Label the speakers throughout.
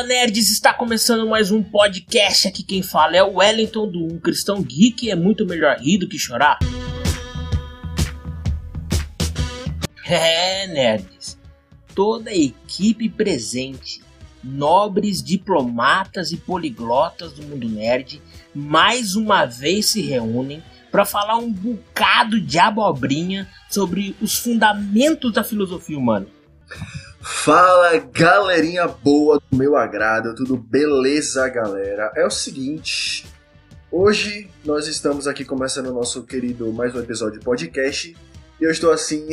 Speaker 1: Fala nerds, está começando mais um podcast. Aqui quem fala é o Wellington do Um Cristão Geek. É muito melhor rir do que chorar. É, nerds, toda a equipe presente, nobres diplomatas e poliglotas do mundo nerd, mais uma vez se reúnem para falar um bocado de abobrinha sobre os fundamentos da filosofia humana.
Speaker 2: Fala galerinha boa do meu agrado, tudo beleza galera? É o seguinte, hoje nós estamos aqui começando o nosso querido mais um episódio de podcast e eu estou assim,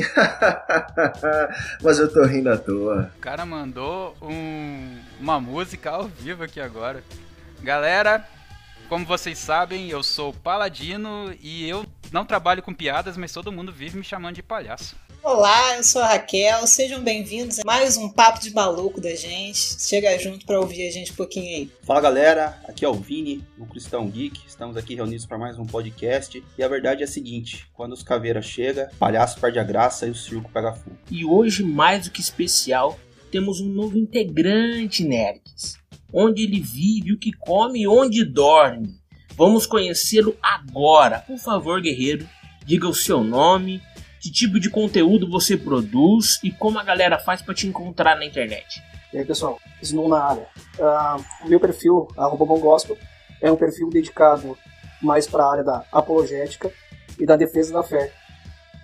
Speaker 2: mas eu tô rindo à toa.
Speaker 3: O cara mandou um, uma música ao vivo aqui agora. Galera, como vocês sabem, eu sou paladino e eu não trabalho com piadas, mas todo mundo vive me chamando de palhaço.
Speaker 4: Olá, eu sou a Raquel, sejam bem-vindos a mais um papo de maluco da gente. Chega junto para ouvir a gente um pouquinho aí.
Speaker 5: Fala galera, aqui é o Vini, o Cristão Geek. Estamos aqui reunidos para mais um podcast. E a verdade é a seguinte: quando os caveiras chegam, palhaço perde a graça e o circo pega fogo.
Speaker 1: E hoje, mais do que especial, temos um novo integrante, nerds. Onde ele vive, o que come e onde dorme. Vamos conhecê-lo agora. Por favor, guerreiro, diga o seu nome, que tipo de conteúdo você produz e como a galera faz para te encontrar na internet.
Speaker 6: E aí, pessoal, Snow na área. Uh, o meu perfil, arroba Bom Gospel, é um perfil dedicado mais para a área da apologética e da defesa da fé.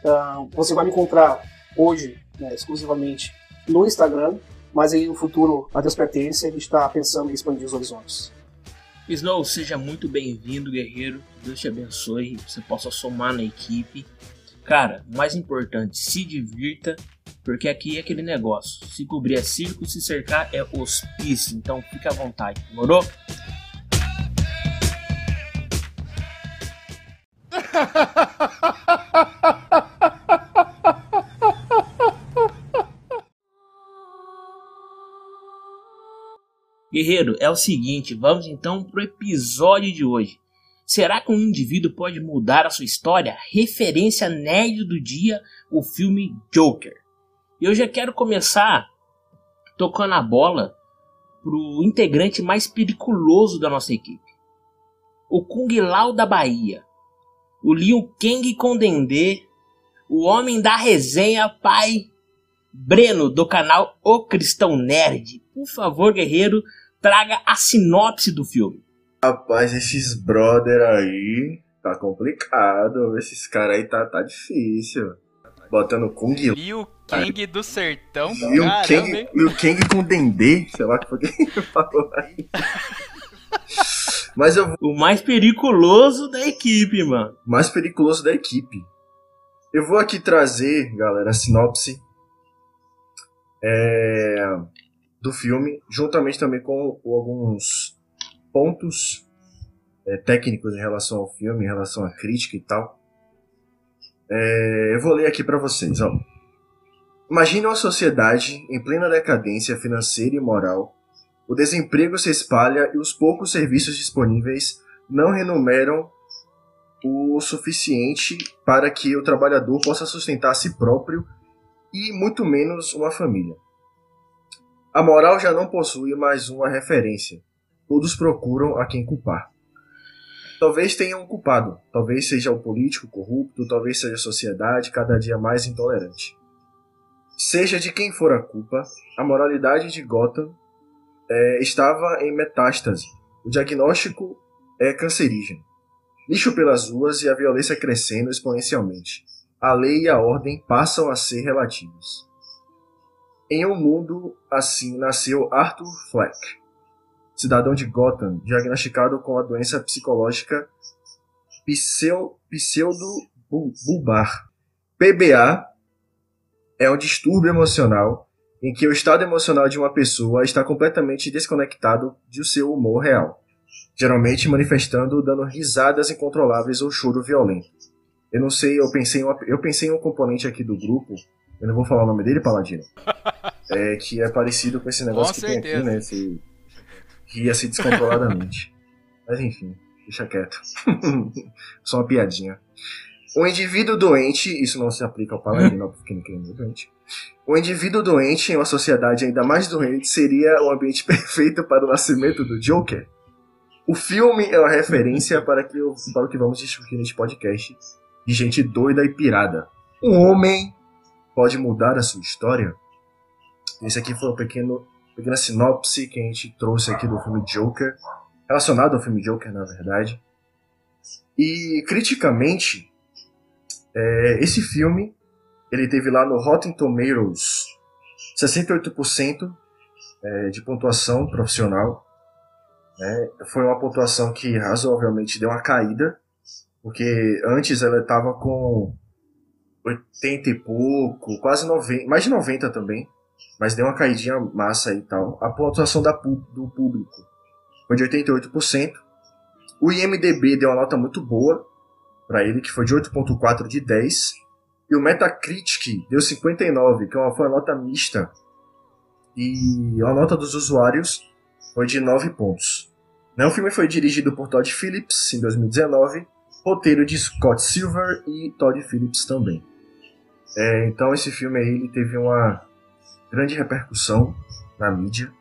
Speaker 6: Uh, você vai me encontrar hoje, né, exclusivamente, no Instagram, mas aí no futuro, a Deus pertence, a gente está pensando em expandir os horizontes.
Speaker 1: Snow, seja muito bem-vindo, guerreiro. Deus te abençoe, você possa somar na equipe Cara, mais importante, se divirta, porque aqui é aquele negócio. Se cobrir é circo, se cercar é hospício. Então fique à vontade, demorou? Guerreiro, é o seguinte, vamos então pro episódio de hoje. Será que um indivíduo pode mudar a sua história? Referência nerd do dia, o filme Joker. E eu já quero começar tocando a bola pro integrante mais periculoso da nossa equipe. O Kung Lao da Bahia. O Liu Kang com Dendê. O homem da resenha, pai. Breno, do canal O Cristão Nerd. Por favor, guerreiro, traga a sinopse do filme.
Speaker 2: Rapaz, esses brother aí tá complicado. Esses caras aí tá, tá difícil. Botando Kung
Speaker 3: Liu Kang do sertão,
Speaker 2: Liu Kang, Liu Kang com Dendê, sei lá que foi que falou aí. Mas eu
Speaker 1: O mais periculoso da equipe, mano.
Speaker 2: Mais periculoso da equipe. Eu vou aqui trazer, galera, a sinopse é, do filme, juntamente também com alguns pontos é, técnicos em relação ao filme, em relação à crítica e tal. É, eu vou ler aqui para vocês. Ó. Imagine uma sociedade em plena decadência financeira e moral. O desemprego se espalha e os poucos serviços disponíveis não renumeram o suficiente para que o trabalhador possa sustentar a si próprio e muito menos uma família. A moral já não possui mais uma referência todos procuram a quem culpar. Talvez tenham um culpado, talvez seja o político corrupto, talvez seja a sociedade cada dia mais intolerante. Seja de quem for a culpa, a moralidade de Gotham é, estava em metástase. O diagnóstico é cancerígeno. Lixo pelas ruas e a violência crescendo exponencialmente. A lei e a ordem passam a ser relativos. Em um mundo assim nasceu Arthur Fleck, cidadão de Gotham, diagnosticado com a doença psicológica pseudo-bulbar. PBA é um distúrbio emocional em que o estado emocional de uma pessoa está completamente desconectado de seu humor real, geralmente manifestando dando risadas incontroláveis ou choro violento. Eu não sei, eu pensei em, uma, eu pensei em um componente aqui do grupo, eu não vou falar o nome dele, Paladino, é, que é parecido com esse negócio
Speaker 3: com
Speaker 2: que
Speaker 3: certeza.
Speaker 2: tem aqui, né? Esse, ria assim descontroladamente. Mas enfim, deixa quieto. Só uma piadinha. O indivíduo doente, isso não se aplica ao paladino, porque ninguém é doente. O indivíduo doente em uma sociedade ainda mais doente seria o ambiente perfeito para o nascimento do Joker. O filme é uma referência para, que, para o que vamos discutir neste podcast de gente doida e pirada. Um homem pode mudar a sua história? Esse aqui foi um pequeno, pequena sinopse que a gente trouxe aqui do filme Joker, relacionado ao filme Joker, na verdade. E criticamente, é, esse filme ele teve lá no Rotten Tomatoes 68% é, de pontuação profissional. Né? Foi uma pontuação que razoavelmente deu uma caída, porque antes ela estava com 80 e pouco, quase 90, mais de 90 também, mas deu uma caidinha massa e tal. A pontuação da, do público foi de 88%. O IMDB deu uma nota muito boa para ele, que foi de 8.4 de 10. E o Metacritic deu 59, que é foi uma nota mista. E a nota dos usuários foi de 9 pontos. Né, o filme foi dirigido por Todd Phillips em 2019, roteiro de Scott Silver e Todd Phillips também. É, então esse filme aí ele teve uma grande repercussão na mídia.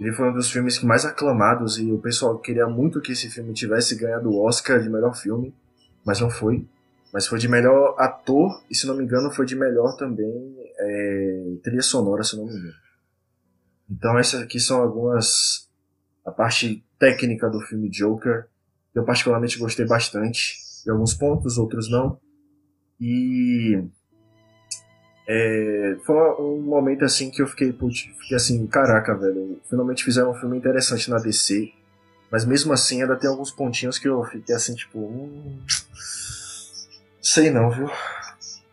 Speaker 2: Ele foi um dos filmes que mais aclamados e o pessoal queria muito que esse filme tivesse ganhado o Oscar de melhor filme, mas não foi. Mas foi de melhor ator e se não me engano foi de melhor também é, trilha sonora, se não me engano. Então essas aqui são algumas a parte técnica do filme Joker. Eu particularmente gostei bastante de alguns pontos, outros não. E é, foi um momento assim que eu fiquei, putz, fiquei assim, caraca, velho. Finalmente fizeram um filme interessante na DC. Mas mesmo assim ainda tem alguns pontinhos que eu fiquei assim, tipo. Hum, sei não, viu?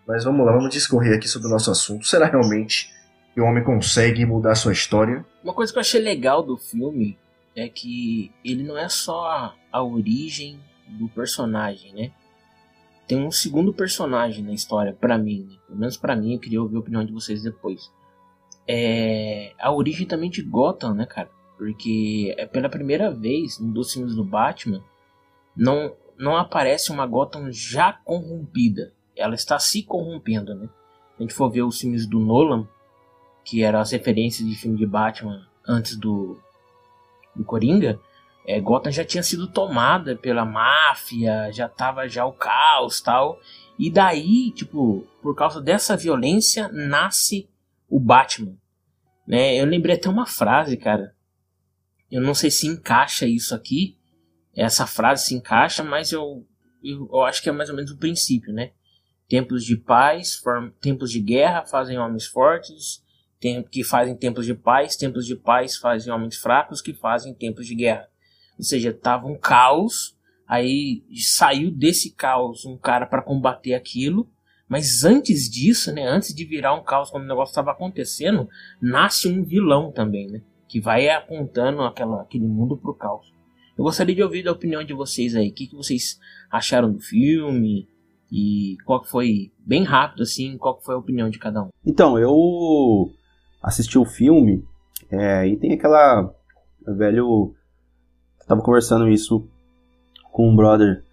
Speaker 2: Mas vamos lá, vamos discorrer aqui sobre o nosso assunto. Será realmente que o homem consegue mudar sua história?
Speaker 1: Uma coisa que eu achei legal do filme é que ele não é só a origem do personagem, né? Tem um segundo personagem na história, para mim, né? pelo menos para mim, eu queria ouvir a opinião de vocês depois. É a origem também de Gotham, né, cara? Porque é pela primeira vez dos filmes do Batman não não aparece uma Gotham já corrompida. Ela está se corrompendo, né? A gente for ver os filmes do Nolan, que eram as referências de filme de Batman antes do do Coringa, é, Gotham já tinha sido tomada pela máfia, já tava já o caos tal. E daí, tipo, por causa dessa violência, nasce o Batman. Né? Eu lembrei até uma frase, cara. Eu não sei se encaixa isso aqui. Essa frase se encaixa, mas eu, eu, eu acho que é mais ou menos o princípio, né? Tempos de paz, tempos de guerra fazem homens fortes, que fazem tempos de paz, tempos de paz fazem homens fracos, que fazem tempos de guerra. Ou seja, tava um caos, aí saiu desse caos um cara para combater aquilo, mas antes disso, né, antes de virar um caos quando o negócio estava acontecendo, nasce um vilão também, né, que vai apontando aquela, aquele mundo pro caos. Eu gostaria de ouvir a opinião de vocês aí, o que, que vocês acharam do filme e qual foi, bem rápido assim, qual foi a opinião de cada um.
Speaker 5: Então, eu assisti o filme é, e tem aquela velho Tava conversando isso com um brother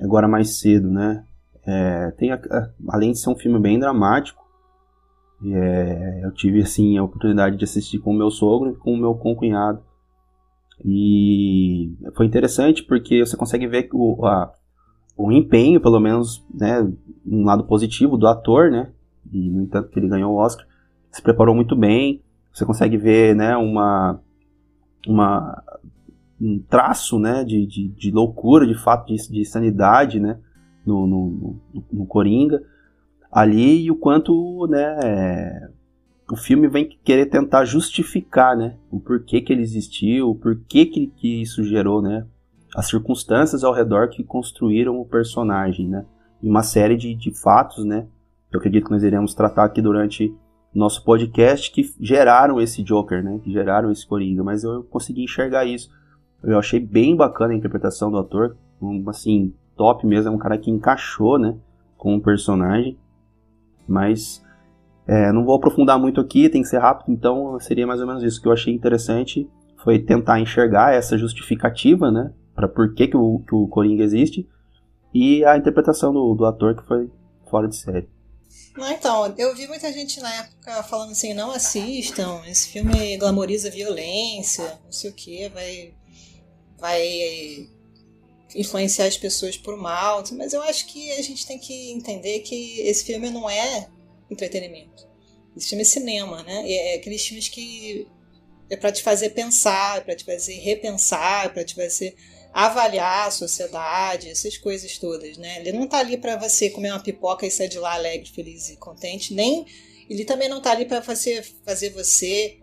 Speaker 5: agora mais cedo, né? É, tem a, a, além de ser um filme bem dramático, é, eu tive assim a oportunidade de assistir com o meu sogro e com o meu concunhado. E foi interessante porque você consegue ver o, a, o empenho, pelo menos, né, um lado positivo do ator, né? E no entanto que ele ganhou o Oscar, se preparou muito bem. Você consegue ver, né, uma uma um traço né, de, de, de, loucura, de fato, de, de sanidade né, no, no, no, no, Coringa ali e o quanto né, o filme vem querer tentar justificar né, o porquê que ele existiu, o porquê que, que isso gerou, né, as circunstâncias ao redor que construíram o personagem, né, e uma série de, de fatos, né, eu acredito que nós iremos tratar aqui durante nosso podcast que geraram esse Joker, né, que geraram esse Coringa, mas eu consegui enxergar isso eu achei bem bacana a interpretação do ator, um, assim, top mesmo, é um cara que encaixou, né, com o personagem. Mas é, não vou aprofundar muito aqui, tem que ser rápido, então seria mais ou menos isso. Que eu achei interessante foi tentar enxergar essa justificativa, né, para por que, que, o, que o Coringa existe. E a interpretação do, do ator que foi fora de série.
Speaker 4: Não, então, eu vi muita gente na época falando assim, não assistam, esse filme glamoriza violência, não sei o que, vai, vai influenciar as pessoas por mal, mas eu acho que a gente tem que entender que esse filme não é entretenimento. Esse filme é cinema, né? É aqueles filmes que é para te fazer pensar, para te fazer repensar, para te fazer avaliar a sociedade, essas coisas todas, né? Ele não tá ali para você comer uma pipoca e sair de lá alegre, feliz e contente, nem ele também não tá ali para fazer, fazer você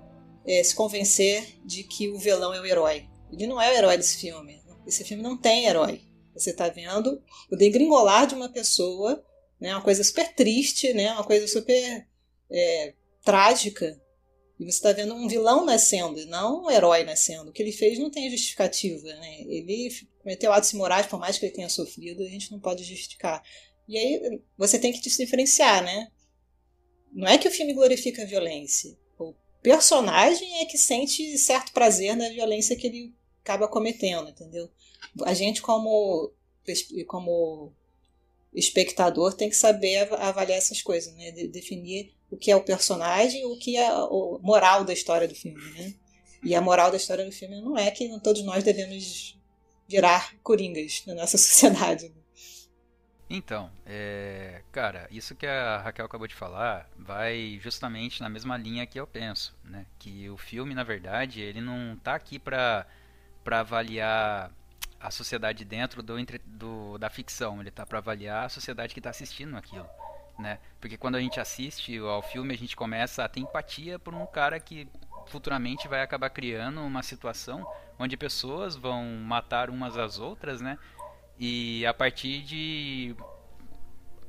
Speaker 4: é, se convencer de que o vilão é o herói. Ele não é o herói desse filme. Esse filme não tem herói. Você tá vendo o degringolar de uma pessoa, né? Uma coisa super triste, né? Uma coisa super é, trágica e você está vendo um vilão nascendo, não um herói nascendo. O que ele fez não tem justificativa. Né? Ele cometeu atos imorais, por mais que ele tenha sofrido, a gente não pode justificar. E aí você tem que se diferenciar, né? Não é que o filme glorifica a violência. O personagem é que sente certo prazer na violência que ele acaba cometendo, entendeu? A gente, como, como espectador, tem que saber avaliar essas coisas, né? De definir o que é o personagem, o que é a moral da história do filme, né? E a moral da história do filme não é que todos nós devemos virar coringas na nossa sociedade. Né?
Speaker 3: Então, é, cara, isso que a Raquel acabou de falar vai justamente na mesma linha que eu penso, né? Que o filme, na verdade, ele não tá aqui para para avaliar a sociedade dentro do, do da ficção, ele tá para avaliar a sociedade que está assistindo aquilo né? Porque quando a gente assiste ao filme, a gente começa a ter empatia por um cara que futuramente vai acabar criando uma situação onde pessoas vão matar umas às outras, né? E a partir de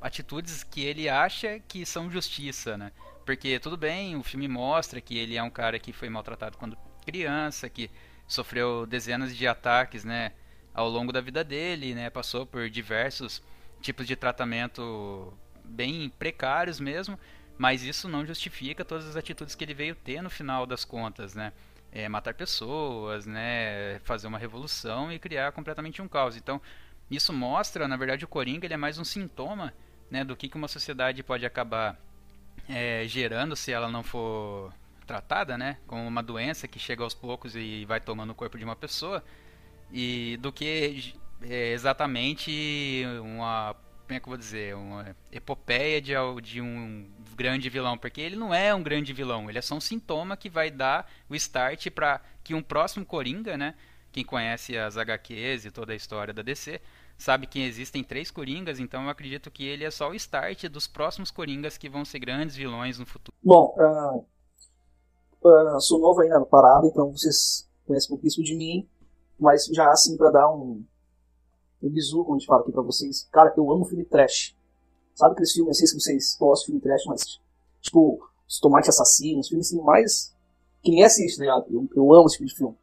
Speaker 3: atitudes que ele acha que são justiça, né? Porque tudo bem, o filme mostra que ele é um cara que foi maltratado quando criança, que sofreu dezenas de ataques, né, ao longo da vida dele, né? Passou por diversos tipos de tratamento bem precários mesmo, mas isso não justifica todas as atitudes que ele veio ter no final das contas, né? É, matar pessoas, né? Fazer uma revolução e criar completamente um caos. Então, isso mostra, na verdade, o Coringa ele é mais um sintoma, né, do que, que uma sociedade pode acabar é, gerando se ela não for tratada, né, como uma doença que chega aos poucos e vai tomando o corpo de uma pessoa, e do que é, exatamente uma como é que eu vou dizer, uma epopeia de, de um grande vilão, porque ele não é um grande vilão, ele é só um sintoma que vai dar o start para que um próximo Coringa, né, quem conhece as HQs e toda a história da DC, sabe que existem três Coringas, então eu acredito que ele é só o start dos próximos Coringas que vão ser grandes vilões no futuro.
Speaker 6: Bom, uh, uh, sou novo aí na parada, então vocês conhecem um pouquinho de mim, mas já assim para dar um, o bizu, como a gente fala aqui pra vocês. Cara, eu amo filme trash. Sabe aqueles filmes, não sei se vocês gostam de filme trash, mas, tipo, os tomates assassinos, filmes assim, mais. Que ninguém assiste, né? Eu, eu amo esse tipo de filme.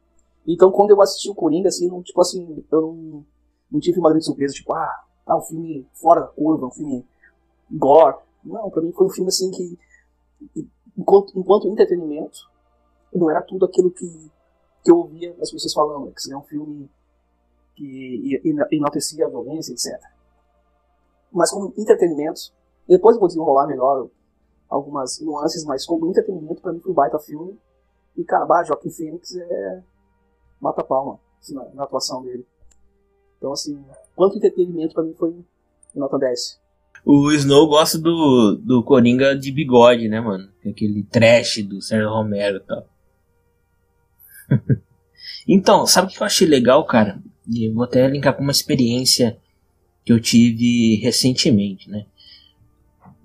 Speaker 6: Então, quando eu assisti o Coringa, assim, não, tipo assim, eu não, não tive uma grande surpresa, tipo, ah, tá um filme fora da curva, um filme gore. Não, pra mim foi um filme, assim, que, enquanto, enquanto entretenimento, não era tudo aquilo que, que eu ouvia as pessoas falando, que seria um filme que enaltecia a violência, etc. Mas como entretenimento, depois eu vou desenrolar melhor algumas nuances, mas como entretenimento, para mim foi um baita filme. E, cara, Joaquim Phoenix é mata palma assim, na, na, atuação dele. Então, assim, quanto entretenimento para mim foi nota 10.
Speaker 1: O Snow gosta do, do Coringa de bigode, né, mano? Aquele trash do Sérgio Romero e tal. então, sabe o que eu achei legal, cara? E vou até linkar com uma experiência que eu tive recentemente, né?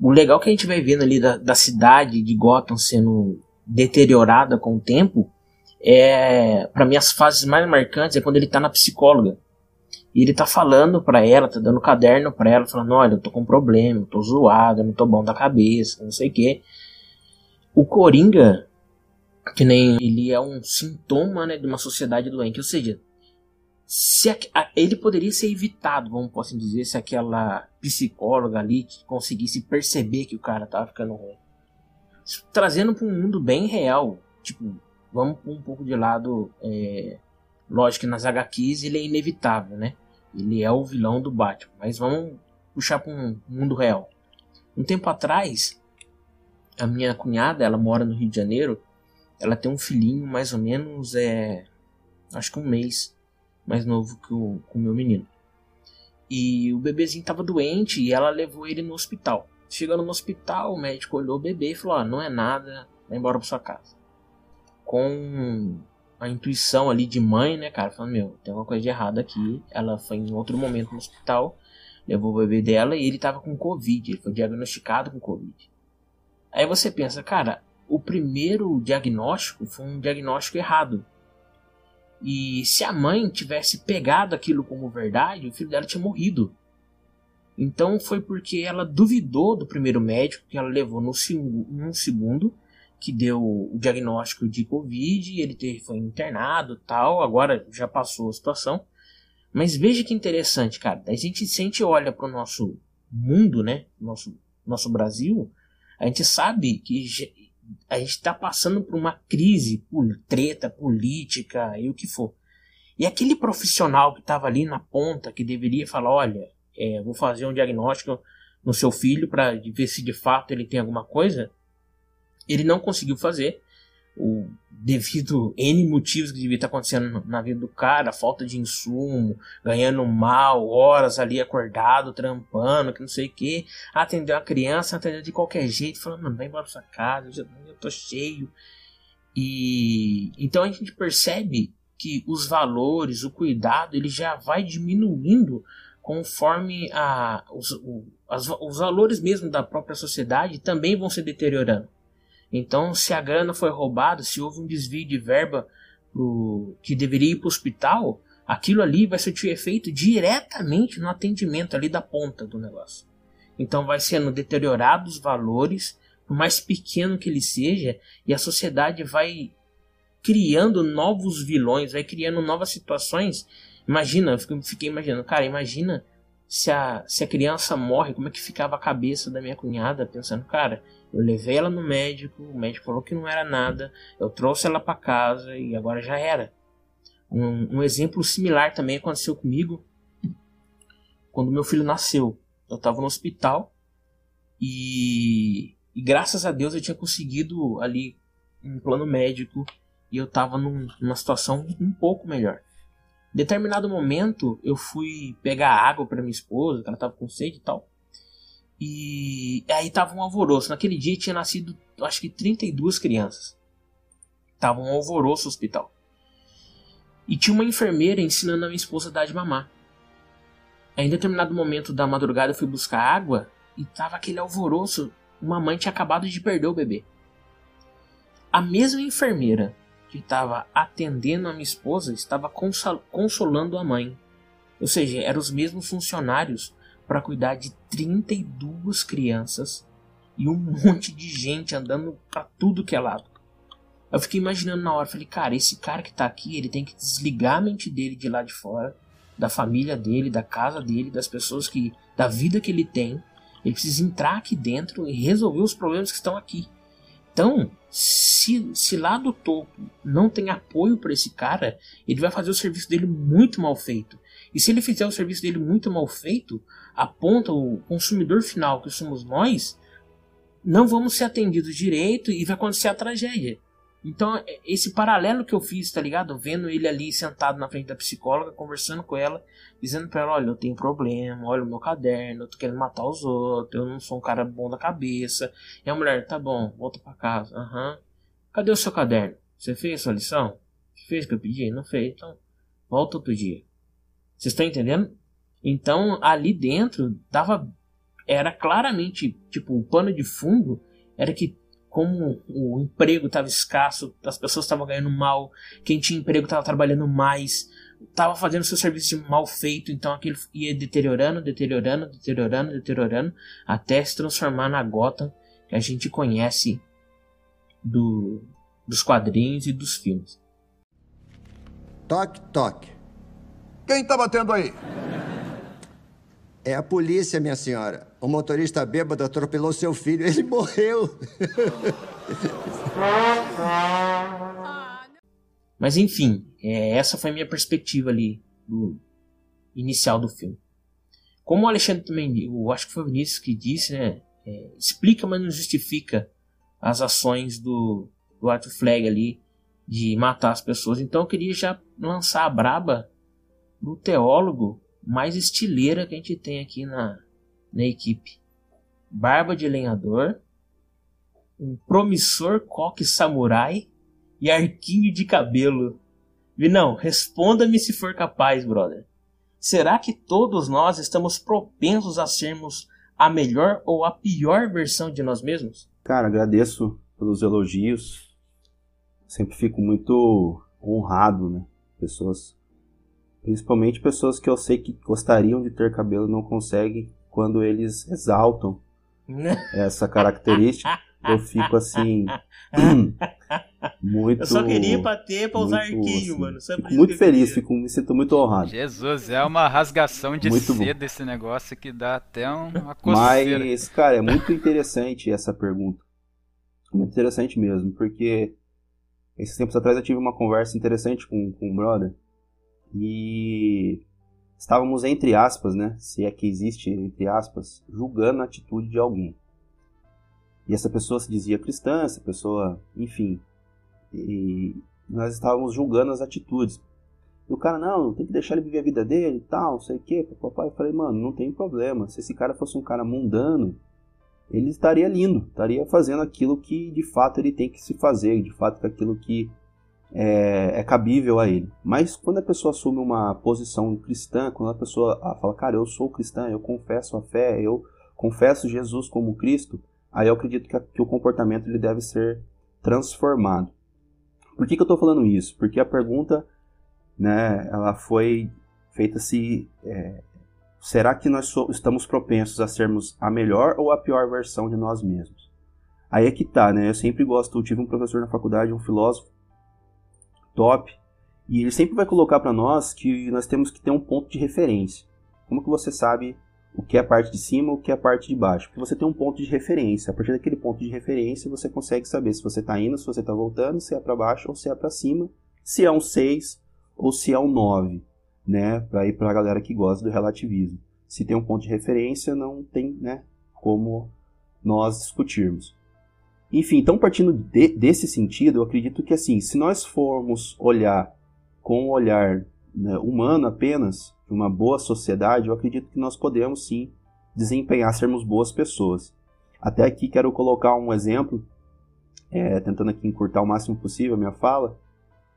Speaker 1: O legal que a gente vai vendo ali da, da cidade de Gotham sendo deteriorada com o tempo é, para mim, as fases mais marcantes é quando ele tá na psicóloga. E ele tá falando para ela, tá dando caderno para ela, falando: Olha, eu tô com problema, eu tô zoado, eu não tô bom da cabeça, não sei o que. O Coringa, que nem ele é um sintoma né, de uma sociedade doente, ou seja, se a, a, ele poderia ser evitado, vamos assim dizer, se aquela psicóloga ali conseguisse perceber que o cara tava ficando ruim. Trazendo para um mundo bem real, tipo, vamos um pouco de lado, é, lógico que nas HQs ele é inevitável, né? Ele é o vilão do Batman. Mas vamos puxar para um mundo real. Um tempo atrás, a minha cunhada, ela mora no Rio de Janeiro. Ela tem um filhinho mais ou menos, é, acho que um mês mais novo que o, que o meu menino. E o bebezinho estava doente e ela levou ele no hospital. Chegando no hospital, o médico olhou o bebê e falou: ah, não é nada, vai embora para sua casa. Com a intuição ali de mãe, né, cara, falando: meu, tem alguma coisa de errado aqui. Ela foi em outro momento no hospital, levou o bebê dela e ele estava com Covid, ele foi diagnosticado com Covid. Aí você pensa, cara, o primeiro diagnóstico foi um diagnóstico errado. E se a mãe tivesse pegado aquilo como verdade, o filho dela tinha morrido. Então foi porque ela duvidou do primeiro médico que ela levou no segundo, que deu o diagnóstico de Covid, ele teve, foi internado tal, agora já passou a situação. Mas veja que interessante, cara. A gente, se a gente olha para o nosso mundo, né? Nosso, nosso Brasil, a gente sabe que a gente está passando por uma crise, por treta política e o que for. E aquele profissional que estava ali na ponta, que deveria falar: olha, é, vou fazer um diagnóstico no seu filho para ver se de fato ele tem alguma coisa, ele não conseguiu fazer. O, devido N motivos que devia estar acontecendo na vida do cara, falta de insumo, ganhando mal, horas ali acordado, trampando, que não sei o que, atendeu a criança, atendeu de qualquer jeito, falando, mano, vai embora pra sua casa, eu, já, eu tô cheio. E então a gente percebe que os valores, o cuidado, ele já vai diminuindo conforme a, os, o, as, os valores mesmo da própria sociedade também vão se deteriorando. Então, se a grana foi roubada, se houve um desvio de verba pro, que deveria ir para o hospital, aquilo ali vai ser efeito diretamente no atendimento ali da ponta do negócio. Então, vai sendo deteriorados os valores, por mais pequeno que ele seja, e a sociedade vai criando novos vilões, vai criando novas situações. Imagina, eu fiquei imaginando, cara, imagina se a, se a criança morre, como é que ficava a cabeça da minha cunhada, pensando, cara, eu levei ela no médico, o médico falou que não era nada, eu trouxe ela para casa e agora já era. Um, um, exemplo similar também aconteceu comigo quando meu filho nasceu. Eu estava no hospital e, e, graças a Deus eu tinha conseguido ali um plano médico e eu estava num, numa situação um pouco melhor. Determinado momento eu fui pegar água para minha esposa, que ela estava com sede e tal. E aí tava um alvoroço. Naquele dia tinha nascido, acho que 32 crianças. Tava um alvoroço no hospital. E tinha uma enfermeira ensinando a minha esposa a dar de mamar. Aí, em determinado momento da madrugada eu fui buscar água e tava aquele alvoroço. Uma mãe tinha acabado de perder o bebê. A mesma enfermeira que estava atendendo a minha esposa estava consolando a mãe. Ou seja, eram os mesmos funcionários para cuidar de 32 crianças e um monte de gente andando para tudo que é lado. Eu fiquei imaginando na hora, falei, cara, esse cara que tá aqui, ele tem que desligar a mente dele de lá de fora, da família dele, da casa dele, das pessoas que, da vida que ele tem. Ele precisa entrar aqui dentro e resolver os problemas que estão aqui. Então, se, se lá do topo não tem apoio para esse cara, ele vai fazer o serviço dele muito mal feito. E se ele fizer o serviço dele muito mal feito, aponta o consumidor final, que somos nós, não vamos ser atendidos direito e vai acontecer a tragédia. Então, é, esse paralelo que eu fiz, tá ligado? Vendo ele ali sentado na frente da psicóloga, conversando com ela, dizendo pra ela: Olha, eu tenho problema, olha o meu caderno, eu tô querendo matar os outros, eu não sou um cara bom da cabeça. E a mulher: Tá bom, volta pra casa. Aham. Uhum. Cadê o seu caderno? Você fez a sua lição? Fez o que eu pedi? Não fez. Então, volta outro dia. Vocês estão entendendo? Então, ali dentro, dava, era claramente, tipo, o pano de fundo era que como o emprego estava escasso, as pessoas estavam ganhando mal, quem tinha emprego estava trabalhando mais, estava fazendo seu serviço mal feito, então aquilo ia deteriorando, deteriorando, deteriorando, deteriorando, até se transformar na gota que a gente conhece do, dos quadrinhos e dos filmes.
Speaker 7: Toque, toque.
Speaker 8: Quem tá batendo aí?
Speaker 7: É a polícia, minha senhora. O motorista bêbado atropelou seu filho. Ele morreu.
Speaker 1: Mas enfim, é, essa foi a minha perspectiva ali do, inicial do filme. Como o Alexandre também, eu acho que foi o Vinícius que disse, né? É, explica, mas não justifica as ações do, do Arthur Flag ali de matar as pessoas. Então eu queria já lançar a braba do teólogo mais estileira que a gente tem aqui na, na equipe. Barba de lenhador, um promissor coque samurai e arquinho de cabelo. Vinão, responda-me se for capaz, brother. Será que todos nós estamos propensos a sermos a melhor ou a pior versão de nós mesmos?
Speaker 5: Cara, agradeço pelos elogios. Sempre fico muito honrado, né? Pessoas, principalmente pessoas que eu sei que gostariam de ter cabelo não conseguem quando eles exaltam essa característica. Eu fico assim muito.
Speaker 1: Eu só queria pra ter pra usar arquinho,
Speaker 5: assim,
Speaker 1: mano.
Speaker 5: Fico muito feliz, fico, me sinto muito honrado.
Speaker 3: Jesus, é uma rasgação de
Speaker 5: Muito bom.
Speaker 3: seda esse negócio que dá até um- uma coceira.
Speaker 5: Mas, cara, é muito interessante essa pergunta. Muito interessante mesmo, porque esses tempos atrás eu tive uma conversa interessante com, com um brother e estávamos, entre aspas, né? Se é que existe, entre aspas, julgando a atitude de alguém. E essa pessoa se dizia cristã, essa pessoa, enfim. E nós estávamos julgando as atitudes. E o cara, não, tem que deixar ele viver a vida dele e tal, não sei o quê. Papai, eu falei, mano, não tem problema. Se esse cara fosse um cara mundano, ele estaria lindo, estaria fazendo aquilo que de fato ele tem que se fazer, de fato aquilo que é, é cabível a ele. Mas quando a pessoa assume uma posição cristã, quando a pessoa ah, fala, cara, eu sou cristã, eu confesso a fé, eu confesso Jesus como Cristo, aí eu acredito que, a- que o comportamento ele deve ser transformado. Por que, que eu estou falando isso? Porque a pergunta, né, ela foi feita se é, será que nós so- estamos propensos a sermos a melhor ou a pior versão de nós mesmos? Aí é que tá, né? Eu sempre gosto, eu tive um professor na faculdade, um filósofo top, e ele sempre vai colocar para nós que nós temos que ter um ponto de referência. Como que você sabe o que é a parte de cima, o que é a parte de baixo? Porque você tem um ponto de referência. A partir daquele ponto de referência, você consegue saber se você está indo, se você está voltando, se é para baixo ou se é para cima, se é um 6 ou se é um 9, né? Para ir para a galera que gosta do relativismo. Se tem um ponto de referência, não tem, né, como nós discutirmos. Enfim, então partindo de- desse sentido, eu acredito que assim, se nós formos olhar com um olhar né, humano apenas, de uma boa sociedade, eu acredito que nós podemos sim desempenhar, sermos boas pessoas. Até aqui quero colocar um exemplo, é, tentando aqui encurtar o máximo possível a minha fala,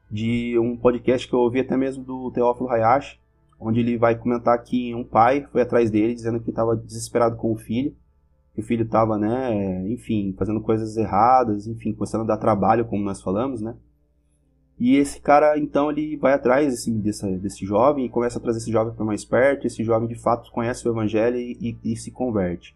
Speaker 5: de um podcast que eu ouvi até mesmo do Teófilo Hayashi, onde ele vai comentar que um pai foi atrás dele dizendo que estava desesperado com o filho, que o filho estava, né, enfim, fazendo coisas erradas, enfim, começando a dar trabalho, como nós falamos, né? E esse cara, então, ele vai atrás desse, desse, desse jovem e começa a trazer esse jovem para mais perto. Esse jovem, de fato, conhece o evangelho e, e- se converte.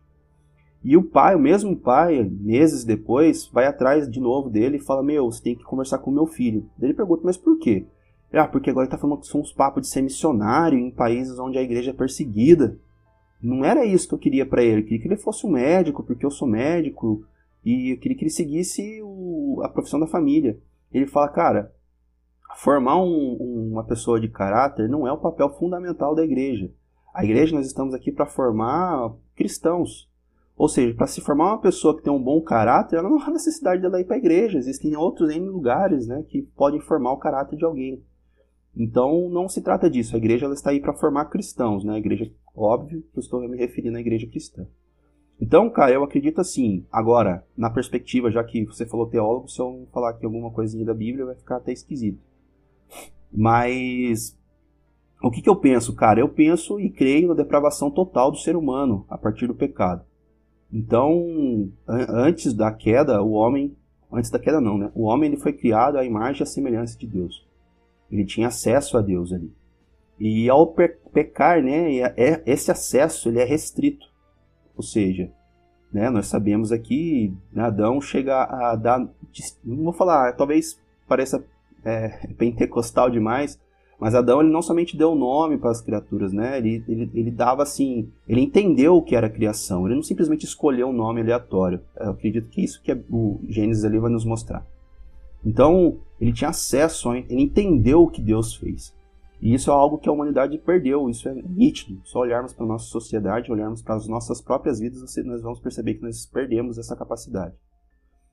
Speaker 5: E o pai, o mesmo pai, meses depois, vai atrás de novo dele e fala: Meu, você tem que conversar com o meu filho. Ele pergunta: Mas por quê? Ah, porque agora ele tá falando que são uns papos de ser missionário em países onde a igreja é perseguida. Não era isso que eu queria para ele. Eu queria que ele fosse um médico, porque eu sou médico. E eu queria que ele seguisse o- a profissão da família. Ele fala: Cara, formar um- uma pessoa de caráter não é o papel fundamental da igreja. A igreja, nós estamos aqui para formar cristãos. Ou seja, para se formar uma pessoa que tem um bom caráter, ela não há necessidade dela ir para a igreja. Existem outros N lugares né, que podem formar o caráter de alguém. Então, não se trata disso. A igreja ela está aí para formar cristãos. Né? A igreja, óbvio, que estou me referindo à igreja cristã. Então, cara, eu acredito assim. Agora, na perspectiva, já que você falou teólogo, se eu falar aqui alguma coisinha da Bíblia, vai ficar até esquisito. Mas o que, que eu penso, cara? Eu penso e creio na depravação total do ser humano a partir do pecado. Então, an- antes da queda, o homem, antes da queda não, né? O homem ele foi criado à imagem e à semelhança de Deus. Ele tinha acesso a Deus ali. E ao pe- pecar, né, é- esse acesso ele é restrito. Ou seja, né, nós sabemos aqui, Adão chega a dar, não vou falar, talvez pareça é, pentecostal demais, mas Adão ele não somente deu nome para as criaturas, né? Ele, ele, ele dava assim, ele entendeu o que era criação. Ele não simplesmente escolheu um nome aleatório. Eu acredito que isso que é- o Gênesis ali vai nos mostrar. Então ele tinha acesso, ele entendeu o que Deus fez. E isso é algo que a humanidade perdeu, isso é nítido. Só olharmos para a nossa sociedade, olharmos para as nossas próprias vidas, nós vamos perceber que nós perdemos essa capacidade.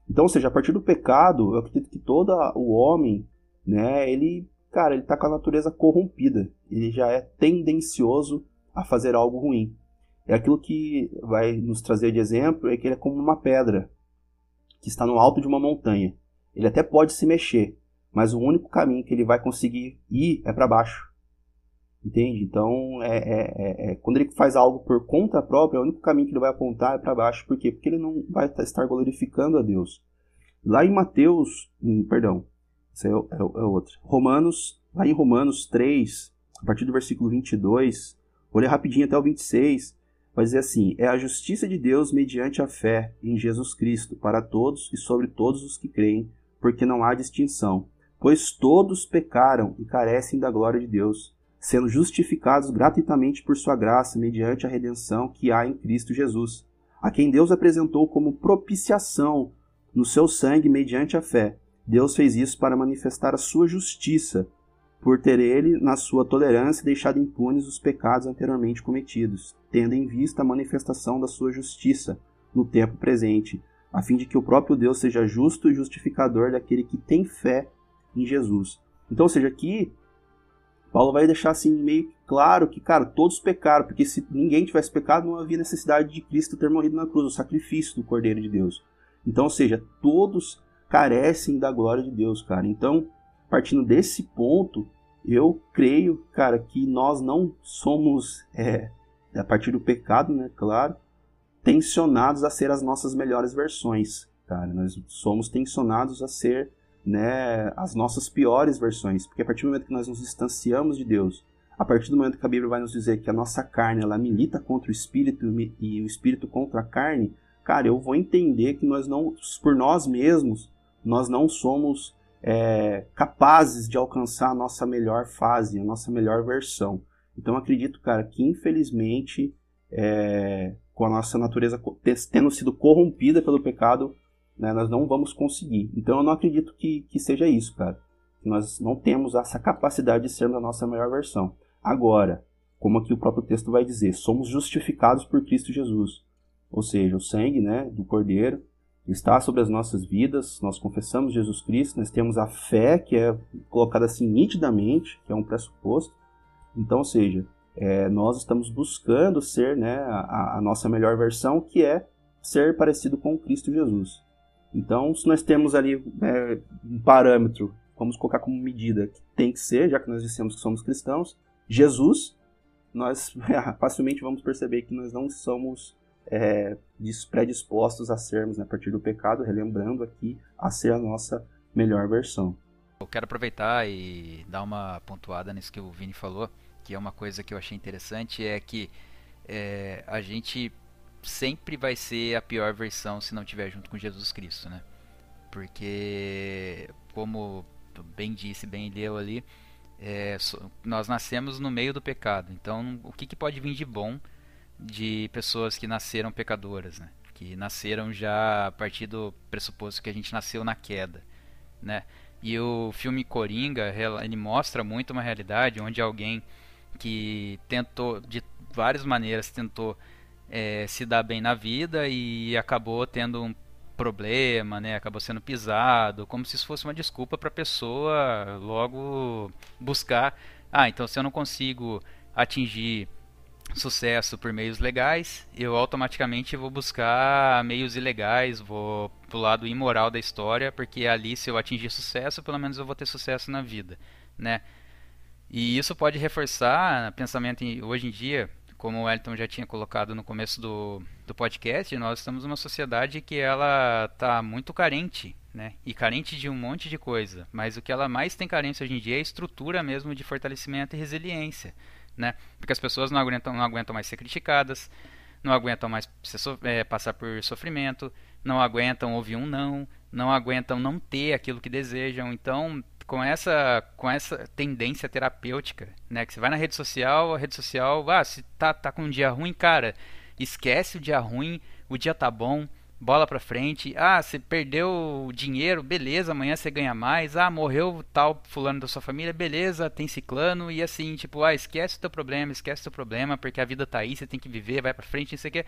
Speaker 5: Então, ou seja, a partir do pecado, eu acredito que todo o homem, né, ele, cara, ele tá com a natureza corrompida. Ele já é tendencioso a fazer algo ruim. É aquilo que vai nos trazer de exemplo, é que ele é como uma pedra que está no alto de uma montanha. Ele até pode se mexer, mas o único caminho que ele vai conseguir ir é para baixo. Entende? Então, é, é, é, é, quando ele faz algo por conta própria, o único caminho que ele vai apontar é para baixo. Por quê? Porque ele não vai estar glorificando a Deus. Lá em Mateus, hum, perdão, isso é, é, é outro. Romanos, lá em Romanos 3, a partir do versículo 22, vou ler rapidinho até o 26, vai dizer assim: É a justiça de Deus mediante a fé em Jesus Cristo para todos e sobre todos os que creem, porque não há distinção. Pois todos pecaram e carecem da glória de Deus sendo justificados gratuitamente por sua graça mediante a redenção que há em Cristo Jesus, a quem Deus apresentou como propiciação no seu sangue mediante a fé. Deus fez isso para manifestar a sua justiça, por ter ele, na sua tolerância, deixado impunes os pecados anteriormente cometidos, tendo em vista a manifestação da sua justiça no tempo presente, a fim de que o próprio Deus seja justo e justificador daquele que tem fé em Jesus. Então, ou seja, aqui Paulo vai deixar assim meio claro que, cara, todos pecaram, porque se ninguém tivesse pecado, não havia necessidade de Cristo ter morrido na cruz, o sacrifício do Cordeiro de Deus. Então, ou seja, todos carecem da glória de Deus, cara. Então, partindo desse ponto, eu creio, cara, que nós não somos, é, a partir do pecado, né, claro, tensionados a ser as nossas melhores versões, cara. Nós somos tensionados a ser né, as nossas piores versões, porque a partir do momento que nós nos distanciamos de Deus, a partir do momento que a Bíblia vai nos dizer que a nossa carne ela milita contra o espírito e o espírito contra a carne, cara, eu vou entender que nós não, por nós mesmos, nós não somos é, capazes de alcançar a nossa melhor fase, a nossa melhor versão. Então acredito, cara, que infelizmente, é, com a nossa natureza tendo sido corrompida pelo pecado, né, nós não vamos conseguir. Então eu não acredito que, que seja isso, cara. Nós não temos essa capacidade de sermos a nossa melhor versão. Agora, como aqui o próprio texto vai dizer, somos justificados por Cristo Jesus. Ou seja, o sangue né, do Cordeiro está sobre as nossas vidas, nós confessamos Jesus Cristo, nós temos a fé que é colocada assim nitidamente, que é um pressuposto. Então, ou seja, é, nós estamos buscando ser né, a, a nossa melhor versão, que é ser parecido com Cristo Jesus. Então, se nós temos ali é, um parâmetro, vamos colocar como medida que tem que ser, já que nós dissemos que somos cristãos, Jesus, nós é, facilmente vamos perceber que nós não somos é, predispostos a sermos, né, a partir do pecado, relembrando aqui, a ser a nossa melhor versão.
Speaker 3: Eu quero aproveitar e dar uma pontuada nisso que o Vini falou, que é uma coisa que eu achei interessante, é que é, a gente sempre vai ser a pior versão se não tiver junto com Jesus Cristo, né? Porque, como bem disse, bem leu ali, é, nós nascemos no meio do pecado. Então, o que, que pode vir de bom de pessoas que nasceram pecadoras, né? Que nasceram já a partir do pressuposto que a gente nasceu na queda, né? E o filme Coringa, ele mostra muito uma realidade onde alguém que tentou, de várias maneiras, tentou é, se dar bem na vida e acabou tendo um problema, né? Acabou sendo pisado, como se isso fosse uma desculpa para a pessoa logo buscar. Ah, então se eu não consigo atingir sucesso por meios legais, eu automaticamente vou buscar meios ilegais, vou pro lado imoral da história, porque ali se eu atingir sucesso, pelo menos eu vou ter sucesso na vida, né? E isso pode reforçar pensamento em, hoje em dia como o Elton já tinha colocado no começo do, do podcast, nós estamos numa sociedade que ela está muito carente, né? E carente de um monte de coisa. Mas o que ela mais tem carência hoje em dia é estrutura mesmo de fortalecimento e resiliência, né? Porque as pessoas não aguentam, não aguentam mais ser criticadas, não aguentam mais é, passar por sofrimento, não aguentam ouvir um não, não aguentam não ter aquilo que desejam. Então, com essa com essa tendência terapêutica, né? Que você vai na rede social, a rede social, ah, se tá, tá com um dia ruim, cara, esquece o dia ruim, o dia tá bom, bola pra frente. Ah, você perdeu dinheiro, beleza, amanhã você ganha mais. Ah, morreu tal fulano da sua família, beleza, tem ciclano. E assim, tipo, ah, esquece o teu problema, esquece o teu problema, porque a vida tá aí, você tem que viver, vai pra frente, isso aqui.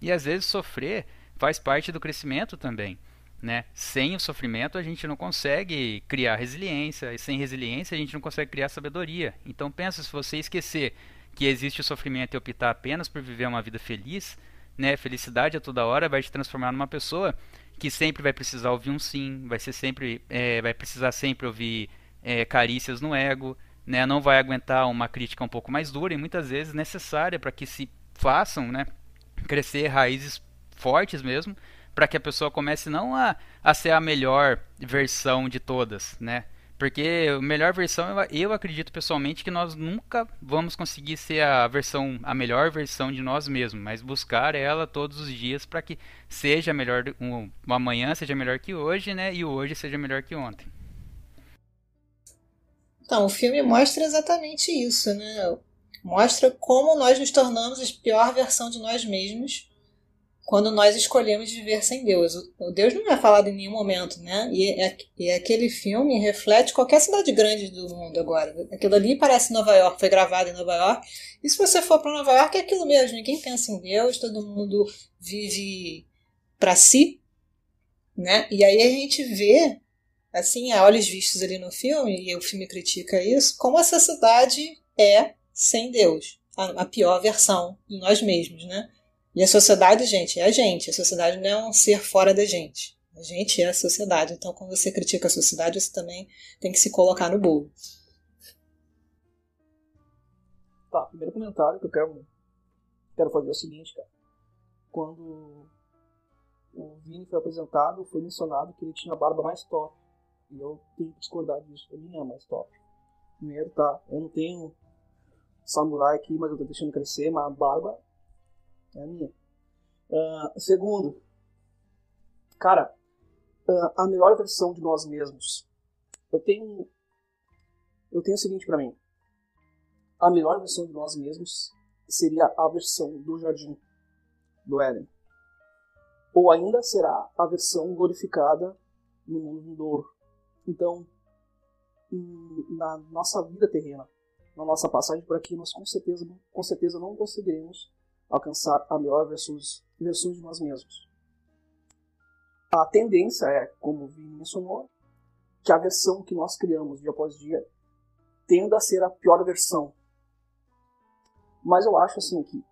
Speaker 3: E às vezes sofrer faz parte do crescimento também. Né? Sem o sofrimento a gente não consegue criar resiliência, e sem resiliência a gente não consegue criar sabedoria. Então pensa, se você esquecer que existe o sofrimento e optar apenas por viver uma vida feliz, né? Felicidade a toda hora vai te transformar numa pessoa que sempre vai precisar ouvir um sim, vai ser sempre, é, vai precisar sempre ouvir é, carícias no ego, né? Não vai aguentar uma crítica um pouco mais dura e muitas vezes necessária para que se façam, né? Crescer raízes fortes mesmo, para que a pessoa comece não a, a ser a melhor versão de todas, né? Porque a melhor versão, eu acredito pessoalmente que nós nunca vamos conseguir ser a versão, a melhor versão de nós mesmos, mas buscar ela todos os dias para que seja melhor, um, amanhã seja melhor que hoje, né? E hoje seja melhor que ontem.
Speaker 4: Então, o filme mostra exatamente isso, né? Mostra como nós nos tornamos a pior versão de nós mesmos quando nós escolhemos viver sem Deus. O Deus não é falado em nenhum momento, né? E, é, e aquele filme reflete qualquer cidade grande do mundo agora. Aquilo ali parece Nova York, foi gravado em Nova York. E se você for para Nova York, é aquilo mesmo. Ninguém pensa em Deus, todo mundo vive para si, né? E aí a gente vê, assim, a olhos vistos ali no filme, e o filme critica isso, como essa cidade é sem Deus. A, a pior versão de nós mesmos, né? E a sociedade, gente, é a gente. A sociedade não é um ser fora da gente. A gente é a sociedade. Então, quando você critica a sociedade, você também tem que se colocar no bolo.
Speaker 6: Tá, primeiro comentário que eu quero, quero fazer é o seguinte, cara. Quando o Vini foi apresentado, foi mencionado que ele tinha a barba mais top. E eu tenho que discordar disso. Ele não é mais top. Primeiro, tá, eu não tenho samurai aqui, mas eu tô deixando crescer, mas a barba é a minha. Uh, segundo, cara, uh, a melhor versão de nós mesmos. Eu tenho, eu tenho o seguinte para mim. A melhor versão de nós mesmos seria a versão do jardim do Éden. Ou ainda será a versão glorificada no mundo vindouro. Então, na nossa vida terrena, na nossa passagem por aqui, nós com certeza, com certeza não conseguiremos alcançar a melhor versões, versões de nós mesmos. A tendência é, como o Vini mencionou, que a versão que nós criamos dia após dia tenda a ser a pior versão. Mas eu acho assim que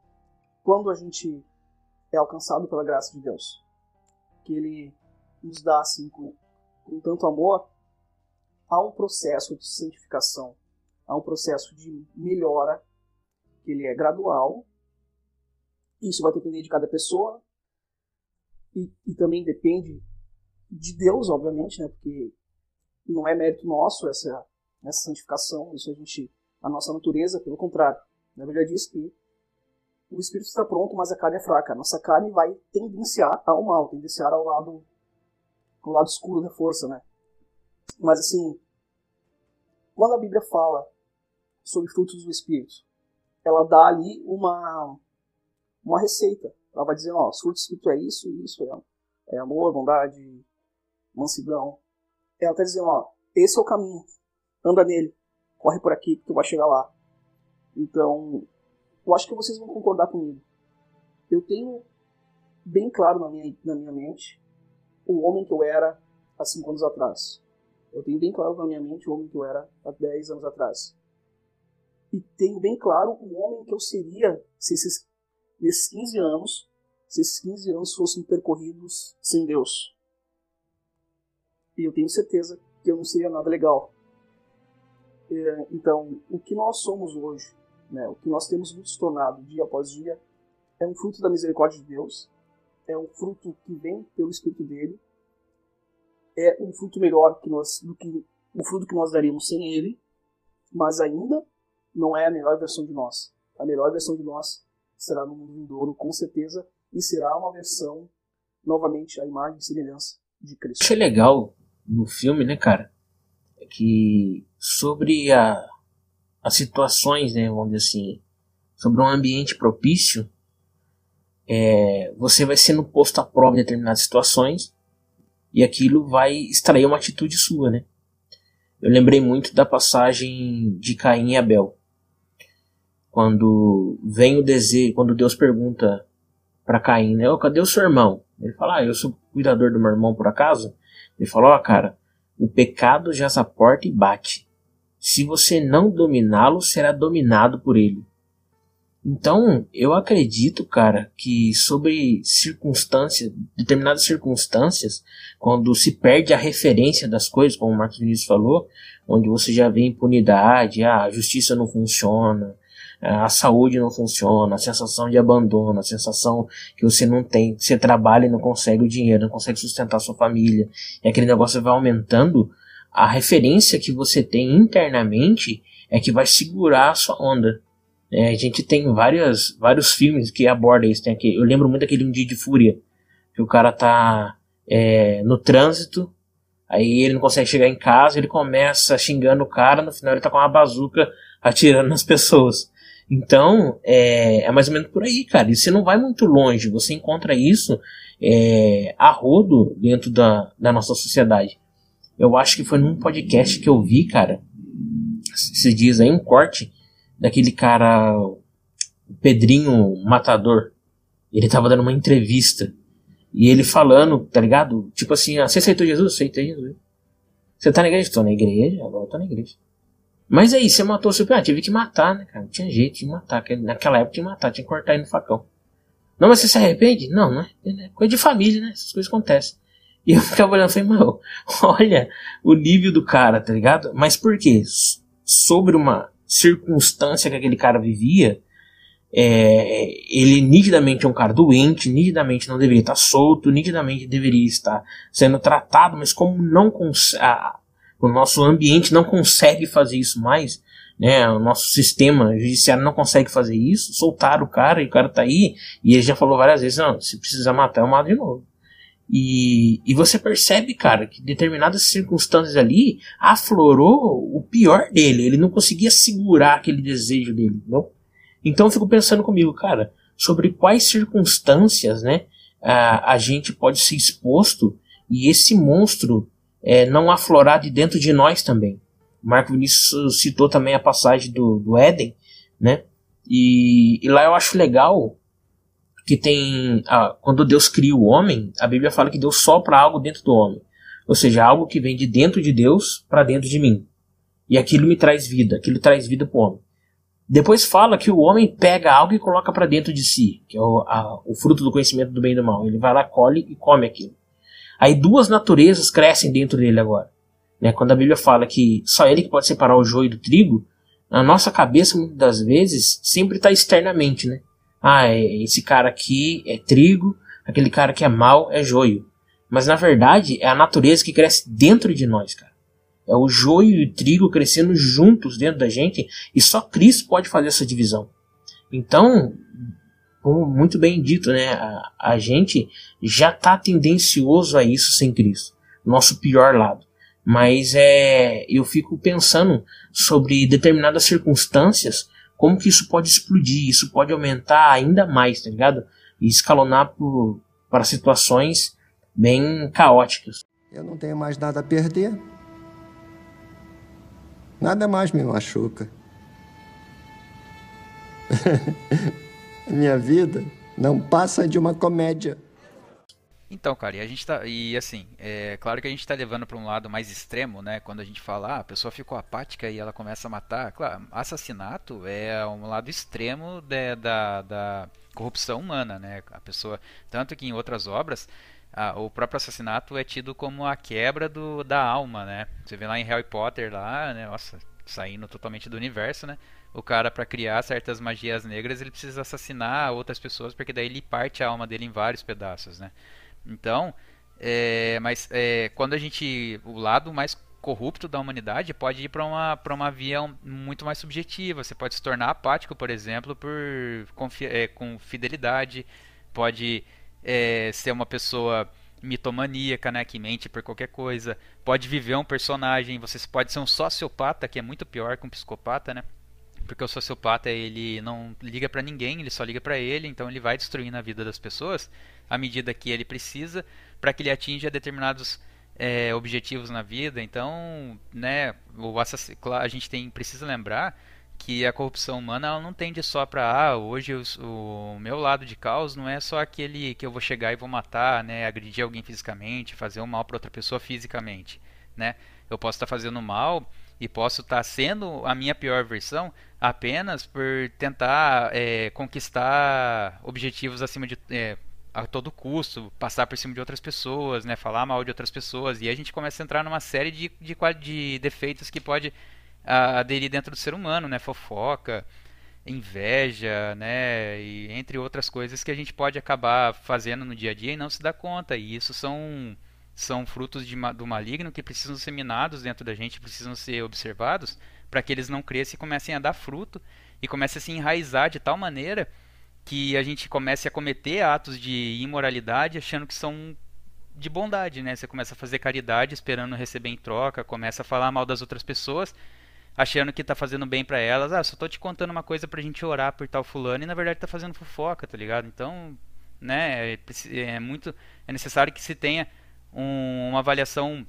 Speaker 6: quando a gente é alcançado pela graça de Deus, que Ele nos dá assim com, com tanto amor, há um processo de santificação, há um processo de melhora que ele é gradual isso vai depender de cada pessoa e, e também depende de Deus, obviamente, né? Porque não é mérito nosso essa, essa santificação, isso a gente, a nossa natureza, pelo contrário. Na verdade diz que o espírito está pronto, mas a carne é fraca. A nossa carne vai tendenciar ao mal, tendenciar ao lado, ao lado escuro da força, né? Mas assim, quando a Bíblia fala sobre frutos do espírito, ela dá ali uma uma receita. Ela vai dizer, ó, frutos do Espírito é isso, isso, é, é amor, bondade, mansidão. Ela está dizendo, ó, esse é o caminho, anda nele, corre por aqui que tu vai chegar lá. Então, eu acho que vocês vão concordar comigo. Eu tenho bem claro na minha, na minha mente o homem que eu era há 5 anos atrás. Eu tenho bem claro na minha mente o homem que eu era há 10 anos atrás. E tenho bem claro o homem que eu seria se esses nesses 15 anos, se esses 15 anos fossem percorridos sem Deus. E eu tenho certeza que eu não seria nada legal. É, então, o que nós somos hoje, né, o que nós temos nos tornado dia após dia, é um fruto da misericórdia de Deus, é um fruto que vem pelo Espírito dele, é um fruto melhor que nós, do que o fruto que nós daríamos sem ele, mas ainda não é a melhor versão de nós. A melhor versão de nós será no mundo vindouro, com certeza, e será uma versão, novamente, a imagem e semelhança de Cristo.
Speaker 1: O que é legal no filme, né, cara, é que sobre a, as situações, né, vamos dizer assim, sobre um ambiente propício, é, você vai sendo posto à prova em determinadas situações e aquilo vai extrair uma atitude sua, né? Eu lembrei muito da passagem de Caim e Abel. Quando vem o desejo, quando Deus pergunta para Caim, né? Oh, cadê o seu irmão? Ele fala, ah, eu sou cuidador do meu irmão por acaso? Ele falou, ó, oh, cara, o pecado já se aporta e bate. Se você não dominá-lo, será dominado por ele. Então, eu acredito, cara, que sobre circunstâncias, determinadas circunstâncias, quando se perde a referência das coisas, como o Marcos Vinícius falou, onde você já vê impunidade, ah, a justiça não funciona, a saúde não funciona, a sensação de abandono, a sensação que você não tem, você trabalha e não consegue o dinheiro, não consegue sustentar sua família, e aquele negócio vai aumentando, a referência que você tem internamente é que vai segurar a sua onda. É, a gente tem várias, vários filmes que abordam isso. Tem aqui, eu lembro muito daquele Um Dia de Fúria, que o cara tá é, no trânsito, aí ele não consegue chegar em casa, ele começa xingando o cara, no final ele tá com uma bazuca atirando nas pessoas. Então, é, é mais ou menos por aí, cara. E você não vai muito longe, você encontra isso é, a rodo dentro da, da nossa sociedade. Eu acho que foi num podcast que eu vi, cara, esses dias aí, um corte daquele cara, o Pedrinho Matador. Ele tava dando uma entrevista. E ele falando, tá ligado? Tipo assim, ah, você aceitou Jesus? Aceitei Jesus. Você tá na igreja? Tô na igreja, agora eu tô na igreja. Mas aí, você matou o seu pai? Ah, tive que matar, né, cara? Não tinha jeito de matar. Naquela época tinha que matar, tinha que cortar ele no facão. Não, mas você se arrepende? Não, né? É coisa de família, né? Essas coisas acontecem. E eu ficava olhando e falei, mano, olha o nível do cara, tá ligado? Mas por quê? Sobre uma circunstância que aquele cara vivia, é, ele nitidamente é um cara doente, nitidamente não deveria estar solto, nitidamente deveria estar sendo tratado, mas como não a, o nosso ambiente não consegue fazer isso mais, né, o nosso sistema judiciário não consegue fazer isso, soltar o cara e o cara tá aí, e ele já falou várias vezes, não, se precisar matar, eu mato de novo. E, e você percebe, cara, que determinadas circunstâncias ali aflorou o pior dele. Ele não conseguia segurar aquele desejo dele, não? Então eu fico pensando comigo, cara, sobre quais circunstâncias, né, a, a gente pode ser exposto e esse monstro é, não aflorar de dentro de nós também. Marco Vinícius citou também a passagem do, do Éden, né? E, e lá eu acho legal que tem. Ah, quando Deus cria o homem, a Bíblia fala que Deus sopra algo dentro do homem. Ou seja, algo que vem de dentro de Deus para dentro de mim. E aquilo me traz vida, aquilo traz vida para o homem. Depois fala que o homem pega algo e coloca para dentro de si, que é o, a, o fruto do conhecimento do bem e do mal. Ele vai lá, colhe e come aquilo. Aí duas naturezas crescem dentro dele agora. Né? Quando a Bíblia fala que só ele que pode separar o joio do trigo, na nossa cabeça, muitas das vezes, sempre está externamente, né? ah, é, esse cara aqui é trigo, aquele cara que é mal é joio. Mas na verdade é a natureza que cresce dentro de nós, cara. É o joio e o trigo crescendo juntos dentro da gente e só Cristo pode fazer essa divisão. Então, como muito bem dito, né, a, a gente já está tendencioso a isso sem Cristo, nosso pior lado. Mas é, eu fico pensando sobre determinadas circunstâncias como que isso pode explodir, isso pode aumentar ainda mais, tá ligado? E escalonar por, para situações bem caóticas.
Speaker 7: Eu não tenho mais nada a perder. Nada mais me machuca. Minha vida não passa de uma comédia.
Speaker 3: Então, cara, e a gente tá. E assim, é claro que a gente tá levando para um lado mais extremo, né? Quando a gente fala, ah, a pessoa ficou apática e ela começa a matar. Claro, assassinato é um lado extremo de, da, da corrupção humana, né? A pessoa. Tanto que em outras obras. o próprio assassinato é tido como a quebra do, da alma, né? Você vê lá em Harry Potter, lá, né? Nossa, saindo totalmente do universo, né? O cara, para criar certas magias negras, ele precisa assassinar outras pessoas, porque daí ele parte a alma dele em vários pedaços, né? Então, é, mas é, quando a gente. O lado mais corrupto da humanidade pode ir para uma, uma via muito mais subjetiva. Você pode se tornar apático, por exemplo, por é, com fidelidade. Pode é, ser uma pessoa mitomaníaca, né, que mente por qualquer coisa. Pode viver um personagem. Você pode ser um sociopata, que é muito pior que um psicopata, né? Porque o sociopata ele não liga para ninguém, ele só liga para ele, então ele vai destruindo a vida das pessoas à medida que ele precisa para que ele atinja determinados é, objetivos na vida. Então, né, o a gente tem precisa lembrar que a corrupção humana ela não tende só para ah, hoje o meu lado de caos não é só aquele que eu vou chegar e vou matar, né, agredir alguém fisicamente, fazer um mal para outra pessoa fisicamente, né? Eu posso estar tá fazendo mal e posso estar tá sendo a minha pior versão apenas por tentar é, conquistar objetivos acima de é, a todo custo, passar por cima de outras pessoas, né, falar mal de outras pessoas e a gente começa a entrar numa série de, de, de defeitos que pode a, aderir dentro do ser humano, né, fofoca, inveja, né, e entre outras coisas que a gente pode acabar fazendo no dia a dia e não se dá conta. E isso são são frutos de, do maligno que precisam ser minados dentro da gente, precisam ser observados para que eles não cresçam e comecem a dar fruto e comecem a se enraizar de tal maneira que a gente comece a cometer atos de imoralidade achando que são de bondade, né? Você começa a fazer caridade esperando receber em troca, começa a falar mal das outras pessoas achando que tá fazendo bem para elas. Ah, só tô te contando uma coisa pra gente orar por tal fulano e na verdade tá fazendo fofoca, tá ligado? Então, né, é, é muito é necessário que se tenha um, uma avaliação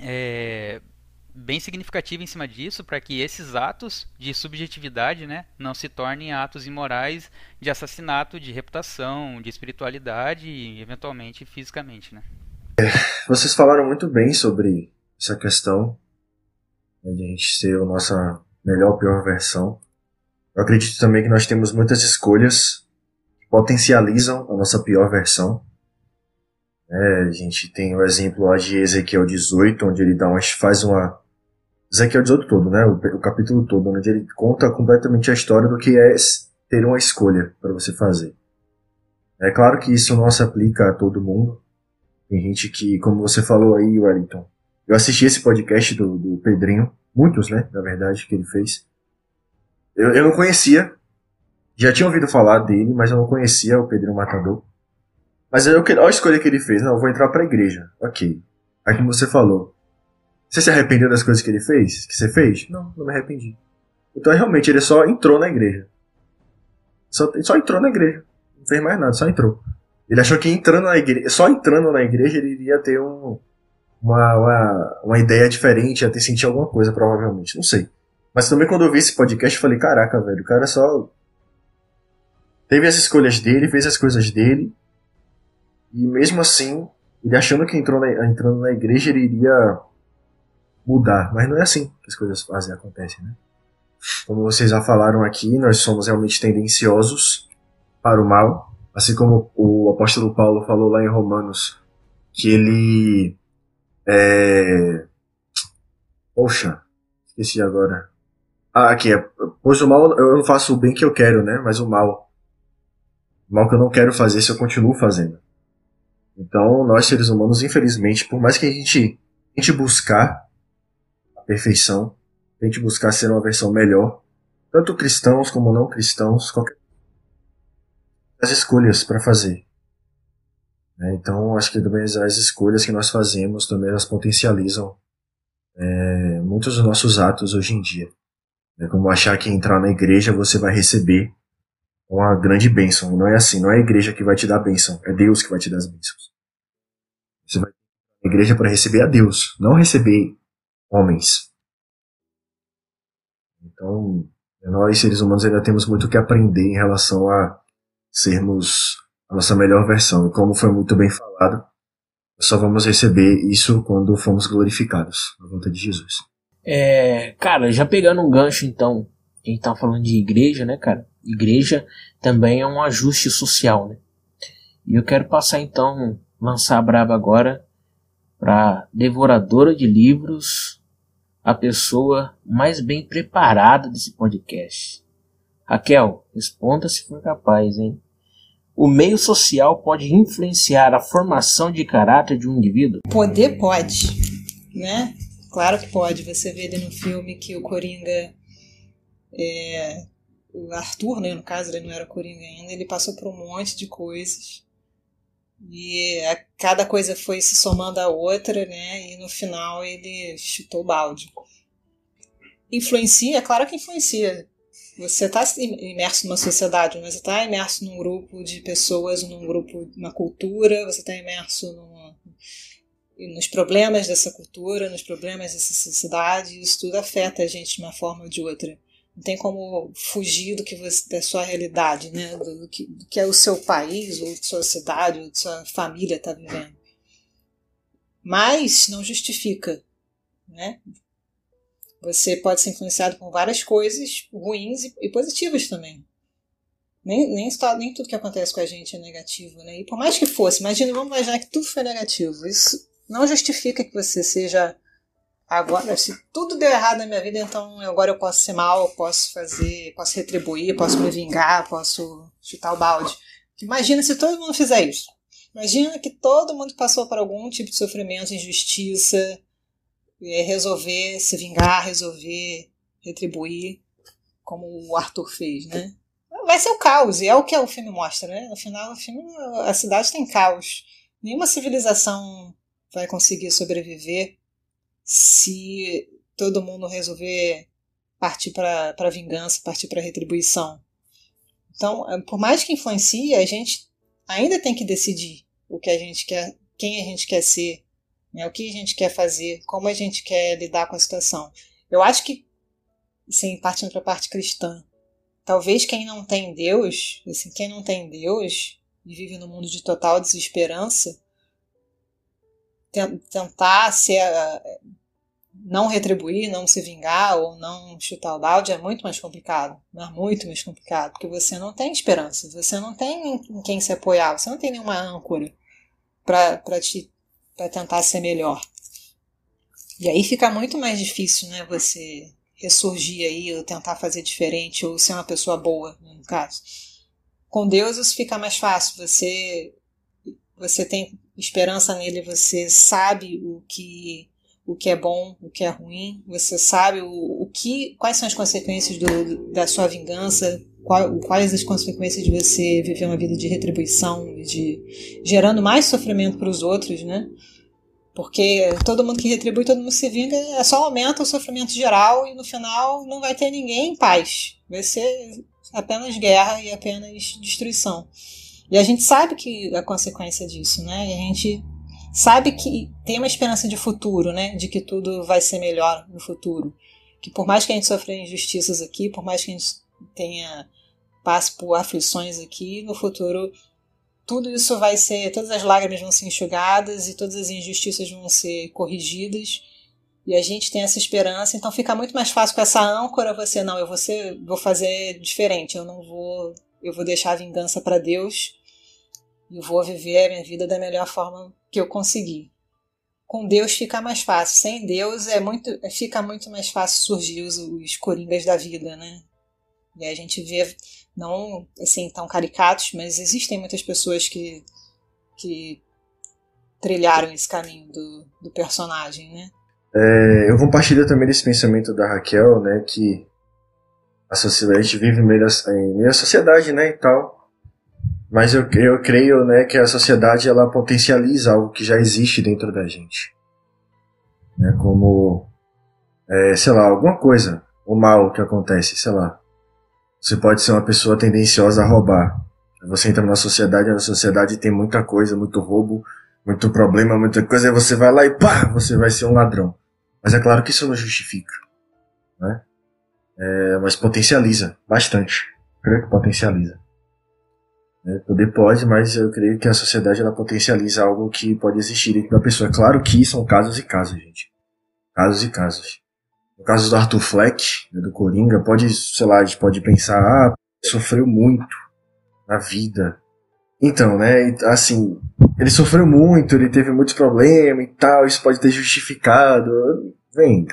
Speaker 3: é, bem significativa em cima disso para que esses atos de subjetividade né, não se tornem atos imorais de assassinato, de reputação, de espiritualidade e eventualmente fisicamente. Né?
Speaker 2: Vocês falaram muito bem sobre essa questão né, de a gente ser a nossa melhor ou pior versão. Eu acredito também que nós temos muitas escolhas que potencializam a nossa pior versão. É, a gente tem o exemplo lá de Ezequiel 18, onde ele dá uma, faz uma. Ezequiel 18 todo, né? O, o capítulo todo, onde ele conta completamente a história do que é ter uma escolha para você fazer. É claro que isso não se aplica a todo mundo. Tem gente que, como você falou aí, Wellington, eu assisti esse podcast do, do Pedrinho, muitos, né, na verdade, que ele fez. Eu, eu não conhecia, já tinha ouvido falar dele, mas eu não conhecia o Pedrinho Matador. Mas eu, olha a escolha que ele fez. Não, vou entrar pra igreja. Ok. Aí como você falou. Você se arrependeu das coisas que ele fez? Que você fez? Não, não me arrependi. Então realmente ele só entrou na igreja. Só, só entrou na igreja. Não fez mais nada, só entrou. Ele achou que entrando na igreja, só entrando na igreja ele iria ter um, uma, uma, uma ideia diferente, ia ter sentido alguma coisa, provavelmente. Não sei. Mas também quando eu vi esse podcast, eu falei, caraca, velho, o cara só teve as escolhas dele, fez as coisas dele, e mesmo assim, ele achando que entrou na, entrando na igreja ele iria mudar. Mas não é assim que as coisas fazem, acontecem, né? Como vocês já falaram aqui, nós somos realmente tendenciosos para o mal. Assim como o apóstolo Paulo falou lá em Romanos, que ele. É... Poxa, esqueci agora. Ah, aqui é. Pois o mal, eu não faço o bem que eu quero, né? Mas o mal. O mal que eu não quero fazer, se eu continuo fazendo. Então, nós seres humanos, infelizmente, por mais que a gente tente buscar a perfeição, tente buscar ser uma versão melhor, tanto cristãos como não cristãos, qualquer as escolhas para fazer. Né? Então, acho que também as escolhas que nós fazemos também elas potencializam é, muitos dos nossos atos hoje em dia. É como achar que entrar na igreja você vai receber uma grande bênção. Não é assim, não é a igreja que vai te dar a bênção, é Deus que vai te dar as bênçãos. Você vai na igreja para receber a Deus, não receber homens. Então, nós seres humanos ainda temos muito que aprender em relação a sermos a nossa melhor versão. E como foi muito bem falado, só vamos receber isso quando formos glorificados na volta de Jesus.
Speaker 1: É, cara, já pegando um gancho então, a gente tá falando de igreja, né, cara? Igreja também é um ajuste social, né? E eu quero passar então, lançar a braba agora para devoradora de livros, a pessoa mais bem preparada desse podcast. Raquel, responda se for capaz, hein? O meio social pode influenciar a formação de caráter de um indivíduo?
Speaker 4: Poder pode, né? Claro que pode. Você vê ali no filme que o Coringa é, o Arthur, né, no caso, ele não era Coringa ainda, ele passou por um monte de coisas. E a, cada coisa foi se somando à outra, né? E no final ele chutou o balde. Influencia? Claro que influencia. você está imerso numa sociedade, você está imerso num grupo de pessoas, num grupo, numa cultura, você está imerso nos problemas dessa cultura, nos problemas dessa sociedade, isso tudo afeta a gente de uma forma ou de outra. Não tem como fugir do que você, da sua realidade, né? do, do, que, do que é o seu país, ou sua cidade, ou sua família está vivendo. Mas não justifica. Né? Você pode ser influenciado por várias coisas ruins e, e positivas também. Nem, nem, nem tudo que acontece com a gente é negativo, né? E por mais que fosse, imagina, vamos imaginar que tudo foi negativo. Isso não justifica que você seja agora, se tudo deu errado na minha vida, então agora eu posso ser mal, posso fazer, posso retribuir, posso me vingar, posso chutar o balde. Imagina se todo mundo fizer isso. Imagina que todo mundo passou por algum tipo de sofrimento, injustiça, resolver se vingar, resolver retribuir, como o Arthur fez, né? Vai ser o caos, e é o que o filme mostra, né? No final do filme, a cidade tem caos. Nenhuma civilização vai conseguir sobreviver se todo mundo resolver partir para vingança, partir para retribuição. Então, é, por mais que influencie, a gente ainda tem que decidir o que a gente quer, quem a gente quer ser, né, o que a gente quer fazer, como a gente quer lidar com a situação. Eu acho que, assim, partindo para a parte cristã, talvez quem não tem Deus, assim, quem não tem Deus e vive no mundo de total desesperança, tentar se não retribuir, não se vingar ou não chutar o balde é muito mais complicado, é muito mais complicado, porque você não tem esperança, você não tem em quem se apoiar, você não tem nenhuma âncora para te para tentar ser melhor. E aí fica muito mais difícil, né, você ressurgir aí ou tentar fazer diferente ou ser uma pessoa boa, no caso. Com Deus isso fica mais fácil, você você tem esperança nele, você sabe o que o que é bom, o que é ruim, você sabe o, o que, quais são as consequências do, da sua vingança, qual, quais as consequências de você viver uma vida de retribuição, de gerando mais sofrimento para os outros, né? Porque todo mundo que retribui, todo mundo se vinga, é só aumenta o sofrimento geral e no final não vai ter ninguém em paz. Vai ser apenas guerra e apenas destruição. E a gente sabe que a consequência disso, né? E a gente sabe que tem uma esperança de futuro, né? De que tudo vai ser melhor no futuro. Que por mais que a gente sofra injustiças aqui, por mais que a gente tenha passe por aflições aqui, no futuro tudo isso vai ser, todas as lágrimas vão ser enxugadas e todas as injustiças vão ser corrigidas. E a gente tem essa esperança, então fica muito mais fácil com essa âncora você não, eu vou, ser, vou fazer diferente, eu não vou eu vou deixar a vingança para Deus e vou viver a minha vida da melhor forma que eu conseguir. Com Deus fica mais fácil. Sem Deus é muito, fica muito mais fácil surgir os, os coringas da vida, né? E a gente vê, não assim tão caricatos, mas existem muitas pessoas que, que trilharam esse caminho do, do personagem, né?
Speaker 2: É, eu compartilho também desse pensamento da Raquel, né, que a sociedade gente vive em meio à sociedade, né, e tal. Mas eu, eu creio, né, que a sociedade ela potencializa algo que já existe dentro da gente, né, como, é, sei lá, alguma coisa, o mal que acontece, sei lá. Você pode ser uma pessoa tendenciosa a roubar. Você entra na sociedade, na sociedade tem muita coisa, muito roubo, muito problema, muita coisa, e você vai lá e pá, você vai ser um ladrão. Mas é claro que isso não justifica, né? É, mas potencializa bastante. Creio que potencializa. É, poder pode, mas eu creio que a sociedade ela potencializa algo que pode existir dentro da pessoa. É claro que são casos e casos, gente. Casos e casos. No caso do Arthur Fleck, né, do Coringa, pode, sei lá, a gente pode pensar, ah, sofreu muito na vida. Então, né, assim, ele sofreu muito, ele teve muitos problemas e tal, isso pode ter justificado. Vem,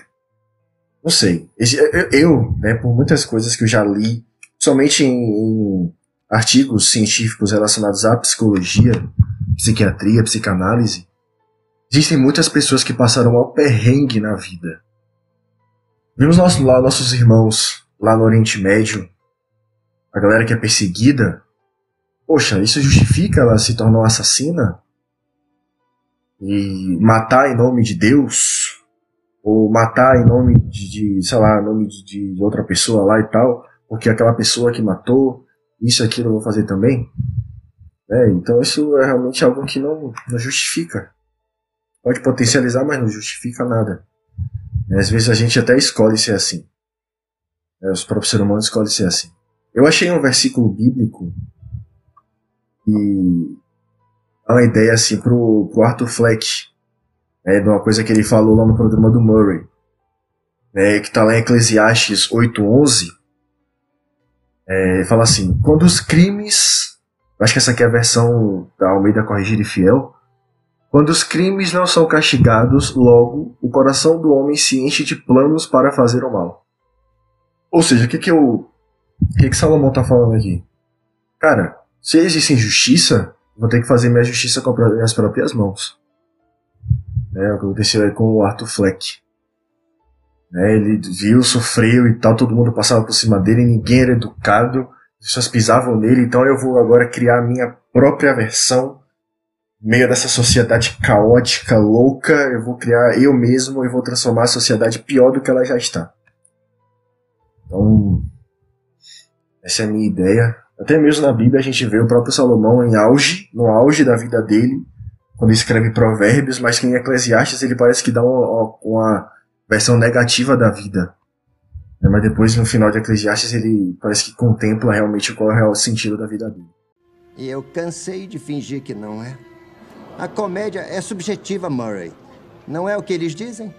Speaker 2: não sei. Eu, eu, né, por muitas coisas que eu já li, somente em, em artigos científicos relacionados à psicologia, psiquiatria, psicanálise, existem muitas pessoas que passaram ao perrengue na vida. Vimos nosso, lá nossos irmãos lá no Oriente Médio, a galera que é perseguida. Poxa, isso justifica ela se tornar uma assassina? E matar em nome de Deus? ou matar em nome de, de sei lá, nome de, de, outra pessoa lá e tal, porque aquela pessoa que matou, isso aqui eu vou fazer também. É, então isso é realmente algo que não, não justifica. Pode potencializar, mas não justifica nada. E às vezes a gente até escolhe ser assim. É, os próprios seres humanos escolhem ser assim. Eu achei um versículo bíblico e uma ideia assim pro, pro Arthur Fleck, é, de uma coisa que ele falou lá no programa do Murray, que está lá em Eclesiastes 8:11, é, fala assim: quando os crimes, acho que essa aqui é a versão da Almeida Corrigida e Fiel, quando os crimes não são castigados, logo o coração do homem se enche de planos para fazer o mal. Ou seja, o que que eu, o que que Salomão está falando aqui? Cara, se existe injustiça, vou ter que fazer minha justiça com as minhas próprias mãos. É o que aconteceu aí com o Arthur Fleck. É, ele viu, sofreu e tal, todo mundo passava por cima dele, ninguém era educado, as pessoas pisavam nele, então eu vou agora criar a minha própria versão, meio dessa sociedade caótica, louca, eu vou criar eu mesmo e vou transformar a sociedade pior do que ela já está. Então, essa é a minha ideia. Até mesmo na Bíblia a gente vê o próprio Salomão em auge, no auge da vida dele, quando escreve provérbios, mas que em Eclesiastes ele parece que dá uma, uma versão negativa da vida. Né? Mas depois, no final de Eclesiastes, ele parece que contempla realmente qual é o real sentido da vida dele.
Speaker 7: E eu cansei de fingir que não é. A comédia é subjetiva, Murray. Não é o que eles dizem?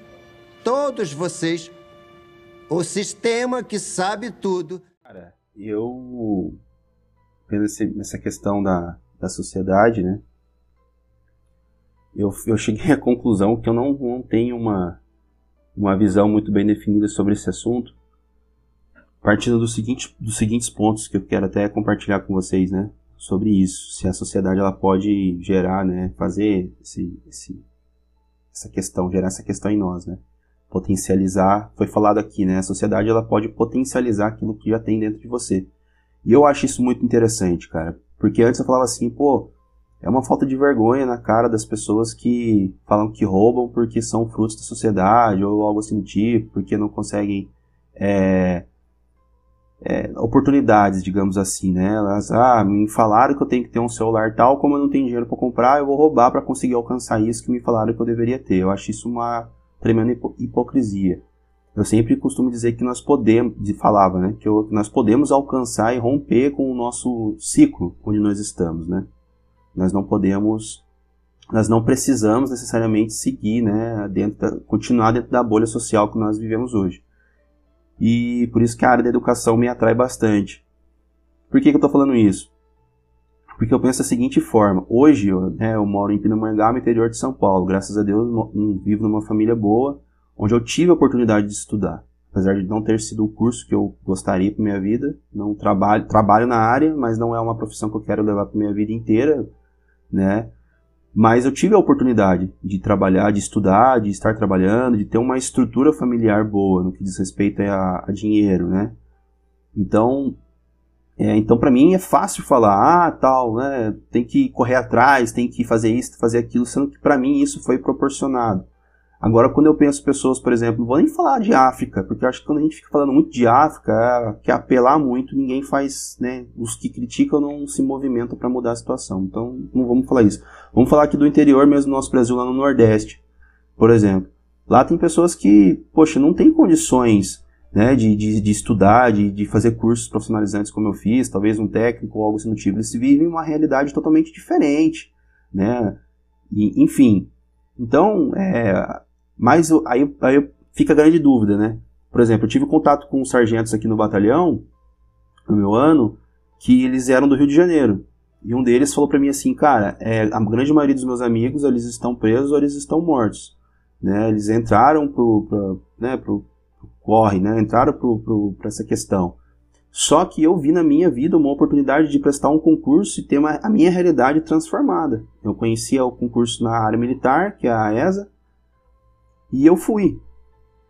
Speaker 7: Todos vocês. O sistema que sabe tudo.
Speaker 5: Cara, eu. Vendo essa questão da, da sociedade, né? Eu, eu cheguei à conclusão que eu não, não tenho uma, uma visão muito bem definida sobre esse assunto, partindo do seguinte, dos seguintes pontos que eu quero até compartilhar com vocês, né, sobre isso, se a sociedade ela pode gerar, né, fazer esse, esse, essa questão, gerar essa questão em nós, né, potencializar, foi falado aqui, né, a sociedade ela pode potencializar aquilo que já tem dentro de você. E eu acho isso muito interessante, cara, porque antes eu falava assim, pô, é uma falta de vergonha na cara das pessoas que falam que roubam porque são frutos da sociedade ou algo assim do tipo, porque não conseguem é, é, oportunidades, digamos assim, né? Elas, ah, me falaram que eu tenho que ter um celular tal, como eu não tenho dinheiro para comprar, eu vou roubar para conseguir alcançar isso que me falaram que eu deveria ter. Eu acho isso uma tremenda hipocrisia. Eu sempre costumo dizer que nós podemos, falava, né, que, eu, nós podemos alcançar e romper com o nosso ciclo onde nós estamos, né? Nós não podemos, nós não precisamos necessariamente seguir, né, dentro da, continuar dentro da bolha social que nós vivemos hoje. E por isso que a área da educação me atrai bastante. Por que, que eu estou falando isso? Porque eu penso da seguinte forma: hoje eu, né, eu moro em Pindamonhangaba, no interior de São Paulo. Graças a Deus, vivo numa família boa, onde eu tive a oportunidade de estudar. Apesar de não ter sido o curso que eu gostaria para minha vida, não trabalho, trabalho na área, mas não é uma profissão que eu quero levar para minha vida inteira né? Mas eu tive a oportunidade de trabalhar, de estudar, de estar trabalhando, de ter uma estrutura familiar boa no que diz respeito a, a dinheiro, né? Então, é, então para mim é fácil falar, ah, tal, né? Tem que correr atrás, tem que fazer isso, fazer aquilo, sendo que para mim isso foi proporcionado. Agora, quando eu penso pessoas, por exemplo, não vou nem falar de África, porque acho que quando a gente fica falando muito de África, é, quer apelar muito, ninguém faz, né? Os que criticam não se movimentam para mudar a situação. Então, não vamos falar isso. Vamos falar aqui do interior mesmo do nosso Brasil, lá no Nordeste, por exemplo. Lá tem pessoas que, poxa, não tem condições né, de, de, de estudar, de, de fazer cursos profissionalizantes como eu fiz, talvez um técnico ou algo assim do tipo. Eles vivem uma realidade totalmente diferente, né? E, enfim, então, é, mas aí, aí fica grande dúvida, né? Por exemplo, eu tive contato com sargentos aqui no batalhão, no meu ano, que eles eram do Rio de Janeiro. E um deles falou para mim assim, cara, é, a grande maioria dos meus amigos, eles estão presos ou eles estão mortos. Né? Eles entraram pro, pro, né, pro, pro corre, né? entraram para essa questão. Só que eu vi na minha vida uma oportunidade de prestar um concurso e ter uma, a minha realidade transformada. Eu conhecia o concurso na área militar, que é a ESA, e eu fui.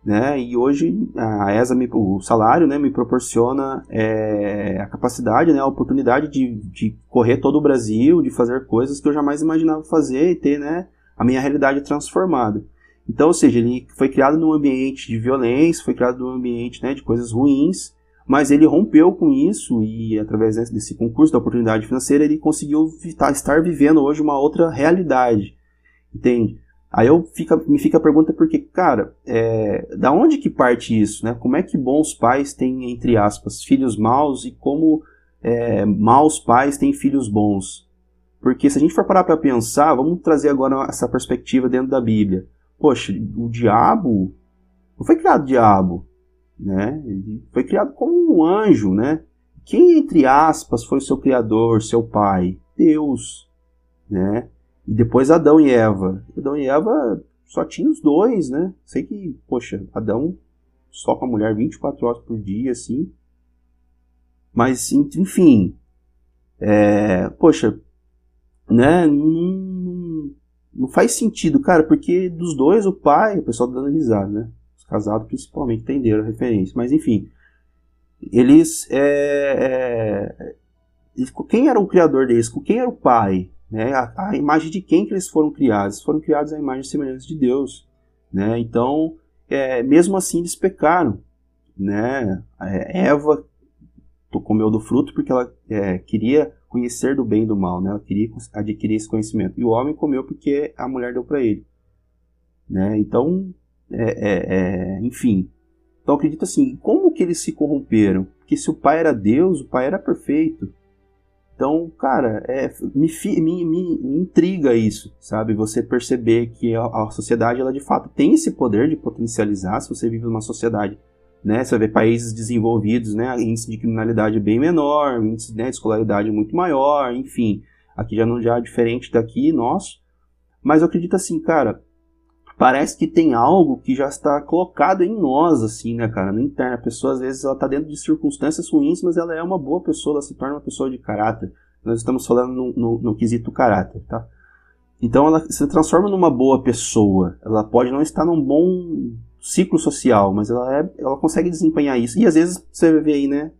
Speaker 5: Né? E hoje a ESA, me, o salário né, me proporciona é, a capacidade, né, a oportunidade de, de correr todo o Brasil, de fazer coisas que eu jamais imaginava fazer e ter né, a minha realidade transformada. Então, ou seja, ele foi criado num ambiente de violência, foi criado num ambiente né, de coisas ruins, Mas ele rompeu com isso e, através desse concurso da oportunidade financeira, ele conseguiu estar vivendo hoje uma outra realidade. Entende? Aí eu fica, me fica a pergunta porque, cara, é, da onde que parte isso, né? Como é que bons pais têm, entre aspas, filhos maus e como é, maus pais têm filhos bons? Porque se a gente for parar para pensar, vamos trazer agora essa perspectiva dentro da Bíblia. Poxa, o diabo não foi criado diabo, né? Ele foi criado como um anjo, né? Quem, entre aspas, foi seu criador, seu pai? Deus, né? E depois Adão e Eva. Adão e Eva só tinha os dois, né? Sei que, poxa, Adão só com a mulher 24 horas por dia, assim. Mas, enfim. É, poxa, né? Não, não faz sentido, cara, porque dos dois, o pai, o pessoal tá dando risada, né? Os casados principalmente entenderam a referência. Mas, enfim. Eles. É, é, quem era o criador deles? Quem era o pai? Né? A, a, imagem de quem que eles foram criados? Foram criados à imagem e semelhança de Deus. Né? Então, é, mesmo assim, eles pecaram. Né? É, Eva comeu do fruto porque ela é, queria conhecer do bem e do mal, né? ela queria adquirir esse conhecimento. E o homem comeu porque a mulher deu para ele. Né? Então, é, é, é, enfim. Então acredito assim, como que eles se corromperam? Porque se o pai era Deus, o pai era perfeito. Então, cara, é, me, me, me, intriga isso, sabe? Você perceber que a, a, sociedade, ela de fato tem esse poder de potencializar. Se você vive numa sociedade, né? Você vê países desenvolvidos, né? Índice de criminalidade bem menor, índice né, de escolaridade muito maior, enfim. Aqui já não já é diferente daqui, nosso. Mas eu acredito assim, cara, parece que tem algo que já está colocado em nós, assim, né, cara, no interno. A pessoa, às vezes, ela está dentro de circunstâncias ruins, mas ela é uma boa pessoa, ela se torna uma pessoa de caráter. Nós estamos falando no, no, no quesito caráter, tá? Então, ela se transforma numa boa pessoa. Ela pode não estar num bom ciclo social, mas ela, é, ela consegue desempenhar isso. E às vezes você vê aí, né?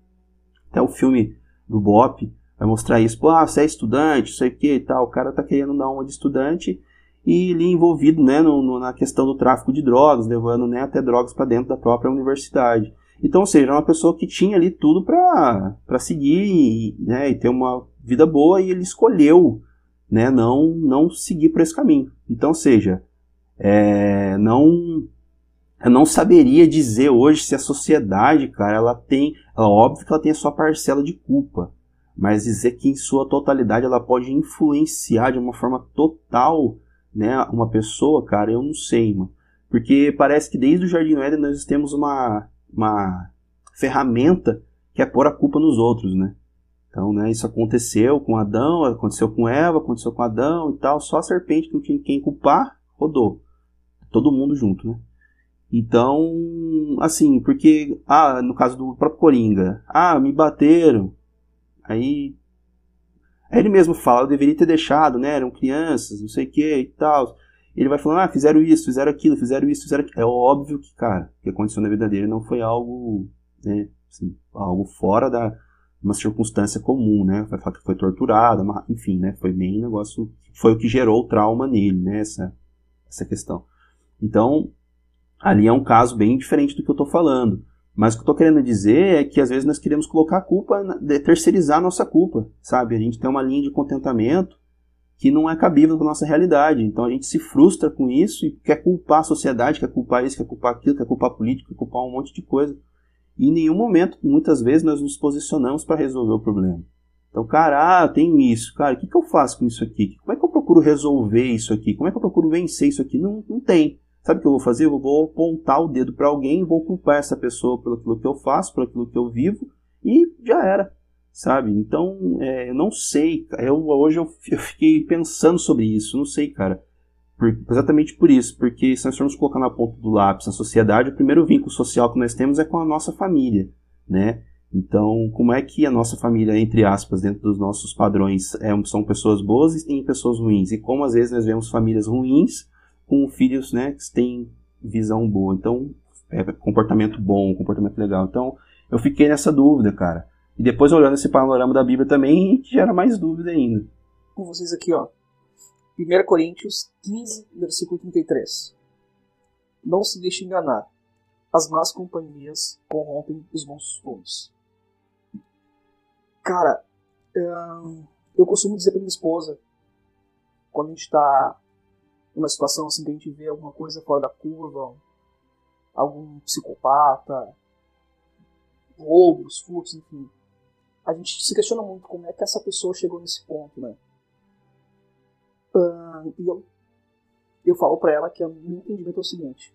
Speaker 5: Até o filme do Bop vai mostrar isso. Pô, ah, você é estudante, sei o que e tal. O cara tá querendo dar uma de estudante e ele envolvido né, no, no, na questão do tráfico de drogas, levando né, até drogas para dentro da própria universidade. Então, ou seja, é uma pessoa que tinha ali tudo para seguir e, né, e ter uma vida boa e ele escolheu né, não, não seguir por esse caminho. Então, ou seja, é, não eu não saberia dizer hoje se a sociedade, cara, ela tem, ela, óbvio que ela tem a sua parcela de culpa, mas dizer que em sua totalidade ela pode influenciar de uma forma total né, uma pessoa, cara, eu não sei, mano. Porque parece que desde o Jardim Éden nós temos uma, uma ferramenta que é pôr a culpa nos outros, né? Então, né, isso aconteceu com Adão, aconteceu com Eva, aconteceu com Adão e tal. Só a serpente que não tinha quem culpar, rodou. Todo mundo junto, né? Então, assim, porque, ah, no caso do próprio Coringa, ah, me bateram. Aí Aí ele mesmo fala, eu deveria ter deixado, né? Eram crianças, não sei o que e tal. Ele vai falando, ah, fizeram isso, fizeram aquilo, fizeram isso, fizeram aquilo. É óbvio que, cara, que aconteceu na vida dele não foi algo, né, assim, algo fora da uma circunstância comum, né? Vai falar que foi torturado, enfim, né? Foi bem negócio, foi o que gerou o trauma nele, né? Essa, essa questão. Então, ali é um caso bem diferente do que eu tô falando. Mas o que eu tô querendo dizer é que às vezes nós queremos colocar a culpa, terceirizar a nossa culpa, sabe? A gente tem uma linha de contentamento que não é cabível com a nossa realidade. Então a gente se frustra com isso e quer culpar a sociedade, quer culpar isso, quer culpar aquilo, quer culpar a política, quer culpar um monte de coisa. E em nenhum momento, muitas vezes, nós nos posicionamos para resolver o problema. Então, cara, ah, tenho isso. Cara, o que, que eu faço com isso aqui? Como é que eu procuro resolver isso aqui? Como é que eu procuro vencer isso aqui? Não, não tem. Sabe o que eu vou fazer? Eu vou apontar o dedo para alguém, vou culpar essa pessoa pelo aquilo que eu faço, por aquilo que eu vivo e já era, sabe? Então, é, eu não sei. Eu, hoje eu, eu, fiquei pensando sobre isso, não sei, cara. Por, exatamente por isso, porque se nós formos colocar na ponta do lápis na sociedade, o primeiro vínculo social que nós temos é com a nossa família, né? Então, como é que a nossa família, entre aspas, dentro dos nossos padrões, é, são pessoas boas e tem pessoas ruins? E como às vezes nós vemos famílias ruins com filhos né, que têm visão boa. Então, é comportamento bom, comportamento legal. Então, eu fiquei nessa dúvida, cara. E depois, olhando esse panorama da Bíblia também, gera mais dúvida ainda.
Speaker 6: Com vocês aqui, ó. 1 Coríntios 15, versículo 33. Não se deixe enganar. as más companhias corrompem os bons costumes. Cara, eu costumo dizer pra minha esposa, quando a gente tá numa situação assim que a gente vê alguma coisa fora da curva, algum psicopata, roubos, furtos, enfim. A gente se questiona muito como é que essa pessoa chegou nesse ponto, né? Uh, e eu, eu falo para ela que o meu entendimento é o seguinte: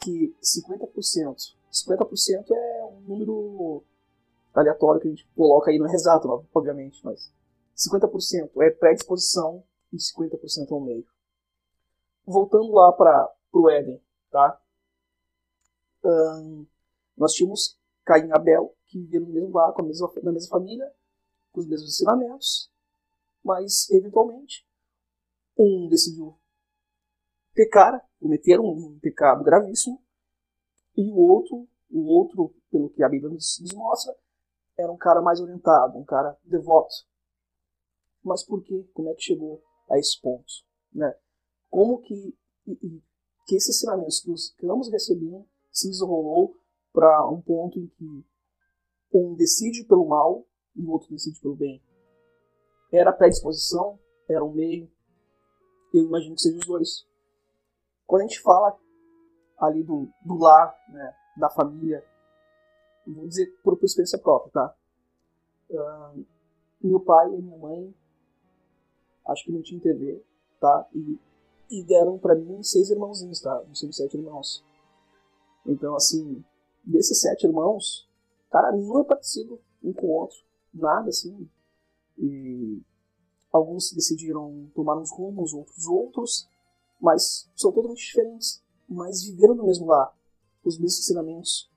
Speaker 6: que 50%, 50% é um número aleatório que a gente coloca aí, não é exato, obviamente, mas 50% é predisposição e 50% ao meio. Voltando lá para o Éden, tá? Um, nós tínhamos Caim e Abel, que viveram no mesmo mesma, na mesma família, com os mesmos ensinamentos, mas, eventualmente, um decidiu pecar, cometer um pecado gravíssimo, e o outro, o outro, pelo que a Bíblia nos, nos mostra, era um cara mais orientado, um cara devoto. Mas por quê? Como é que chegou a esse ponto? Né? Como que, que esses ensinamentos que, que ambos recebiam se desenrolou para um ponto em que um decide pelo mal e o outro decide pelo bem. Era a predisposição, era o meio. Eu imagino que sejam os dois. Quando a gente fala ali do, do lar, né, da família, vou dizer por, por experiência própria, tá? Uh, meu pai e minha mãe, acho que não tinham TV, tá? E, e deram para mim seis irmãozinhos, tá? Não sei sete irmãos. Então, assim, desses sete irmãos, cara, nenhum é parecido um com o outro. Nada, assim. E alguns decidiram tomar uns rumos, outros outros, mas são totalmente diferentes. Mas viveram no mesmo lar, os mesmos ensinamentos,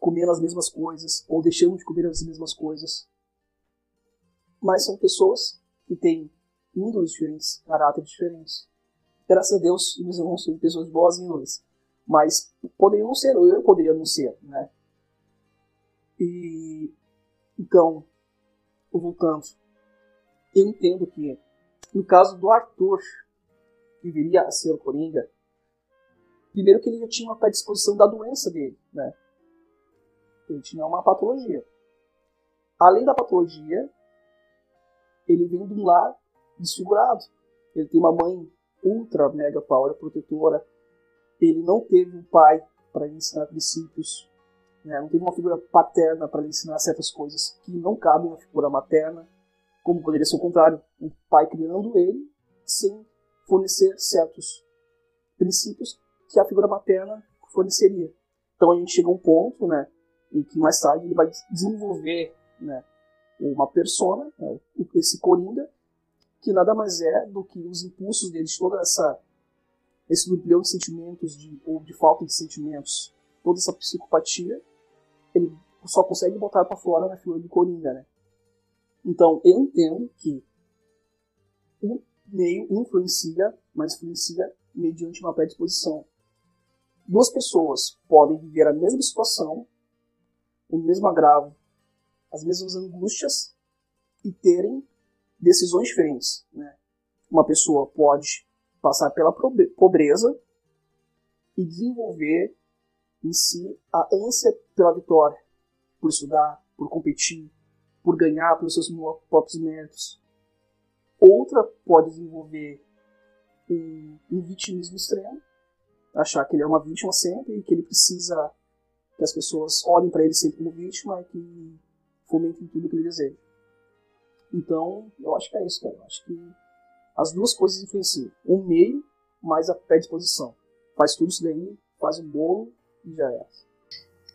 Speaker 6: comendo as mesmas coisas, ou deixando de comer as mesmas coisas. Mas são pessoas que têm índoles diferentes, caráteres diferentes. Graças a Deus, meus irmãos são pessoas boas índoles mas poderiam ser, ou eu poderia não ser, né? E então, voltando, eu entendo que no caso do Arthur, que viria a ser o Coringa, primeiro que ele já tinha uma predisposição da doença dele, né? Ele tinha uma patologia. Além da patologia, ele vem de um lar desfigurado. Ele tem uma mãe ultra mega power protetora, ele não teve um pai para ensinar princípios, né? não teve uma figura paterna para ensinar certas coisas que não cabem na figura materna, como poderia ser o contrário, um pai criando ele sem fornecer certos princípios que a figura materna forneceria. Então a gente chega a um ponto, né, em que mais tarde ele vai desenvolver, né, uma persona, né, esse coringa, que nada mais é do que os impulsos dele, de toda essa esse nucleão de sentimentos de, ou de falta de sentimentos, toda essa psicopatia, ele só consegue botar para fora na figura do Coringa, né? Então, eu entendo que o meio influencia, mas influencia mediante uma predisposição. Duas pessoas podem viver a mesma situação, o mesmo agravo, as mesmas angústias e terem decisões diferentes. Né? Uma pessoa pode passar pela pobreza e desenvolver em si a ânsia pela vitória, por estudar, por competir, por ganhar pelos seus próprios méritos. Outra pode desenvolver um, um vitimismo extremo, achar que ele é uma vítima sempre e que ele precisa que as pessoas olhem para ele sempre como vítima e que fomentem tudo que ele deseja. Então, eu acho que é isso, cara. Eu acho que as duas coisas influenciam. O meio mais a predisposição. Faz tudo isso daí, faz um bolo e já é.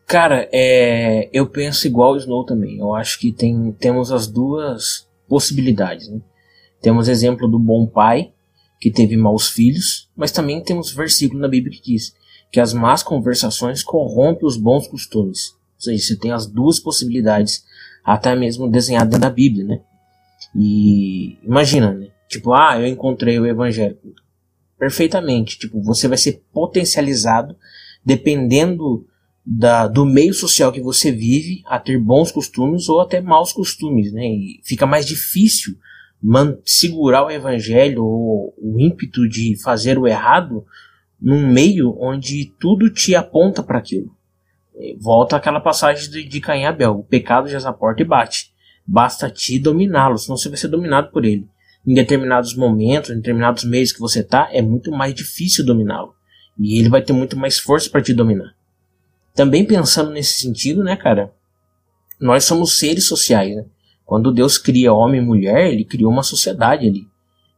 Speaker 1: Cara, é, eu penso igual o Snow também. Eu acho que tem, temos as duas possibilidades. Né? Temos exemplo do bom pai, que teve maus filhos, mas também temos versículo na Bíblia que diz que as más conversações corrompem os bons costumes. Ou seja, você tem as duas possibilidades, até mesmo desenhadas na Bíblia, né? E imagina, né? Tipo, ah, eu encontrei o evangelho. Perfeitamente. Tipo, você vai ser potencializado dependendo da, do meio social que você vive a ter bons costumes ou até maus costumes, né? E fica mais difícil man, segurar o evangelho ou o ímpeto de fazer o errado num meio onde tudo te aponta para aquilo. Volta aquela passagem de, de Caim e Abel: o pecado já a porta e bate. Basta te dominá-lo, senão você vai ser dominado por ele. Em determinados momentos, em determinados meios que você tá, é muito mais difícil dominá-lo. E ele vai ter muito mais força para te dominar. Também pensando nesse sentido, né, cara? Nós somos seres sociais, né? Quando Deus cria homem e mulher, ele criou uma sociedade ali.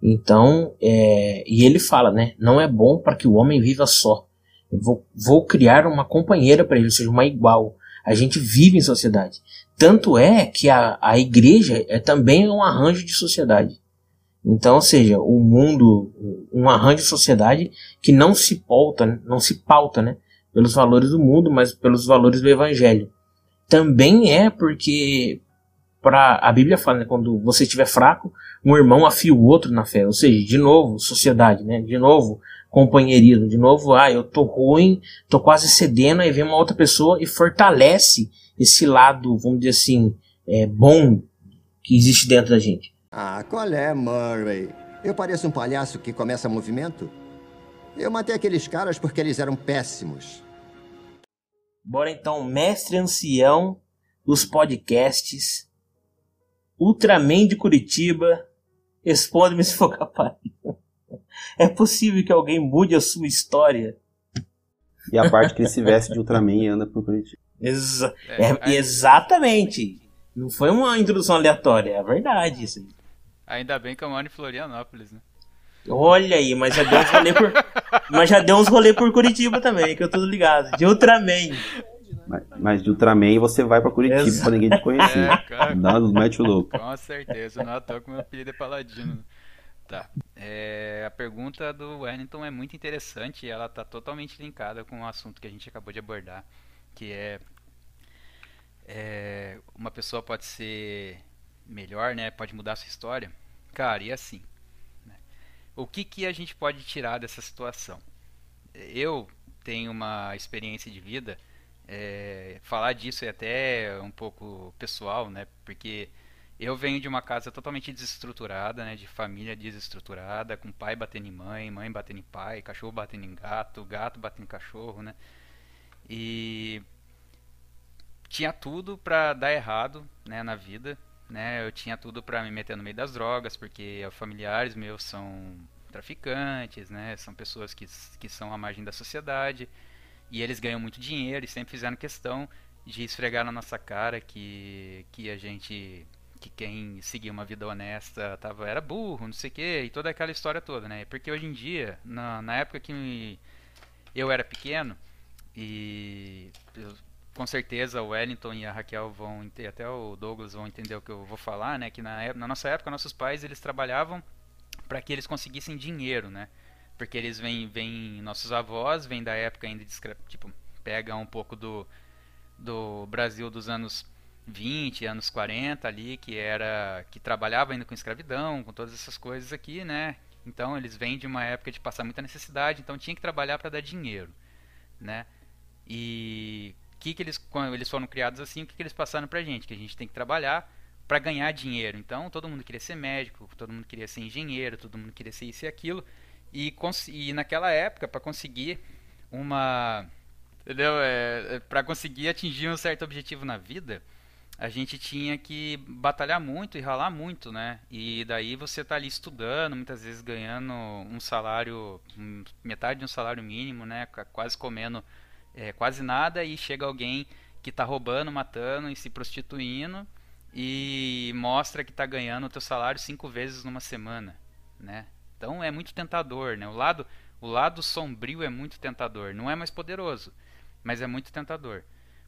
Speaker 1: Então, é, e ele fala, né? Não é bom para que o homem viva só. Eu vou, vou criar uma companheira para ele, ou seja, uma igual. A gente vive em sociedade. Tanto é que a, a igreja é também um arranjo de sociedade. Então, ou seja, o mundo, um arranjo de sociedade que não se pauta, não se pauta, né, pelos valores do mundo, mas pelos valores do evangelho. Também é porque para a Bíblia fala, né, quando você estiver fraco, um irmão afia o outro na fé. Ou seja, de novo, sociedade, né? De novo, companheirismo. De novo, ah, eu tô ruim, tô quase cedendo, aí vem uma outra pessoa e fortalece esse lado, vamos dizer assim, é, bom que existe dentro da gente.
Speaker 7: Ah, qual é, Murray? Eu pareço um palhaço que começa movimento? Eu matei aqueles caras porque eles eram péssimos.
Speaker 1: Bora então, mestre ancião dos podcasts, Ultraman de Curitiba, responde-me se for capaz. É possível que alguém mude a sua história?
Speaker 5: E a parte que ele se veste de Ultraman e anda por Curitiba.
Speaker 1: Exa é, é, exatamente. Não foi uma introdução aleatória, é verdade isso.
Speaker 3: Ainda bem que eu moro em Florianópolis, né?
Speaker 1: Olha aí, mas já deu uns rolê por, mas já deu uns rolê por Curitiba também, que eu tô ligado. De Ultraman.
Speaker 5: Mas, mas de Ultraman você vai pra Curitiba Exato. pra ninguém te conhecer. É, cara, mete o louco.
Speaker 3: Com certeza, não é que meu apelido é Paladino. Tá. É, a pergunta do Wellington é muito interessante e ela está totalmente linkada com o assunto que a gente acabou de abordar, que é, é uma pessoa pode ser melhor, né? Pode mudar a sua história. Cara, e assim, né? o que que a gente pode tirar dessa situação? Eu tenho uma experiência de vida é, falar disso é até um pouco pessoal, né? Porque eu venho de uma casa totalmente desestruturada, né? De família desestruturada, com pai batendo em mãe, mãe batendo em pai, cachorro batendo em gato, gato batendo em cachorro, né? E tinha tudo para dar errado, né? Na vida, né? Eu tinha tudo para me meter no meio das drogas, porque familiares meus são traficantes, né? São pessoas que, que são à margem da sociedade. E eles ganham muito dinheiro e sempre fizeram questão de esfregar na nossa cara que, que a gente que quem seguia uma vida honesta tava, era burro, não sei o que, e toda aquela história toda, né? Porque hoje em dia, na, na época que eu era pequeno, e eu, com certeza o Wellington e a Raquel vão até o Douglas vão entender o que eu vou falar, né? Que na, na nossa época, nossos pais eles trabalhavam para que eles conseguissem dinheiro, né? porque eles vêm, vêm nossos avós, vêm da época ainda de tipo, pega um pouco do do Brasil dos anos 20, anos 40 ali, que era que trabalhava ainda com escravidão, com todas essas coisas aqui, né? Então eles vêm de uma época de passar muita necessidade, então tinha que trabalhar para dar dinheiro, né? E que que eles quando eles foram criados assim, o que que eles passaram pra gente? Que a gente tem que trabalhar para ganhar dinheiro. Então todo mundo queria ser médico, todo mundo queria ser engenheiro, todo mundo queria ser isso e aquilo. E, e naquela época, para conseguir uma. Entendeu? É, é para conseguir atingir um certo objetivo na vida, a gente tinha que batalhar muito e ralar muito, né? E daí você tá ali estudando, muitas vezes ganhando um salário, metade de um salário mínimo, né? Quase comendo é, quase nada e chega alguém que tá roubando, matando e se prostituindo e mostra que tá ganhando o teu salário cinco vezes numa semana, né? Então é muito tentador, né? O lado, o lado sombrio é muito tentador. Não é mais poderoso, mas é muito tentador.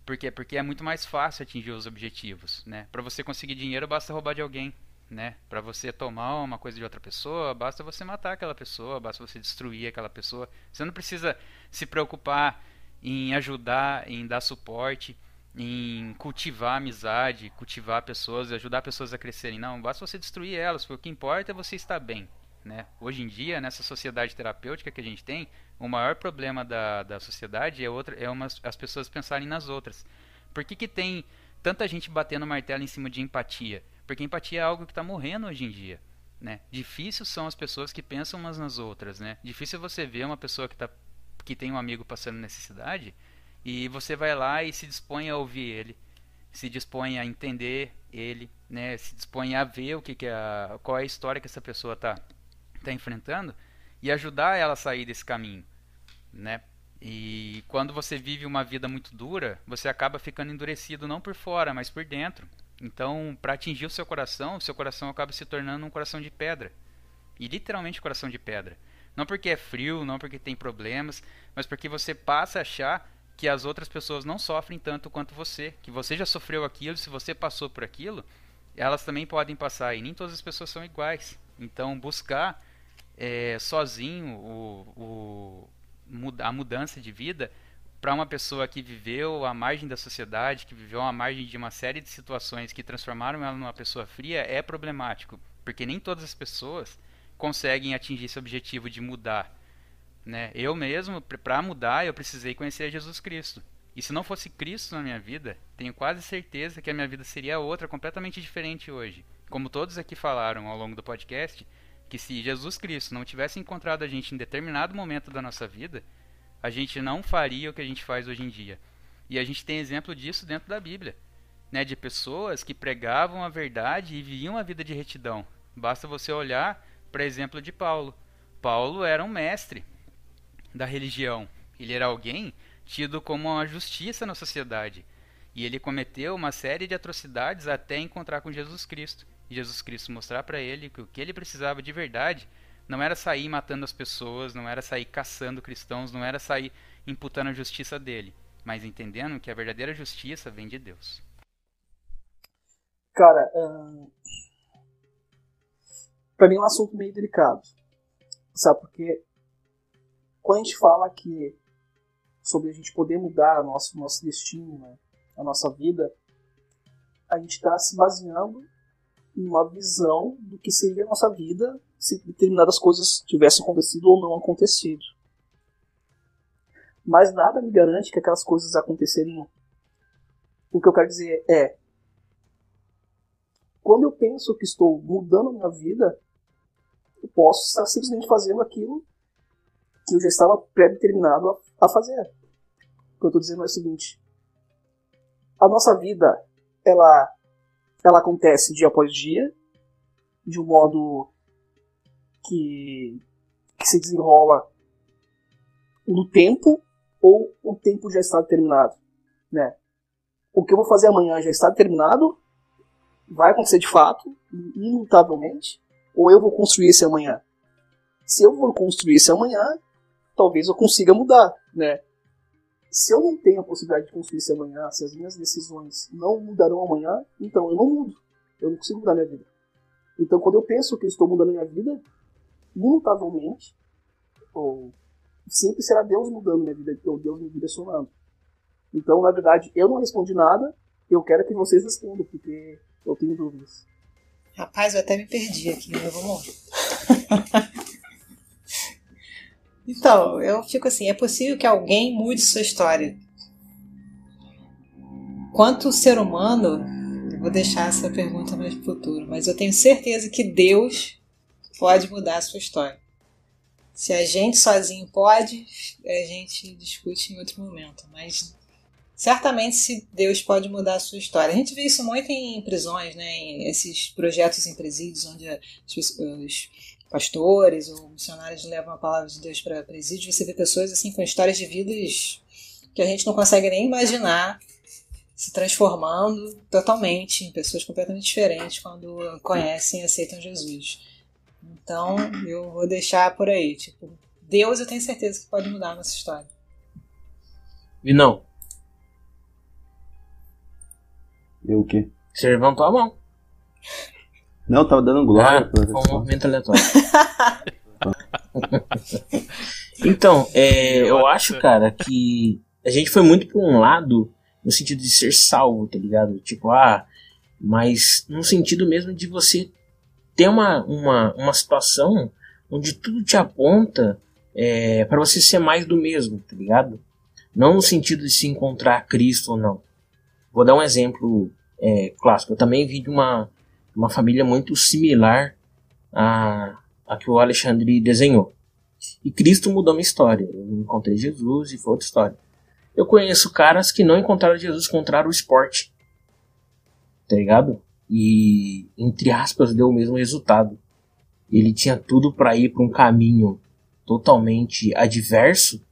Speaker 3: Por quê? Porque é muito mais fácil atingir os objetivos, né? Para você conseguir dinheiro basta roubar de alguém, né? Para você tomar uma coisa de outra pessoa, basta você matar aquela pessoa, basta você destruir aquela pessoa. Você não precisa se preocupar em ajudar, em dar suporte, em cultivar amizade, cultivar pessoas, ajudar pessoas a crescerem. Não, basta você destruir elas, porque o que importa é você estar bem. Né? Hoje em dia, nessa sociedade terapêutica que a gente tem, o maior problema da, da sociedade é, outra, é umas, as pessoas pensarem nas outras. Por que, que tem tanta gente batendo martelo em cima de empatia? Porque empatia é algo que está morrendo hoje em dia. Né? Difícil são as pessoas que pensam umas nas outras. Né? Difícil você ver uma pessoa que está que tem um amigo passando necessidade e você vai lá e se dispõe a ouvir ele, se dispõe a entender ele, né, se dispõe a ver o que, que é qual é a história que essa pessoa está tá enfrentando e ajudar ela a sair desse caminho, né? E quando você vive uma vida muito dura, você acaba ficando endurecido não por fora, mas por dentro. Então, para atingir o seu coração, o seu coração acaba se tornando um coração de pedra. E literalmente coração de pedra. Não porque é frio, não porque tem problemas, mas porque você passa a achar que as outras pessoas não sofrem tanto quanto você, que você já sofreu aquilo, se você passou por aquilo, elas também podem passar e nem todas as pessoas são iguais. Então, buscar é, sozinho o, o, a mudança de vida para uma pessoa que viveu à margem da sociedade, que viveu à margem de uma série de situações que transformaram ela numa pessoa fria, é problemático, porque nem todas as pessoas conseguem atingir esse objetivo de mudar. Né? Eu mesmo, para mudar, eu precisei conhecer Jesus Cristo. E se não fosse Cristo na minha vida, tenho quase certeza que a minha vida seria outra, completamente diferente hoje. Como todos aqui falaram ao longo do podcast, que se Jesus Cristo não tivesse encontrado a gente em determinado momento da nossa vida, a gente não faria o que a gente faz hoje em dia. E a gente tem exemplo disso dentro da Bíblia, né, de pessoas que pregavam a verdade e viviam a vida de retidão. Basta você olhar para exemplo de Paulo. Paulo era um mestre da religião. Ele era alguém tido como uma justiça na sociedade. E ele cometeu uma série de atrocidades até encontrar com Jesus Cristo. E Jesus Cristo mostrar para ele que o que ele precisava de verdade não era sair matando as pessoas, não era sair caçando cristãos, não era sair imputando a justiça dele, mas entendendo que a verdadeira justiça vem de Deus.
Speaker 6: Cara, para mim é um assunto meio delicado. Sabe porque quando a gente fala que sobre a gente poder mudar nosso nosso destino, né, a nossa vida, a gente está se baseando em uma visão do que seria a nossa vida se determinadas coisas tivessem acontecido ou não acontecido. Mas nada me garante que aquelas coisas aconteceriam. O que eu quero dizer é, quando eu penso que estou mudando a minha vida, posso estar simplesmente fazendo aquilo que eu já estava pré-determinado a, a fazer. O que eu estou dizendo é o seguinte: a nossa vida ela, ela acontece dia após dia, de um modo que, que se desenrola no tempo ou o tempo já está determinado, né? O que eu vou fazer amanhã já está determinado, vai acontecer de fato, imutavelmente, ou eu vou construir esse amanhã? Se eu vou construir esse amanhã, talvez eu consiga mudar, né? Se eu não tenho a possibilidade de construir esse amanhã, se as minhas decisões não mudarão amanhã, então eu não mudo. Eu não consigo mudar minha vida. Então, quando eu penso que estou mudando minha vida, imutavelmente, ou sempre será Deus mudando minha vida, ou Deus me direcionando. Então, na verdade, eu não respondi nada, eu quero que vocês respondam, porque eu tenho dúvidas.
Speaker 4: Rapaz, eu até me perdi aqui, mas vamos então, eu fico assim, é possível que alguém mude sua história. Quanto ser humano, eu vou deixar essa pergunta mais para o futuro, mas eu tenho certeza que Deus pode mudar a sua história. Se a gente sozinho pode, a gente discute em outro momento, mas certamente se Deus pode mudar a sua história. A gente vê isso muito em prisões, né? Em esses projetos em presídios onde os, pastores ou missionários levam a palavra de Deus para presídio, você vê pessoas assim com histórias de vidas que a gente não consegue nem imaginar se transformando totalmente em pessoas completamente diferentes quando conhecem e aceitam Jesus. Então, eu vou deixar por aí, tipo, Deus eu tenho certeza que pode mudar a nossa história.
Speaker 1: E não,
Speaker 5: Eu o quê?
Speaker 1: Você levantou a mão.
Speaker 5: Não, tava dando glória.
Speaker 1: Ah, foi um movimento aleatório. então, é, eu acho, cara, que a gente foi muito por um lado no sentido de ser salvo, tá ligado? Tipo, ah, mas no sentido mesmo de você ter uma, uma, uma situação onde tudo te aponta é, para você ser mais do mesmo, tá ligado? Não no sentido de se encontrar Cristo ou não. Vou dar um exemplo é, clássico. Eu também vi de uma, uma família muito similar à, à que o Alexandre desenhou. E Cristo mudou minha história. Eu encontrei Jesus e foi outra história. Eu conheço caras que não encontraram Jesus, encontraram o esporte. Tá ligado? E, entre aspas, deu o mesmo resultado. Ele tinha tudo para ir para um caminho totalmente adverso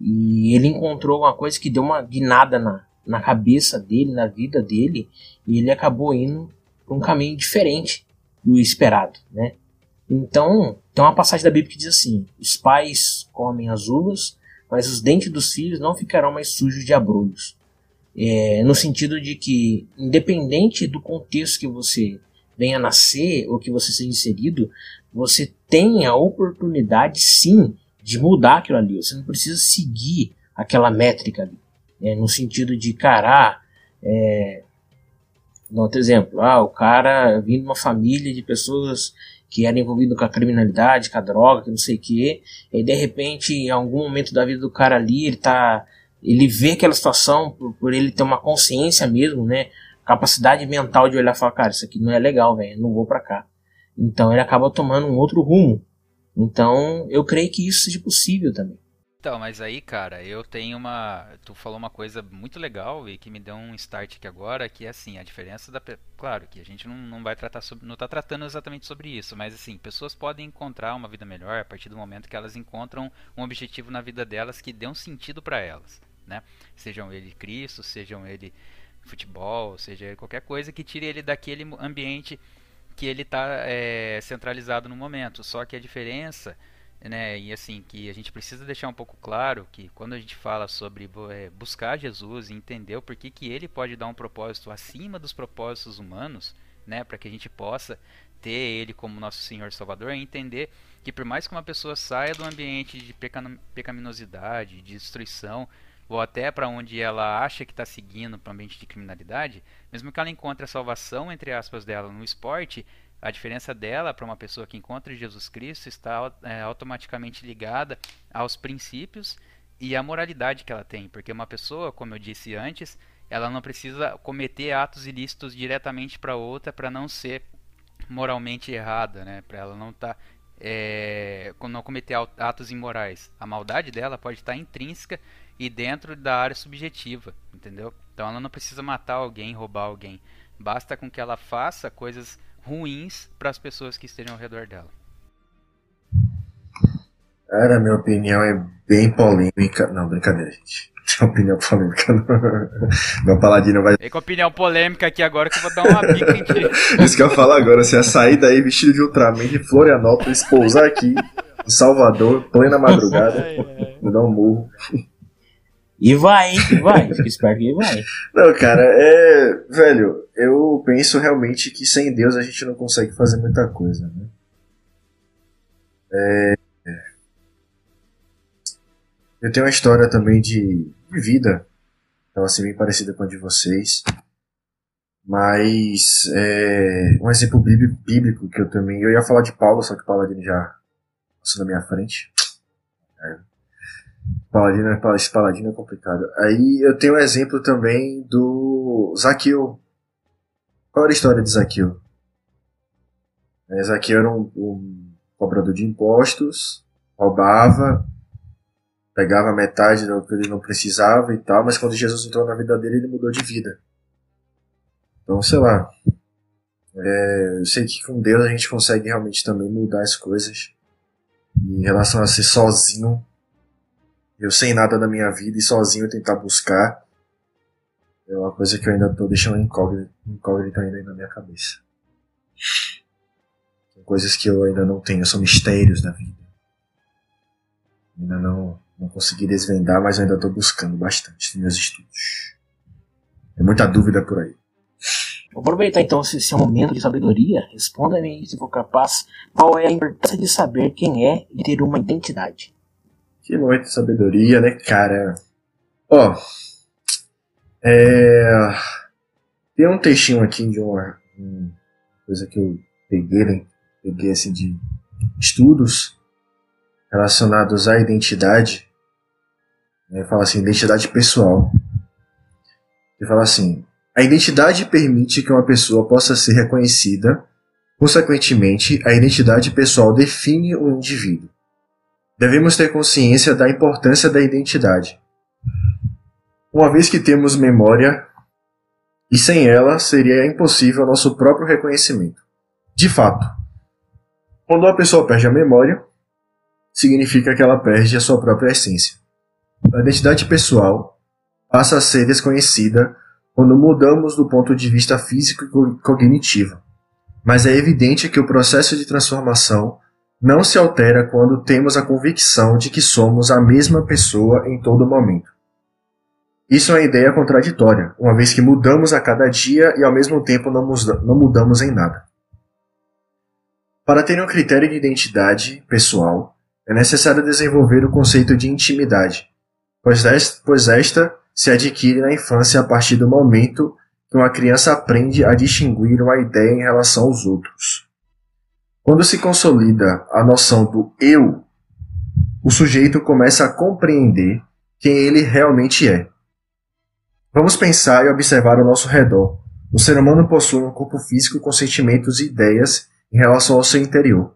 Speaker 1: e ele encontrou uma coisa que deu uma guinada na, na cabeça dele, na vida dele, e ele acabou indo para um caminho diferente do esperado, né? Então, tem uma passagem da Bíblia que diz assim: Os pais comem as uvas, mas os dentes dos filhos não ficarão mais sujos de abrolhos. É, no sentido de que, independente do contexto que você venha nascer ou que você seja inserido, você tem a oportunidade sim de mudar aquilo ali. Você não precisa seguir aquela métrica ali. Né? No sentido de, cara, é... Dá outro exemplo. Ah, o cara vindo de uma família de pessoas que eram envolvidas com a criminalidade, com a droga, que não sei o que, e de repente, em algum momento da vida do cara ali, ele tá. Ele vê aquela situação por, por ele ter uma consciência mesmo, né? Capacidade mental de olhar e falar, cara, isso aqui não é legal, velho, não vou para cá. Então ele acaba tomando um outro rumo. Então, eu creio que isso seja possível também.
Speaker 3: Então, mas aí, cara, eu tenho uma. Tu falou uma coisa muito legal e que me deu um start aqui agora, que é assim, a diferença da. Claro que a gente não, não vai tratar sobre. não tá tratando exatamente sobre isso, mas assim, pessoas podem encontrar uma vida melhor a partir do momento que elas encontram um objetivo na vida delas que dê um sentido para elas, né? Sejam ele Cristo, sejam ele futebol, seja ele qualquer coisa que tire ele daquele ambiente que ele está é, centralizado no momento. Só que a diferença, né, e assim, que a gente precisa deixar um pouco claro que quando a gente fala sobre é, buscar Jesus e entender o porquê que ele pode dar um propósito acima dos propósitos humanos, né, para que a gente possa ter ele como nosso Senhor Salvador, é entender que por mais que uma pessoa saia do ambiente de pecaminosidade, de destruição, ou até para onde ela acha que está seguindo para o ambiente de criminalidade, mesmo que ela encontre a salvação, entre aspas, dela no esporte, a diferença dela para uma pessoa que encontra Jesus Cristo está é, automaticamente ligada aos princípios e à moralidade que ela tem. Porque uma pessoa, como eu disse antes, ela não precisa cometer atos ilícitos diretamente para outra para não ser moralmente errada, né? Para ela não estar tá, é, não cometer atos imorais. A maldade dela pode estar tá intrínseca e dentro da área subjetiva, entendeu? Então ela não precisa matar alguém, roubar alguém. Basta com que ela faça coisas ruins para as pessoas que estejam ao redor dela.
Speaker 2: Cara, minha opinião é bem polêmica. Não, brincadeira, gente. Minha opinião polêmica. Não. Meu paladino vai.
Speaker 3: Vem com opinião polêmica aqui agora que eu vou dar uma bica em ti.
Speaker 2: Isso que eu falo agora. Você ia sair daí vestido de Ultraman de Florianópolis, pousar aqui em Salvador, plena madrugada, me dar um murro.
Speaker 1: E vai, hein? E vai. Fica esperto que vai.
Speaker 2: Não, cara, é. Velho, eu penso realmente que sem Deus a gente não consegue fazer muita coisa, né? É. Eu tenho uma história também de, de vida. Ela assim bem parecida com a de vocês. Mas é, um exemplo bíblico, bíblico que eu também. Eu ia falar de Paulo, só que Paulo já passou na minha frente. É, Paladino, é, paladino é complicado. Aí eu tenho um exemplo também do Zaqueu. Qual era a história de Zaqueu? É, Zaqueu era um, um cobrador de impostos, roubava, pegava metade do que ele não precisava e tal, mas quando Jesus entrou na vida dele, ele mudou de vida. Então, sei lá. É, eu sei que com Deus a gente consegue realmente também mudar as coisas. em relação a ser sozinho, eu sem nada da minha vida e sozinho tentar buscar é uma coisa que eu ainda tô deixando incógnita, incógnita ainda na minha cabeça. São coisas que eu ainda não tenho, são mistérios da vida. Ainda não, não consegui desvendar, mas ainda estou buscando bastante nos meus estudos. Tem muita dúvida por aí.
Speaker 1: Vou aproveitar então esse momento de sabedoria. Responda-me, se for capaz, qual é a importância de saber quem é e ter uma identidade.
Speaker 2: Que momento de sabedoria, né, cara? Ó, é... tem um textinho aqui de uma, uma coisa que eu peguei, né? peguei assim de estudos relacionados à identidade. Né? Fala assim, identidade pessoal. E fala assim, a identidade permite que uma pessoa possa ser reconhecida. Consequentemente, a identidade pessoal define o indivíduo. Devemos ter consciência da importância da identidade. Uma vez que temos memória, e sem ela seria impossível nosso próprio reconhecimento. De fato, quando uma pessoa perde a memória, significa que ela perde a sua própria essência. A identidade pessoal passa a ser desconhecida quando mudamos do ponto de vista físico e cognitivo. Mas é evidente que o processo de transformação não se altera quando temos a convicção de que somos a mesma pessoa em todo momento. Isso é uma ideia contraditória, uma vez que mudamos a cada dia e ao mesmo tempo não, mudamos em nada. Para ter um critério de identidade pessoal, é necessário desenvolver o conceito de intimidade, pois esta se adquire na infância a partir do momento que uma criança aprende a distinguir uma ideia em relação aos outros. Quando se consolida a noção do eu, o sujeito começa a compreender quem ele realmente é. Vamos pensar e observar ao nosso redor. O ser humano possui um corpo físico com sentimentos e ideias em relação ao seu interior.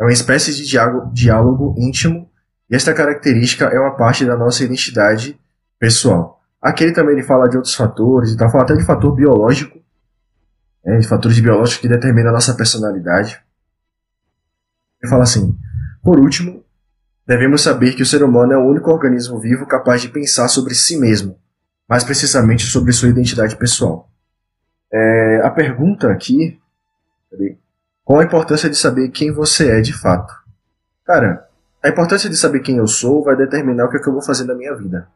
Speaker 2: É uma espécie de diálogo íntimo e esta característica é uma parte da nossa identidade pessoal. Aqui ele também fala de outros fatores, então fala até de fator biológico, né, de fatores biológicos que determinam a nossa personalidade. Ele fala assim: por último, devemos saber que o ser humano é o único organismo vivo capaz de pensar sobre si mesmo, mais precisamente sobre sua identidade pessoal. É, a pergunta aqui, qual a importância de saber quem você é de fato? Cara, a importância de saber quem eu sou vai determinar o que, é que eu vou fazer na minha vida.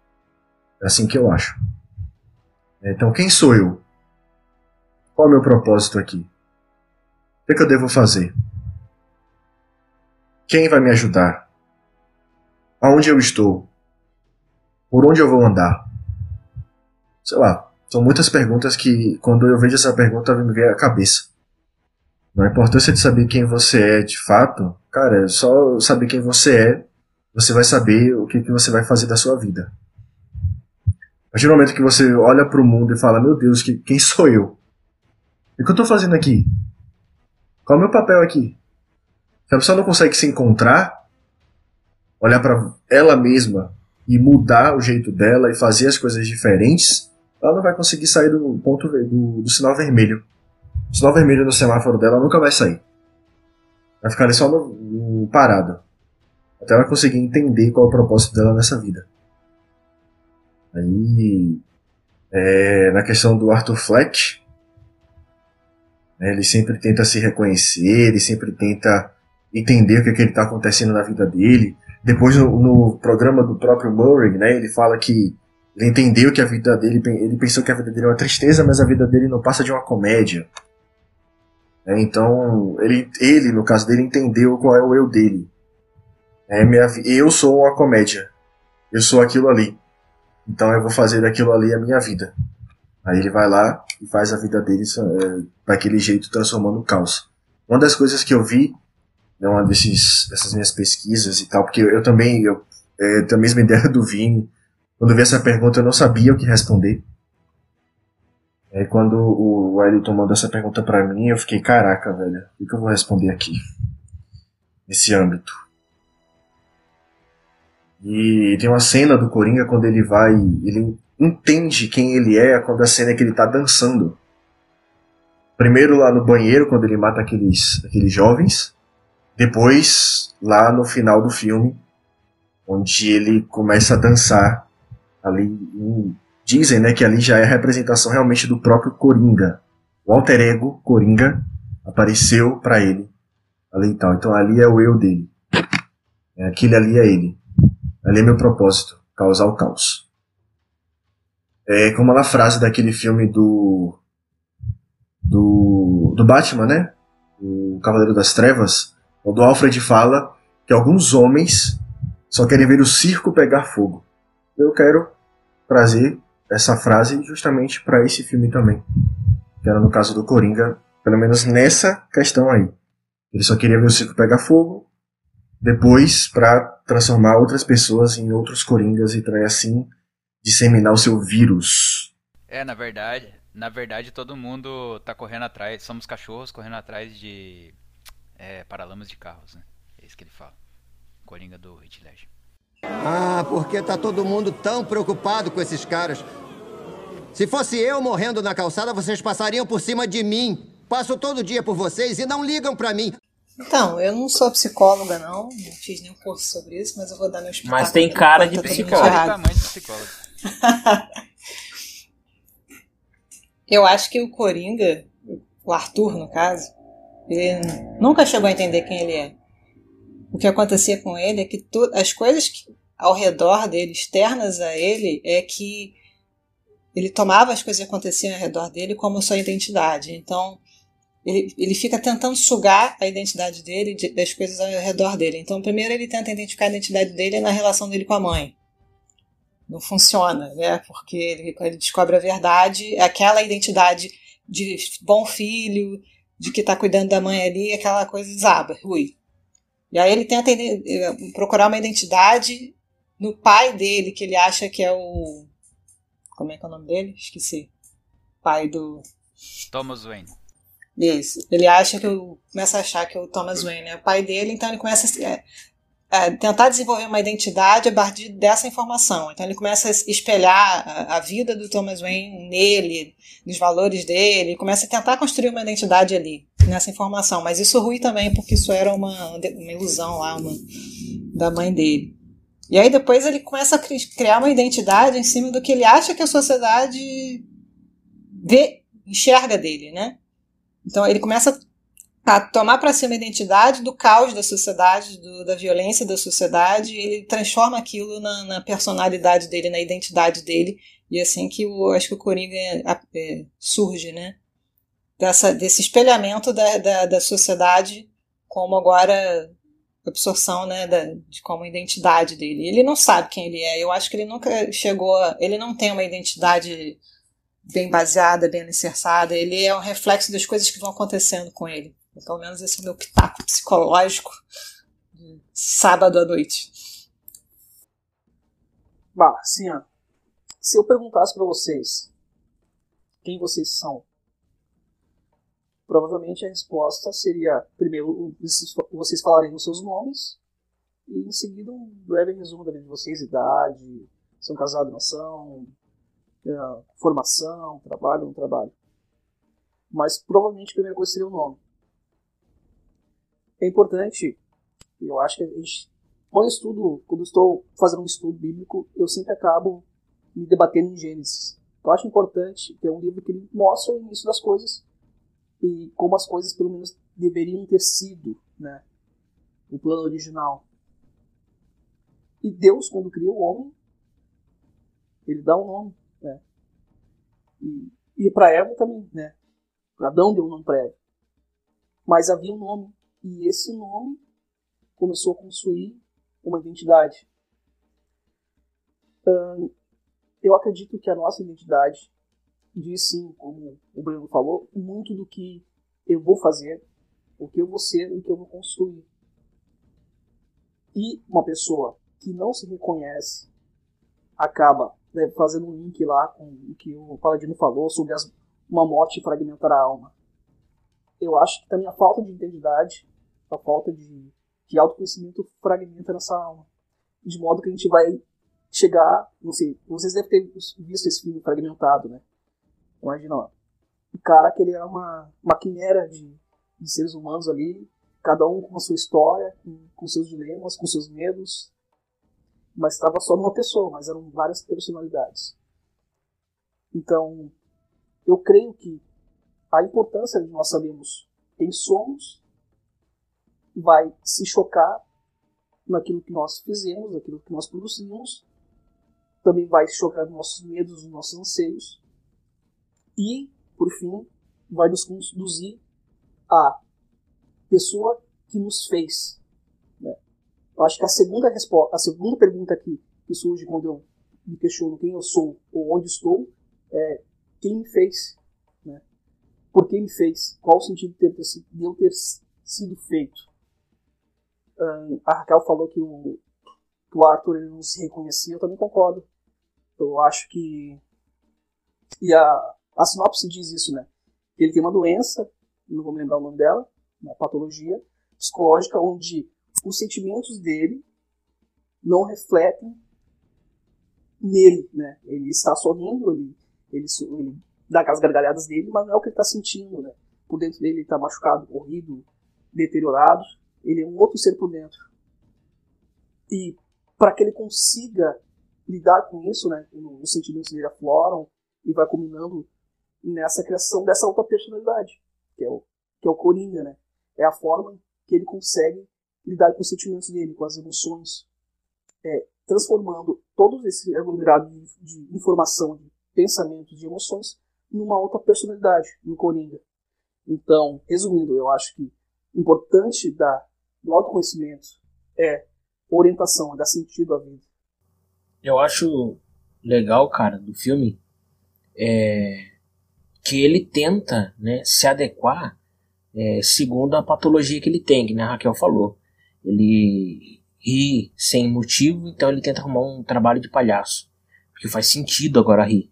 Speaker 2: É assim que eu acho. Então, quem sou eu? Qual é o meu propósito aqui? O que, é que eu devo fazer? Quem vai me ajudar? Aonde eu estou? Por onde eu vou andar? Sei lá, são muitas perguntas que, quando eu vejo essa pergunta, me vem à cabeça. A importância de saber quem você é de fato, cara, é só saber quem você é, você vai saber o que, que você vai fazer da sua vida. A partir do momento que você olha para o mundo e fala, meu Deus, que, quem sou eu? O que eu estou fazendo aqui? Qual é o meu papel aqui? Se a pessoa não consegue se encontrar, olhar para ela mesma e mudar o jeito dela e fazer as coisas diferentes, ela não vai conseguir sair do ponto do, do sinal vermelho. O sinal vermelho no semáforo dela nunca vai sair. Vai ficar ali só no, no parado. Até ela conseguir entender qual é o propósito dela nessa vida. Aí, é, na questão do Arthur Fleck, né, ele sempre tenta se reconhecer, ele sempre tenta entender o que, é que ele está acontecendo na vida dele. Depois, no, no, programa do próprio Murray, né, ele fala que ele entendeu que a vida dele, ele pensou que a vida dele é uma tristeza, mas a vida dele não passa de uma comédia. É, então, ele, ele, no caso dele, entendeu qual é o eu dele. É, minha, eu sou uma comédia. Eu sou aquilo ali. Então eu vou fazer daquilo ali a minha vida. Aí ele vai lá e faz a vida dele é, daquele jeito, transformando o caos. Uma das coisas que eu vi, né, uma desses, dessas minhas pesquisas e tal, porque eu, eu também, eu, é, a mesma ideia do Vini, quando eu vi essa pergunta eu não sabia o que responder. Aí quando o Wellington mandou essa pergunta para mim, eu fiquei, caraca, velho, o que eu vou responder aqui? Nesse âmbito. E tem uma cena do Coringa quando ele vai, ele entende quem ele é quando a cena é que ele tá dançando. Primeiro lá no banheiro, quando ele mata aqueles, aqueles jovens. Depois, lá no final do filme, onde ele começa a dançar ali em Dizem né, que ali já é a representação realmente do próprio Coringa. O alter ego Coringa apareceu para ele ali e tal. Então ali é o eu dele. É, aquele ali é ele. Ali é meu propósito, causar o caos. É como na frase daquele filme do do, do Batman, né? O Cavaleiro das Trevas, onde o Alfred fala que alguns homens só querem ver o circo pegar fogo. Eu quero trazer essa frase justamente para esse filme também. Que era no caso do Coringa, pelo menos nessa questão aí. Ele só queria ver o circo pegar fogo, depois para transformar outras pessoas em outros Coringas e assim disseminar o seu vírus.
Speaker 3: É, na verdade, na verdade todo mundo tá correndo atrás, somos cachorros correndo atrás de é, paralamas de carros, né? É isso que ele fala. Coringa do Heath Ledger.
Speaker 7: Ah, porque tá todo mundo tão preocupado com esses caras. Se fosse eu morrendo na calçada, vocês passariam por cima de mim. Passo todo dia por vocês e não ligam pra mim.
Speaker 4: Então, eu não sou psicóloga, não. Não fiz nenhum curso sobre isso, mas eu vou dar meu espetáculo.
Speaker 1: Mas tem cara de
Speaker 4: totalmente
Speaker 1: psicóloga.
Speaker 3: Tamanho.
Speaker 4: Eu acho que o Coringa, o Arthur, no caso, ele nunca chegou a entender quem ele é. O que acontecia com ele é que tu- as coisas que- ao redor dele, externas a ele, é que ele tomava as coisas que aconteciam ao redor dele como sua identidade. Então, ele, ele fica tentando sugar a identidade dele de- das coisas ao redor dele. Então, primeiro ele tenta identificar a identidade dele na relação dele com a mãe. Não funciona, né? Porque ele, ele descobre a verdade, é aquela identidade de bom filho, de que tá cuidando da mãe ali, aquela coisa desaba, Rui. E aí ele tenta ide- eh, procurar uma identidade no pai dele, que ele acha que é o. Como é que é o nome dele? Esqueci. Pai do.
Speaker 3: Thomas Wayne.
Speaker 4: Isso. Ele acha que o. Começa a achar que o Thomas Wayne é o pai dele, então ele começa a se- é, tentar desenvolver uma identidade a partir dessa informação. Então ele começa a espelhar a, a vida do Thomas Wayne nele, nos valores dele, começa a tentar construir uma identidade ali, nessa informação. Mas isso ruim também, porque isso era uma, uma ilusão lá, uma, da mãe dele. E aí depois ele começa a cri- criar uma identidade em cima do que ele acha que a sociedade vê, enxerga dele, né? Então ele começa a tomar para si uma identidade do caos da sociedade, do- da violência da sociedade, ele transforma aquilo na, na personalidade dele, na identidade dele, e é assim que o, acho que o Coringa é, é, surge, né? Dessa, desse espelhamento da, da, da sociedade como agora absorção né, da, de como identidade dele. Ele não sabe quem ele é. Eu acho que ele nunca chegou. A, ele não tem uma identidade bem baseada, bem alicerçada. Ele é um reflexo das coisas que vão acontecendo com ele. Pelo menos esse é o meu pitaco psicológico de sábado à noite.
Speaker 6: Bah, ó. Se eu perguntasse pra vocês quem vocês são, provavelmente a resposta seria: primeiro, vocês- falariam os seus nomes, e em seguida um breve resumo da vida de vocês, idade, são casados, não são, eh, formação, trabalho, não trabalho. Mas provavelmente a primeira coisa seria o nome. É importante, eu acho que a gente quando eu estudo, quando eu estou fazendo um estudo bíblico, eu sempre acabo me debatendo em Gênesis. Eu acho importante ter um livro que mostra o início das coisas e como as coisas pelo menos deveriam ter sido, né? O plano original. E Deus, quando cria o homem, ele dá um nome, né? E, e para Eva também, né? Adão deu um nome para Eva. Mas havia um nome e esse nome começou a construir uma identidade. Eu acredito que a nossa identidade diz sim, como o Bruno falou, muito do que eu vou fazer, o que eu vou ser e o que eu vou construir. E uma pessoa que não se reconhece acaba né, fazendo um link lá com o que o Paladino falou sobre as, uma morte fragmentar a alma. Eu acho que também a falta de identidade, a falta de de autoconhecimento fragmenta nossa alma. De modo que a gente vai chegar, não sei, vocês devem ter visto esse filme fragmentado, né? Imagina, ó, o cara que ele é uma, uma quimera de, de seres humanos ali, cada um com a sua história, com, com seus dilemas, com seus medos, mas estava só numa pessoa, mas eram várias personalidades. Então, eu creio que a importância de nós sabermos quem somos vai se chocar naquilo que nós fizemos, naquilo que nós produzimos, também vai se chocar nos nossos medos, nos nossos anseios, e, por fim, vai nos conduzir à pessoa que nos fez. Né? Eu acho que a segunda resposta, a segunda pergunta que, que surge quando eu me questiono quem eu sou ou onde estou é quem me fez, né? Por que me fez? Qual o sentido de, de eu ter sido feito? Um, a Raquel falou que o, o Arthur não se reconhecia, eu também concordo. Eu acho que. E a, a sinopse diz isso, né? Ele tem uma doença, não vou me lembrar o nome dela, uma patologia psicológica, onde os sentimentos dele não refletem nele, né? Ele está sorrindo, ele, ele, ele dá aquelas gargalhadas dele, mas não é o que ele está sentindo, né? Por dentro dele ele está machucado, corrido, deteriorado. Ele é um outro ser por dentro. E para que ele consiga lidar com isso, né? Os sentimentos dele afloram e vai culminando nessa criação dessa outra personalidade, que é o, que é o Coringa, né? É a forma que ele consegue lidar com os sentimentos dele, com as emoções, é, transformando todo esse aglomerado de, de, informação, de pensamentos, de emoções, numa outra personalidade, no Coringa. Então, resumindo, eu acho que importante da, do autoconhecimento é orientação, é dar sentido à vida.
Speaker 1: Eu acho legal, cara, do filme, é, que ele tenta né, se adequar é, segundo a patologia que ele tem, que né, a Raquel falou. Ele ri sem motivo, então ele tenta arrumar um trabalho de palhaço. Porque faz sentido agora rir.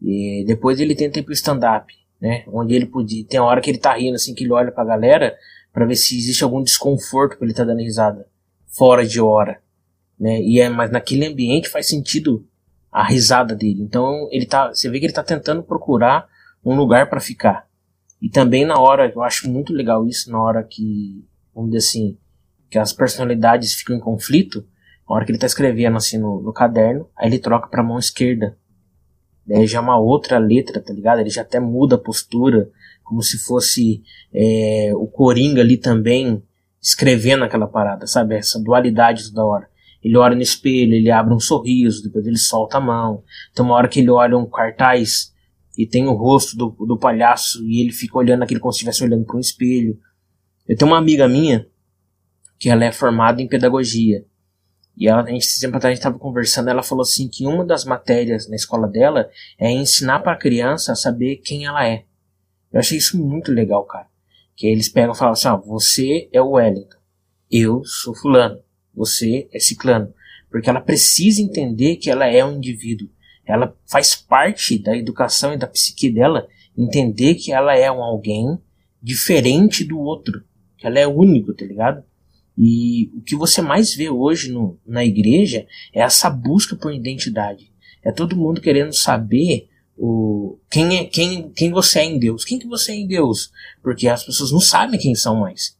Speaker 1: E depois ele tenta ir pro stand-up, né? Onde ele podia. Tem uma hora que ele tá rindo, assim, que ele olha pra galera para ver se existe algum desconforto pra ele tá dando risada. Fora de hora. Né? E é, mas naquele ambiente faz sentido a risada dele. Então ele tá. Você vê que ele tá tentando procurar um lugar para ficar. E também na hora, eu acho muito legal isso, na hora que, vamos dizer assim, que as personalidades ficam em conflito, na hora que ele está escrevendo assim no, no, caderno, aí ele troca para mão esquerda. Daí já é uma outra letra, tá ligado? Ele já até muda a postura, como se fosse é, o Coringa ali também escrevendo aquela parada, sabe? Essa dualidade da hora. Ele olha no espelho, ele abre um sorriso, depois ele solta a mão. Tem uma hora que ele olha um cartaz e tem o rosto do, do palhaço e ele fica olhando aquilo como se estivesse olhando para um espelho. Eu tenho uma amiga minha que ela é formada em pedagogia. E ela, a gente sempre atrás estava conversando, ela falou assim que uma das matérias na escola dela é ensinar para a criança a saber quem ela é. Eu achei isso muito legal, cara. Que eles pegam e falam assim, ó, você é o Wellington, eu sou fulano, você é ciclano. Porque ela precisa entender que ela é um indivíduo. Ela faz parte da educação e da psique dela entender que ela é um alguém diferente do outro. Que ela é único, tá ligado? E o que você mais vê hoje no, na igreja é essa busca por identidade. É todo mundo querendo saber o, quem, é, quem, quem você é em Deus. Quem que você é em Deus? Porque as pessoas não sabem quem são mais.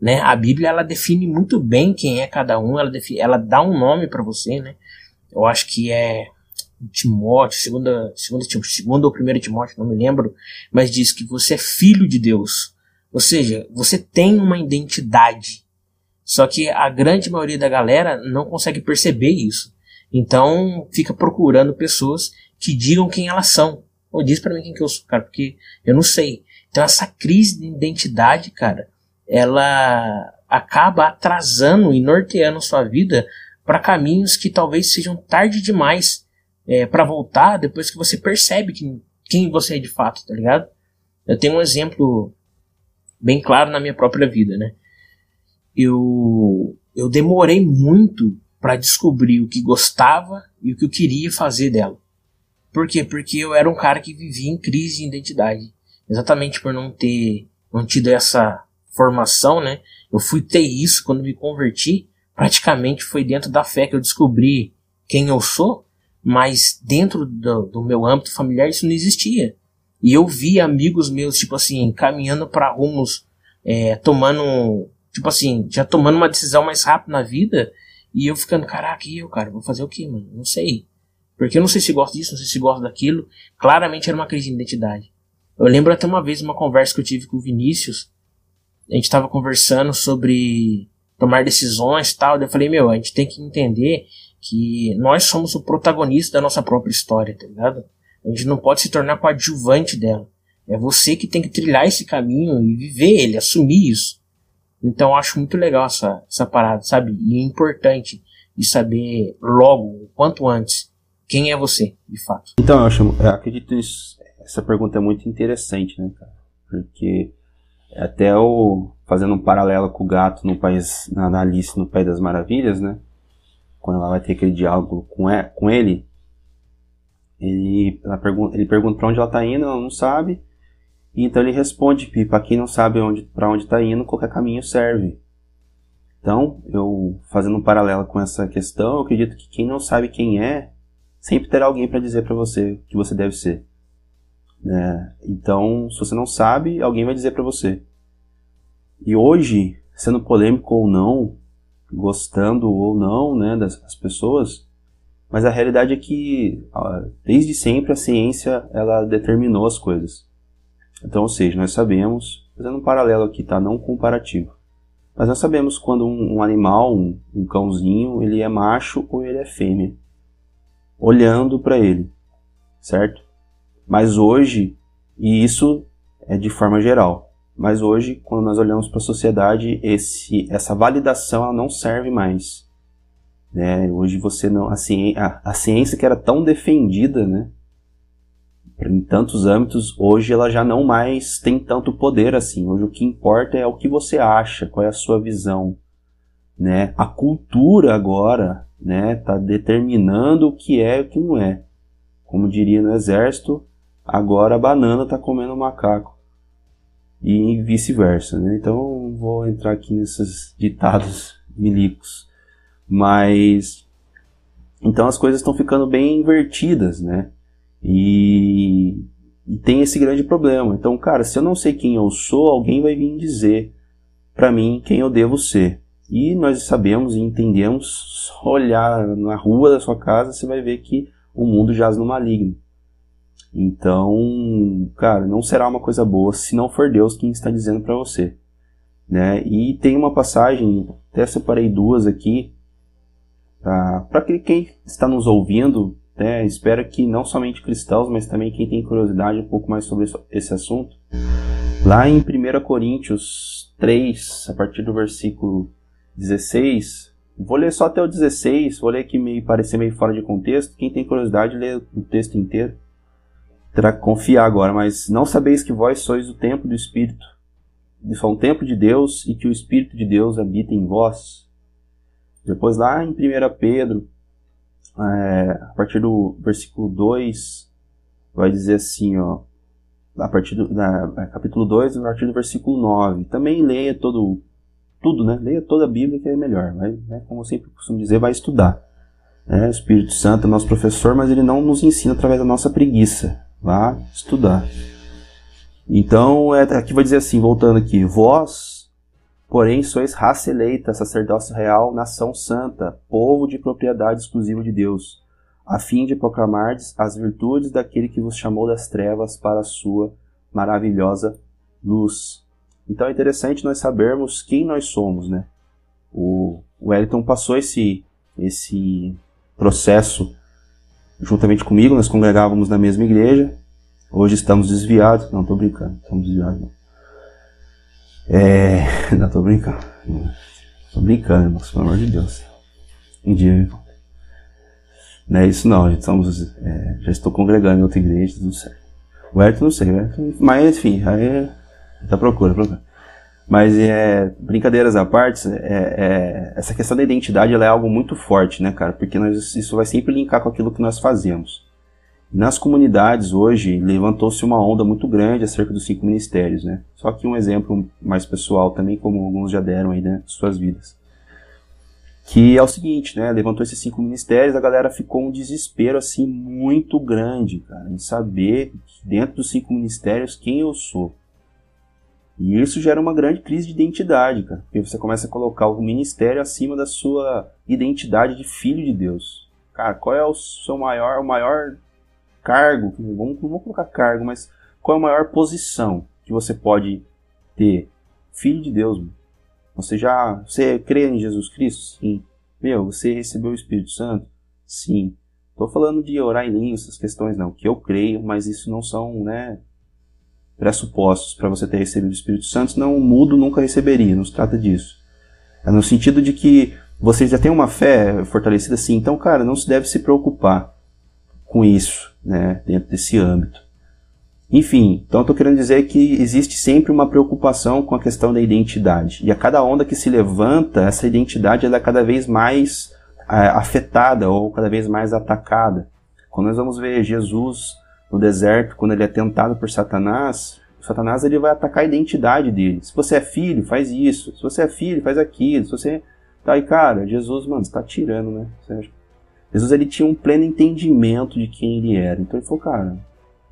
Speaker 1: Né? A Bíblia ela define muito bem quem é cada um, ela, define, ela dá um nome para você. Né? Eu acho que é Timóteo, segunda, segunda, segunda ou primeiro Timóteo, não me lembro, mas diz que você é filho de Deus. Ou seja, você tem uma identidade. Só que a grande maioria da galera não consegue perceber isso. Então fica procurando pessoas que digam quem elas são. Ou diz para mim quem que eu sou, cara, porque eu não sei. Então essa crise de identidade, cara, ela acaba atrasando e norteando sua vida para caminhos que talvez sejam tarde demais é, para voltar depois que você percebe que, quem você é de fato, tá ligado? Eu tenho um exemplo bem claro na minha própria vida, né? eu, eu demorei muito para descobrir o que gostava e o que eu queria fazer dela. Por quê? Porque eu era um cara que vivia em crise de identidade. Exatamente por não ter não tido essa formação, né? Eu fui ter isso quando me converti. Praticamente foi dentro da fé que eu descobri quem eu sou, mas dentro do, do meu âmbito familiar isso não existia. E eu vi amigos meus, tipo assim, caminhando para rumos, é, tomando tipo assim, já tomando uma decisão mais rápido na vida, e eu ficando, caraca, e eu, cara, vou fazer o que, mano? Não sei. Porque eu não sei se gosto disso, não sei se gosto daquilo. Claramente era uma crise de identidade. Eu lembro até uma vez uma conversa que eu tive com o Vinícius. A gente tava conversando sobre tomar decisões e tal. Eu falei, meu, a gente tem que entender que nós somos o protagonista da nossa própria história, tá ligado? A gente não pode se tornar coadjuvante dela. É você que tem que trilhar esse caminho e viver ele, assumir isso. Então eu acho muito legal essa, essa parada, sabe? E é importante de saber logo, o quanto antes, quem é você, de fato.
Speaker 5: Então eu, eu acredito nisso. Essa pergunta é muito interessante, né, cara? Porque até o fazendo um paralelo com o gato no país na, Alice no País das Maravilhas, né? Quando ela vai ter aquele diálogo com, é, com ele, ele, ele pergunta para onde ela tá indo, ela não sabe. Então ele responde, para quem não sabe onde, para onde está indo, qualquer caminho serve. Então, eu fazendo um paralelo com essa questão, eu acredito que quem não sabe quem é, sempre terá alguém para dizer para você que você deve ser. Né? Então, se você não sabe, alguém vai dizer para você. E hoje, sendo polêmico ou não, gostando ou não, né, das, das pessoas, mas a realidade é que desde sempre a ciência ela determinou as coisas. Então, ou seja, nós sabemos, fazendo um paralelo aqui, tá? Não comparativo. Mas nós sabemos quando um, um animal, um, um, cãozinho, ele é macho ou ele é fêmea. Olhando para ele, certo? Mas hoje, e isso é de forma geral, mas hoje, quando nós olhamos para a sociedade, esse, essa validação ela não serve mais. Né? Hoje você não. A ciência, a, a ciência que era tão defendida, né? em tantos âmbitos, hoje ela já não mais tem tanto poder assim. Hoje o que importa é o que você acha, qual é a sua visão, né? A cultura agora, né, tá determinando o que é e o que não é. Como diria no exército, agora a banana tá comendo o macaco. E vice-versa, né? Então vou entrar aqui nesses ditados milicos. Mas então as coisas estão ficando bem invertidas, né? E, e, tem esse grande problema. Então, cara, se eu não sei quem eu sou, alguém vai vir dizer para mim quem eu devo ser. E nós sabemos e entendemos, olhar na rua da sua casa, você vai ver que o mundo jaz no maligno. Então, cara, não será uma coisa boa se não for Deus quem está dizendo para você. Né? E tem uma passagem, até separei duas aqui, para quem está nos ouvindo, né, espero que não somente cristãos, mas também quem tem curiosidade um pouco mais sobre esse assunto. Lá em 1 Coríntios 3, a partir do versículo 16, vou ler só até o 16, vou ler que me parecer meio fora de contexto. Quem tem curiosidade, lê o texto inteiro. Terá que confiar agora, mas não sabeis que vós sois o templo do Espírito, são o templo de Deus e que o Espírito de Deus habita em vós. Depois lá em 1 Pedro é, a partir do versículo 2, vai dizer assim, ó, a partir do na, capítulo 2, a partir do versículo 9. Também leia todo, tudo, né? Leia toda a Bíblia que é melhor. Vai, né? Como eu sempre costumo dizer, vai estudar. É, o Espírito Santo é nosso professor, mas ele não nos ensina através da nossa preguiça. Vá estudar. Então, é, aqui vai dizer assim, voltando aqui, vós Porém, sois raça eleita, sacerdócio real, nação santa, povo de propriedade exclusiva de Deus, a fim de proclamardes as virtudes daquele que vos chamou das trevas para a sua maravilhosa luz. Então é interessante nós sabermos quem nós somos, né? O Wellington passou esse, esse processo juntamente comigo, nós congregávamos na mesma igreja. Hoje estamos desviados. Não, estou brincando, estamos desviados. Não. É. Não, tô brincando. Tô brincando, irmãos, pelo amor de Deus. Um dia, irmão. Não é isso não, gente. Somos, é, já estou congregando em outra igreja, tudo certo. O Everton não sei, mas enfim, aí tá procura, procura. Mas é, brincadeiras à parte, é, é, essa questão da identidade é algo muito forte, né, cara? Porque nós, isso vai sempre linkar com aquilo que nós fazemos. Nas comunidades hoje levantou-se uma onda muito grande acerca dos cinco ministérios, né? Só que um exemplo mais pessoal também, como alguns já deram aí, né, suas vidas. Que é o seguinte, né? Levantou esses cinco ministérios, a galera ficou um desespero assim muito grande, cara, em saber dentro dos cinco ministérios quem eu sou. E isso gera uma grande crise de identidade, cara, porque você começa a colocar o ministério acima da sua identidade de filho de Deus. Cara, qual é o seu maior, o maior cargo, vamos, não vou colocar cargo, mas qual é a maior posição que você pode ter? Filho de Deus, mano. Você já, você crê em Jesus Cristo? Sim. Meu, você recebeu o Espírito Santo? Sim. Tô falando de orar em línguas, essas questões não, que eu creio, mas isso não são, né, pressupostos para você ter recebido o Espírito Santo, senão o mudo nunca receberia, não se trata disso. É no sentido de que você já tem uma fé fortalecida assim, então, cara, não se deve se preocupar com isso, né, dentro desse âmbito. Enfim, então estou querendo dizer que existe sempre uma preocupação com a questão da identidade. E a cada onda que se levanta, essa identidade ela é cada vez mais é, afetada ou cada vez mais atacada. Quando nós vamos ver Jesus no deserto, quando ele é tentado por Satanás, Satanás ele vai atacar a identidade dele. Se você é filho, faz isso. Se você é filho, faz aquilo. Se você tá aí, cara, Jesus, mano, está tirando, né? Jesus ele tinha um pleno entendimento de quem ele era. Então ele falou, cara,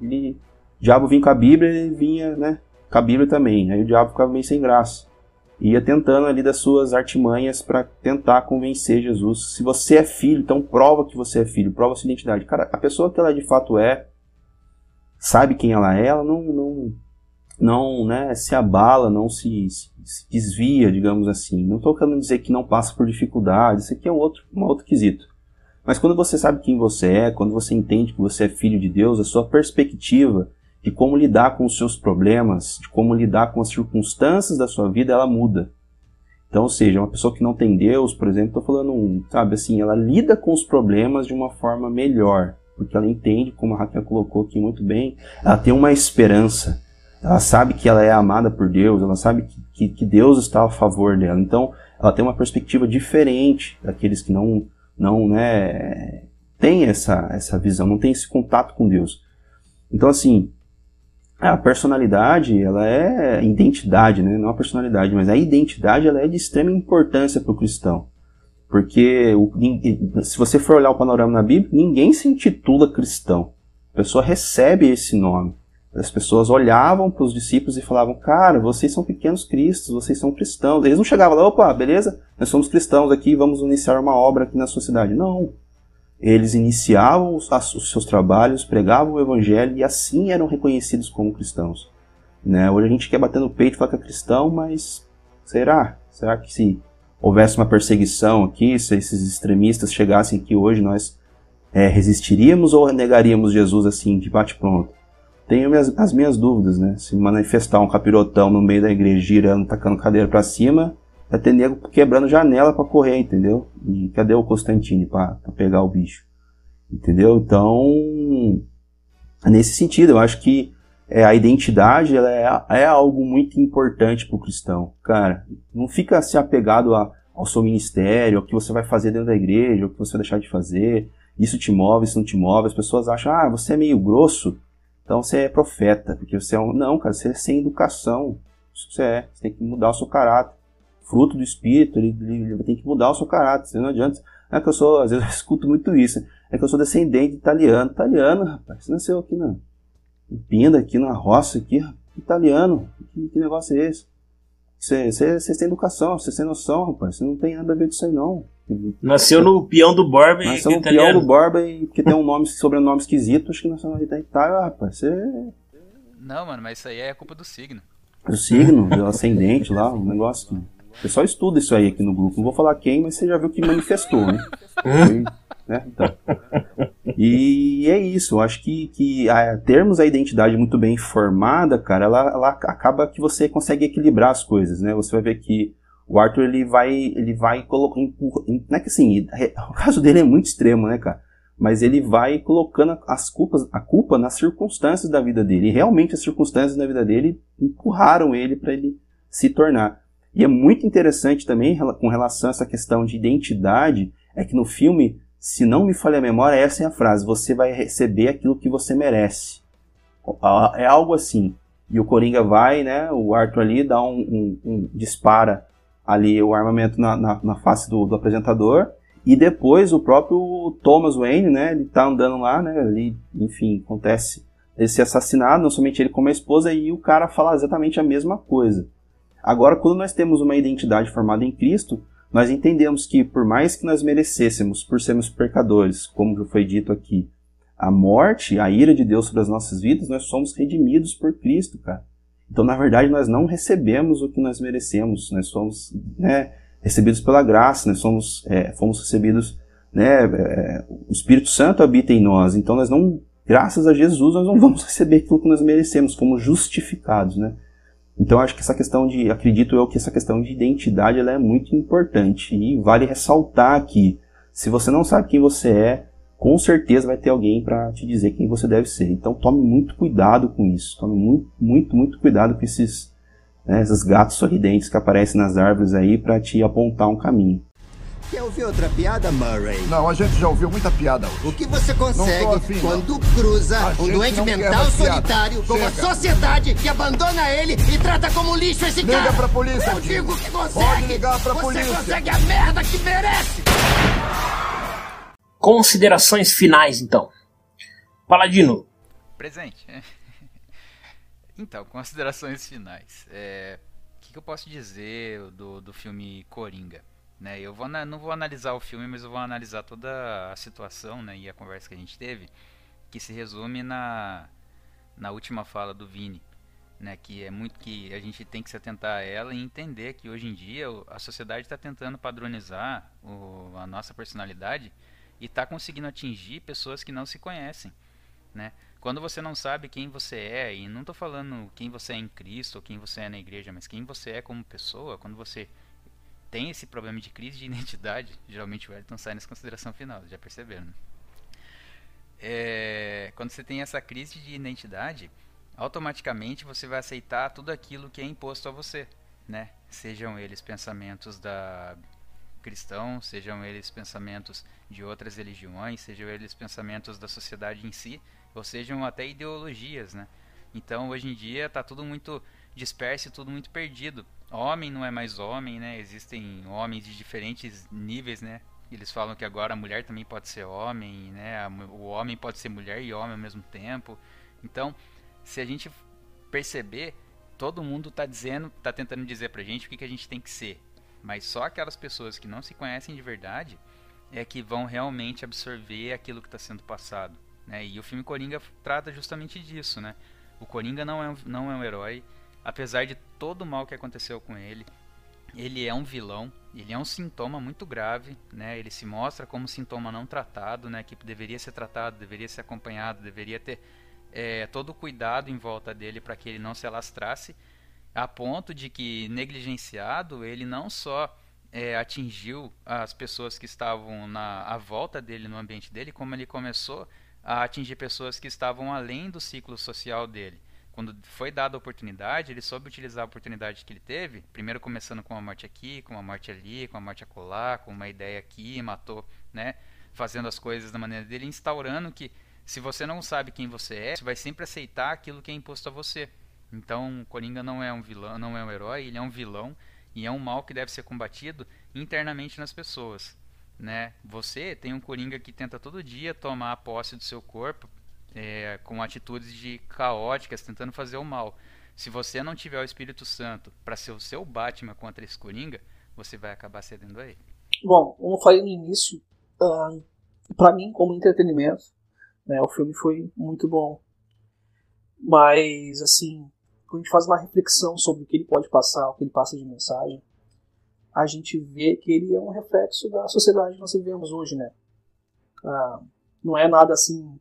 Speaker 5: ele o diabo vinha com a Bíblia, ele vinha, né, com a Bíblia também. Aí o diabo ficava meio sem graça. Ia tentando ali das suas artimanhas para tentar convencer Jesus. Se você é filho, então prova que você é filho, prova sua identidade. Cara, a pessoa que ela de fato é, sabe quem ela é, ela não, não, não né, se abala, não se, se, se desvia, digamos assim. Não estou querendo dizer que não passa por dificuldades, isso aqui é um outro, um outro quesito. Mas quando você sabe quem você é, quando você entende que você é filho de Deus, a sua perspectiva de como lidar com os seus problemas, de como lidar com as circunstâncias da sua vida, ela muda. Então, ou seja, uma pessoa que não tem Deus, por exemplo, estou falando, sabe, assim, ela lida com os problemas de uma forma melhor, porque ela entende, como a Raquel colocou aqui muito bem, ela tem uma esperança, ela sabe que ela é amada por Deus, ela sabe que, que, que Deus está a favor dela. Então, ela tem uma perspectiva diferente daqueles que não, não, né, tem essa, essa visão, não tem esse contato com Deus. Então, assim, a personalidade, ela é identidade, né? Não a personalidade, mas a identidade, ela é de extrema importância para o cristão. Porque se você for olhar o panorama na Bíblia, ninguém se intitula cristão. A pessoa recebe esse nome. As pessoas olhavam para os discípulos e falavam: Cara, vocês são pequenos cristos, vocês são cristãos. Eles não chegavam lá, opa, beleza, nós somos cristãos aqui, vamos iniciar uma obra aqui na sociedade. Não. Eles iniciavam os seus trabalhos, pregavam o evangelho e assim eram reconhecidos como cristãos. Né? Hoje a gente quer bater no peito e falar que é cristão, mas será? Será que se houvesse uma perseguição aqui, se esses extremistas chegassem aqui hoje, nós é, resistiríamos ou negaríamos Jesus assim, de bate-pronto? Tenho minhas, as minhas dúvidas, né? Se manifestar um capirotão no meio da igreja, girando, tacando cadeira para cima, vai ter nego quebrando janela para correr, entendeu? E cadê o Constantine para pegar o bicho? Entendeu? Então, nesse sentido, eu acho que é, a identidade ela é, é algo muito importante para o cristão. Cara, não fica se apegado a, ao seu ministério, ao que você vai fazer dentro da igreja, ao que você vai deixar de fazer. Isso te move, isso não te move. As pessoas acham, ah, você é meio grosso, então você é profeta, porque você é um. Não, cara, você é sem educação. Isso você é. Você tem que mudar o seu caráter fruto do espírito, ele, ele, tem que mudar o seu caráter, não adianta. É que eu sou, às vezes eu escuto muito isso, é que eu sou descendente de italiano. Italiano, rapaz, você nasceu aqui em Pinda, aqui na roça, aqui, italiano. Que, que negócio é esse? Você, você, tem educação, você tem noção, rapaz. Você não tem nada a ver disso aí, não.
Speaker 1: Nasceu no peão do Borba
Speaker 5: e Nasceu no peão do Borba e porque tem um nome, sobrenome esquisito, acho que nasceu na Itália, rapaz. Você...
Speaker 3: Não, mano, mas isso aí é culpa do signo.
Speaker 5: Do signo, do ascendente lá, um negócio. O pessoal estuda isso aí aqui no grupo. Não vou falar quem, mas você já viu que manifestou, né? né? Então. E é isso. Eu acho que, que a, termos a identidade muito bem formada, cara, ela, ela acaba que você consegue equilibrar as coisas, né? Você vai ver que o Arthur ele vai ele vai colocando não é que assim o caso dele é muito extremo né cara mas ele vai colocando as culpas a culpa nas circunstâncias da vida dele e realmente as circunstâncias da vida dele empurraram ele para ele se tornar e é muito interessante também com relação a essa questão de identidade, é que no filme, se não me falha a memória, essa é a frase: você vai receber aquilo que você merece. É algo assim. E o Coringa vai, né? O Arthur ali dá um, um, um dispara ali o armamento na, na, na face do, do, apresentador. E depois o próprio Thomas Wayne, né? Ele tá andando lá, né? Ali, enfim, acontece esse assassinato, não somente ele como a esposa, e o cara fala exatamente a mesma coisa. Agora, quando nós temos uma identidade formada em Cristo, nós entendemos que, por mais que nós merecêssemos, por sermos pecadores, como foi dito aqui, a morte, a ira de Deus sobre as nossas vidas, nós somos redimidos por Cristo, cara. Então, na verdade, nós não recebemos o que nós merecemos, nós somos né, recebidos pela graça, nós somos, é, fomos recebidos, né, é, o Espírito Santo habita em nós, então nós não, graças a Jesus, nós não vamos receber aquilo que nós merecemos, fomos justificados, né. Então acho que essa questão de, acredito eu que essa questão de identidade ela é muito importante e vale ressaltar que se você não sabe quem você é, com certeza vai ter alguém para te dizer quem você deve ser. Então tome muito cuidado com isso, tome muito, muito, muito cuidado com esses, né, esses gatos sorridentes que aparecem nas árvores aí para te apontar um caminho.
Speaker 7: Quer ouvir outra piada, Murray?
Speaker 8: Não, a gente já ouviu muita piada hoje.
Speaker 7: O que você consegue
Speaker 8: afim,
Speaker 7: quando cruza
Speaker 8: A
Speaker 7: um doente mental solitário com uma sociedade que abandona ele e trata como lixo esse
Speaker 8: Liga
Speaker 7: cara?
Speaker 8: pra polícia,
Speaker 7: Eu digo que consegue!
Speaker 8: Pode ligar pra
Speaker 7: você
Speaker 8: polícia.
Speaker 7: consegue a merda que merece!
Speaker 1: Considerações finais, então. Paladino,
Speaker 3: Presente. Então, considerações finais. É, o que, que eu posso dizer do, do filme Coringa? Né, eu vou, não vou analisar o filme, mas eu vou analisar toda a situação né, e a conversa que a gente teve, que se resume na, na última fala do Vini. Né, que é muito que a gente tem que se atentar a ela e entender que hoje em dia a sociedade está tentando padronizar o- a nossa personalidade e está conseguindo atingir pessoas que não se conhecem. Né? Quando você não sabe quem você é, e não estou falando quem você é em Cristo ou quem você é na igreja, mas quem você é como pessoa, quando você tem esse problema de crise de identidade, geralmente o Wellington sai nessa consideração final, já perceberam. né? É, quando você tem essa crise de identidade, automaticamente você vai aceitar tudo aquilo que é imposto a você, né? Sejam eles pensamentos da cristão, sejam eles pensamentos de outras religiões, sejam eles pensamentos da sociedade em si, ou sejam até ideologias, né? Então hoje em dia está tudo muito disperso e tudo muito perdido. Homem não é mais homem, né? Existem homens de diferentes níveis, né? Eles falam que agora a mulher também pode ser homem, né? O homem pode ser mulher e homem ao mesmo tempo. Então, se a gente perceber, todo mundo está dizendo, está tentando dizer pra gente o que, que a gente tem que ser. Mas só aquelas pessoas que não se conhecem de verdade é que vão realmente absorver aquilo que está sendo passado. Né? E o filme Coringa trata justamente disso. Né? O Coringa não é, um, não é um herói, apesar de todo o mal que aconteceu com ele. Ele é um vilão, ele é um sintoma muito grave, né? Ele se mostra como sintoma não tratado, né? Que deveria ser tratado, deveria ser acompanhado, deveria ter é, todo o cuidado em volta dele para que ele não se alastrasse, a ponto de que negligenciado ele não só é, atingiu as pessoas que estavam na à volta dele no ambiente dele, como ele começou a atingir pessoas que estavam além do ciclo social dele. Quando foi dada a oportunidade, ele soube utilizar a oportunidade que ele teve, primeiro começando com uma morte aqui, com uma morte ali, com uma morte acolá, com uma ideia aqui, matou, né, fazendo as coisas da maneira dele, instaurando que se você não sabe quem você é, você vai sempre aceitar aquilo que é imposto a você. Então, Coringa não é um vilão, não é um herói, ele é um vilão e é um mal que deve ser combatido internamente nas pessoas, né? Você tem um Coringa que tenta todo dia tomar a posse do seu corpo é, com atitudes de caóticas, tentando fazer o mal. Se você não tiver o Espírito Santo para ser o seu Batman contra esse Coringa, você vai acabar cedendo a ele.
Speaker 6: Bom, como eu falei no início, uh, para mim, como entretenimento, né, o filme foi muito bom. Mas, assim, quando a gente faz uma reflexão sobre o que ele pode passar, o que ele passa de mensagem, a gente vê que ele é um reflexo da sociedade que nós vivemos hoje, né? Ah, não é nada assim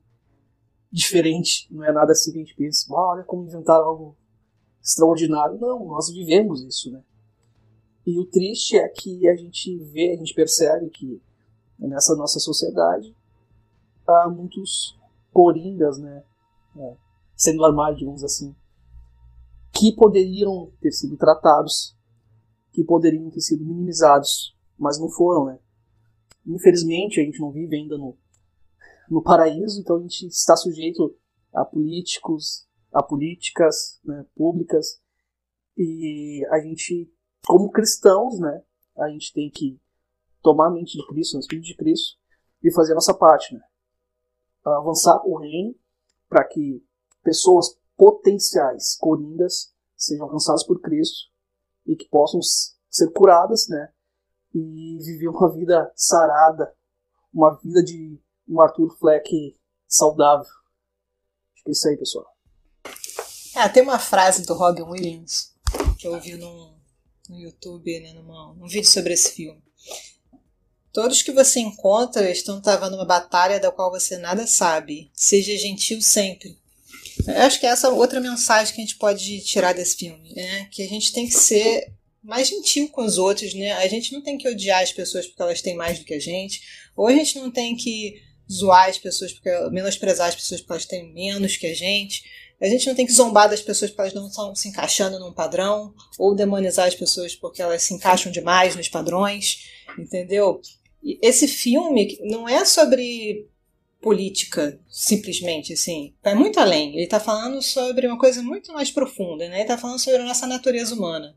Speaker 6: diferente, não é nada assim que a gente pensa, "Ah, olha como inventaram algo extraordinário. Não, nós vivemos isso, né? E o triste é que a gente vê, a gente percebe que nessa nossa sociedade há muitos coringas, né? É, sendo armário, digamos assim, que poderiam ter sido tratados, que poderiam ter sido minimizados, mas não foram, né? Infelizmente, a gente não vive ainda no, no paraíso, então a gente está sujeito a políticos, a políticas né, públicas, e a gente, como cristãos, né, a gente tem que tomar a mente de Cristo, o Espírito de Cristo, e fazer a nossa parte, né? Avançar o reino para que pessoas potenciais coringas sejam alcançadas por Cristo e que possam ser curadas, né? E viver uma vida sarada, uma vida de um Arthur Fleck saudável. Acho que é isso aí, pessoal.
Speaker 4: Ah, tem uma frase do Robin Williams que eu ouvi no, YouTube, né, numa, num vídeo sobre esse filme. Todos que você encontra estão travando uma batalha da qual você nada sabe. Seja gentil sempre. Eu acho que essa é outra mensagem que a gente pode tirar desse filme, né? Que a gente tem que ser mais gentil com os outros, né? A gente não tem que odiar as pessoas porque elas têm mais do que a gente, ou a gente não tem que zoar as pessoas porque menosprezar as pessoas porque elas têm menos que a gente. A gente não tem que zombar das pessoas porque elas não estão se encaixando num padrão, ou demonizar as pessoas porque elas se encaixam demais nos padrões. Entendeu? E esse filme não é sobre política, simplesmente, assim. Vai muito além. Ele está falando sobre uma coisa muito mais profunda, né? Ele está falando sobre a nossa natureza humana.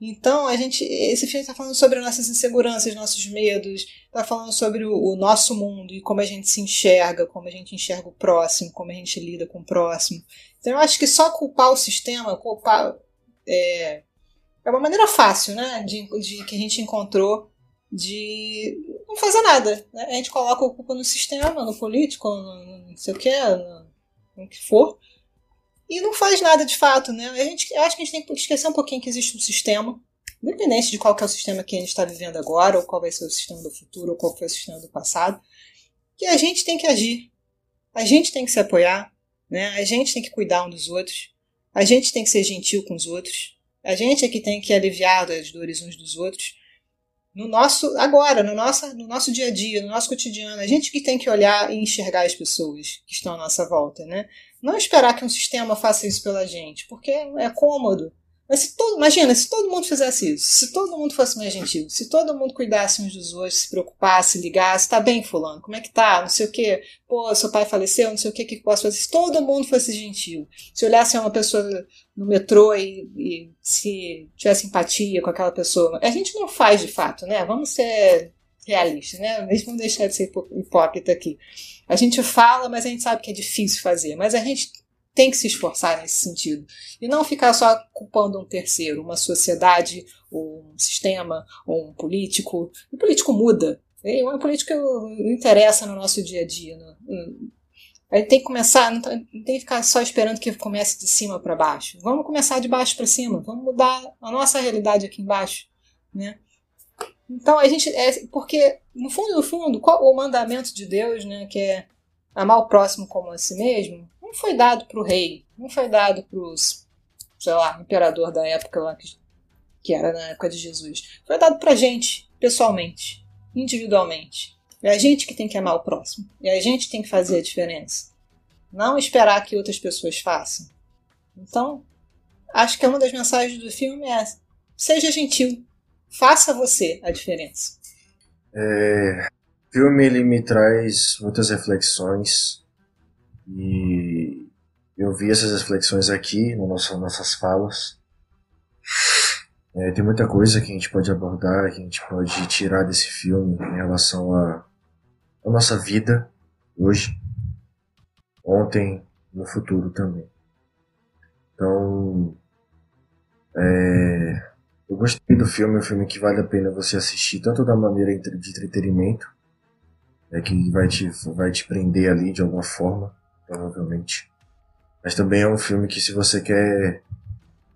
Speaker 4: Então, a gente, esse filme está falando sobre nossas inseguranças, nossos medos, está falando sobre o, o, nosso mundo e como a gente se enxerga, como a gente enxerga o próximo, como a gente lida com o próximo. Então, eu acho que só culpar o sistema, culpar é, é uma maneira fácil, né, de, de que a gente encontrou de não fazer nada. Né? A gente coloca a culpa no sistema, no político, no, no não sei o que, no, no que for e não faz nada de fato, né? A gente, eu acho que a gente tem que esquecer um pouquinho que existe um sistema, independente de qual é o sistema que a gente está vivendo agora, ou qual vai ser o sistema do futuro, ou qual foi o sistema do passado, que a gente tem que agir, a gente tem que se apoiar, né? A gente tem que cuidar um dos outros, a gente tem que ser gentil com os outros, a gente é que tem que aliviar as dores uns dos outros. No nosso, agora, no nosso, no nosso dia a dia, no nosso cotidiano, a gente que tem que olhar e enxergar as pessoas que estão à nossa volta, né? Não esperar que um sistema faça isso pela gente, porque é cômodo. Mas se todo, imagina, se todo mundo fizesse isso, se todo mundo fosse mais gentil, se todo mundo cuidasse uns dos outros, se preocupasse, ligasse, tá bem, fulano, como é que tá? Não sei o quê. Pô, seu pai faleceu, não sei o quê, o que posso fazer? Se todo mundo fosse gentil, se olhasse uma pessoa no metrô e, e se tivesse empatia com aquela pessoa. A gente não faz de fato, né? Vamos ser realistas, né? Vamos deixar de ser hipócrita aqui. A gente fala, mas a gente sabe que é difícil fazer. Mas a gente tem que se esforçar nesse sentido. E não ficar só culpando um terceiro, uma sociedade, um sistema, um político. O político muda. O político não interessa no nosso dia a dia. Né? A gente tem que começar, não tem que ficar só esperando que comece de cima para baixo. Vamos começar de baixo para cima, vamos mudar a nossa realidade aqui embaixo, né? Então a gente é porque no fundo no fundo qual, o mandamento de Deus, né, que é amar o próximo como a si mesmo, não foi dado para o rei, não foi dado para os, sei lá, imperador da época lá que, que era na época de Jesus, foi dado para gente pessoalmente, individualmente. É a gente que tem que amar o próximo, é a gente que tem que fazer a diferença, não esperar que outras pessoas façam. Então acho que uma das mensagens do filme é seja gentil, Faça você a diferença.
Speaker 2: É, o filme ele me traz muitas reflexões e eu vi essas reflexões aqui nas nossas, nossas falas. É, tem muita coisa que a gente pode abordar, que a gente pode tirar desse filme em relação à nossa vida hoje, ontem, no futuro também. Então, é, eu gostei do filme, é um filme que vale a pena você assistir, tanto da maneira de entretenimento, né, que vai te, vai te prender ali de alguma forma, provavelmente. Mas também é um filme que se você quer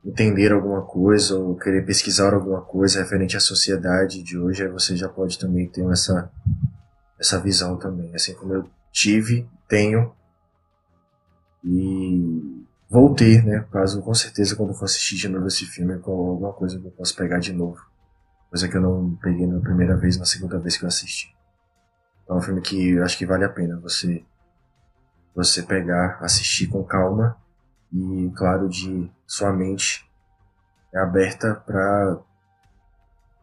Speaker 2: entender alguma coisa ou querer pesquisar alguma coisa referente à sociedade de hoje, aí você já pode também ter essa, essa visão também. Assim como eu tive, tenho e vou ter, né? Caso com certeza quando for assistir de novo esse filme, com alguma coisa que eu possa pegar de novo. Coisa que eu não peguei na primeira vez, na segunda vez que eu assisti. Então é um filme que eu acho que vale a pena você você pegar, assistir com calma e, claro, de sua mente é aberta para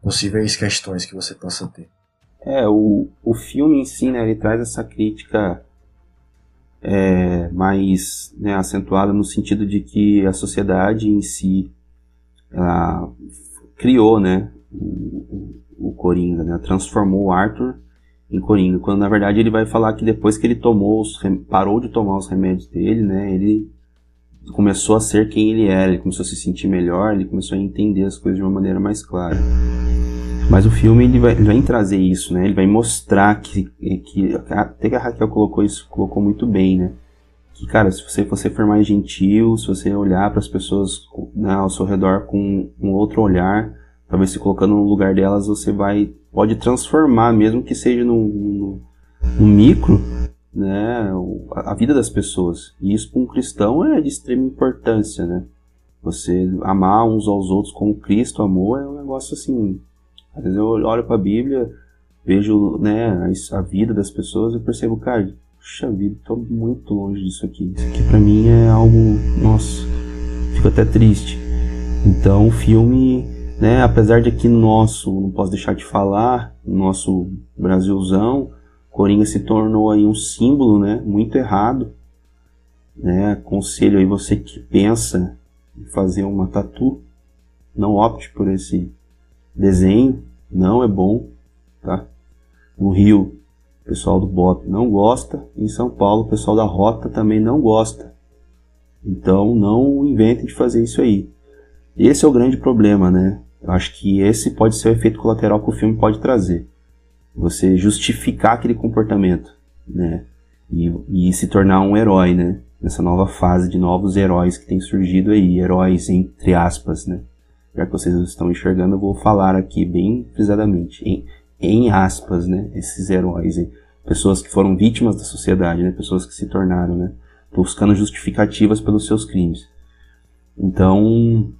Speaker 2: possíveis questões que você possa ter.
Speaker 5: É, o, o filme em si, né, ele traz essa crítica é, mais né, acentuada no sentido de que a sociedade em si ela criou né, o, o, Coringa, né, transformou Arthur em Coringa, quando na verdade ele vai falar que depois que ele tomou os, parou de tomar os remédios dele, né, ele começou a ser quem ele era, ele começou a se sentir melhor, ele começou a entender as coisas de uma maneira mais clara. Mas o filme ele vai, ele vai trazer isso, né? Ele vai mostrar que, que até que a Raquel colocou isso, colocou muito bem, né? Que cara, se você, você for mais gentil, se você olhar para as pessoas né, ao seu redor com um outro olhar, talvez se colocando no lugar delas, você vai pode transformar, mesmo que seja no, no, no micro, né, a, vida das pessoas. E isso para um cristão é de extrema importância, né? Você amar uns aos outros como Cristo amou é um negócio assim às vezes eu olho para a Bíblia, vejo né, a vida das pessoas e percebo, cara, puxa vida, estou muito longe disso aqui. Isso aqui para mim é algo, nossa, fico até triste. Então o filme né? Apesar de aqui no nosso, não posso deixar de falar, no nosso Brasilzão, Coringa se tornou aí um símbolo, né? Muito errado, né? Aconselho aí você que pensa em fazer uma tatu, não opte por esse desenho, não é bom, tá? No Rio, o pessoal do BOP não gosta, em São Paulo, o pessoal da Rota também não gosta. Então não invente de fazer isso aí. Esse é o grande problema, né? Eu acho que esse pode ser o efeito colateral que o filme pode trazer. Você justificar aquele comportamento, né? E, e se tornar um herói, né? Nessa nova fase de novos heróis que tem surgido aí, heróis entre aspas, né? Já que vocês estão enxergando, eu vou falar aqui bem frisadamente, em, em aspas, né? Esses heróis, hein? pessoas que foram vítimas da sociedade, né? Pessoas que se tornaram, né? Buscando justificativas pelos seus crimes. Então,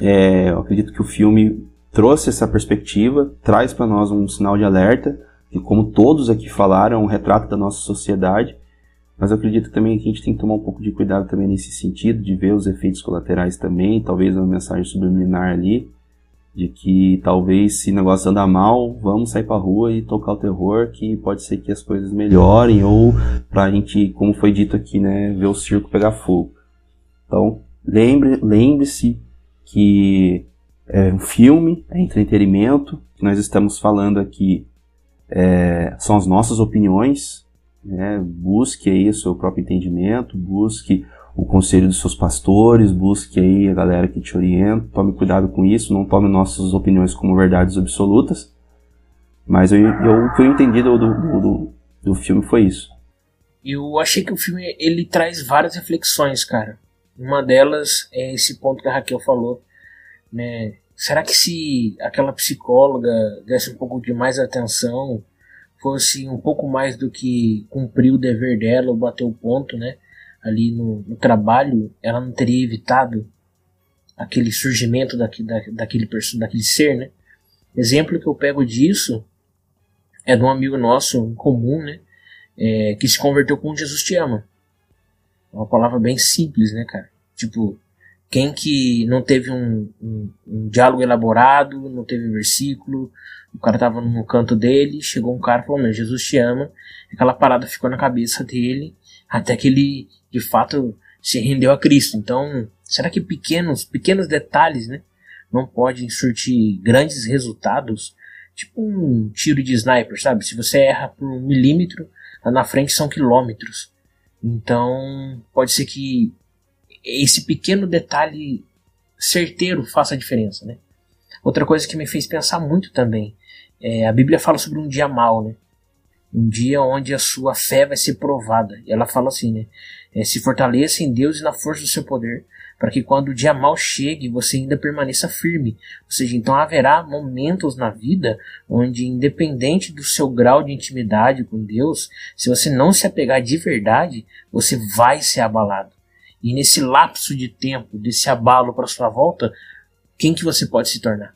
Speaker 5: é, eu acredito que o filme trouxe essa perspectiva, traz para nós um sinal de alerta, que como todos aqui falaram, é um retrato da nossa sociedade, mas eu acredito também que a gente tem que tomar um pouco de cuidado também nesse sentido, de ver os efeitos colaterais também, talvez uma mensagem subliminar ali, de que talvez se o negócio andar mal, vamos sair pra rua e tocar o terror, que pode ser que as coisas melhorem, ou pra gente, como foi dito aqui, né, ver o circo pegar fogo. Então, lembre, lembre-se que é um filme, é entretenimento, que nós estamos falando aqui é, são as nossas opiniões, né? busque aí o seu próprio entendimento, busque o conselho dos seus pastores, busque aí a galera que te orienta, tome cuidado com isso, não tome nossas opiniões como verdades absolutas, mas eu, eu, o que eu entendi do, do, do, do filme foi isso.
Speaker 1: Eu achei que o filme ele traz várias reflexões, cara. Uma delas é esse ponto que a Raquel falou, né? Será que se aquela psicóloga desse um pouco de mais atenção, fosse um pouco mais do que cumprir o dever dela ou bater o ponto, né? Ali no, no trabalho, ela não teria evitado aquele surgimento daqui, da, daquele, daquele ser, né? Exemplo que eu pego disso é de um amigo nosso comum, né? É, que se converteu com Jesus te ama. É uma palavra bem simples, né, cara? Tipo, quem que não teve um, um, um, diálogo elaborado, não teve versículo, o cara tava no canto dele, chegou um cara e falou, meu, Jesus te ama, aquela parada ficou na cabeça dele, até que ele, de fato, se rendeu a Cristo. Então, será que pequenos, pequenos detalhes, né, não podem surtir grandes resultados? Tipo um tiro de sniper, sabe? Se você erra por um milímetro, lá na frente são quilômetros. Então, pode ser que esse pequeno detalhe certeiro faça a diferença, né? Outra coisa que me fez pensar muito também, é, a Bíblia fala sobre um dia mau, né? Um dia onde a sua fé vai ser provada. E ela fala assim, né? É, se fortaleça em Deus e na força do seu poder, para que quando o dia mal chegue, você ainda permaneça firme. Ou seja, então haverá momentos na vida onde, independente do seu grau de intimidade com Deus, se você não se apegar de verdade, você vai ser abalado. E nesse lapso de tempo, desse abalo para sua volta, quem que você pode se tornar?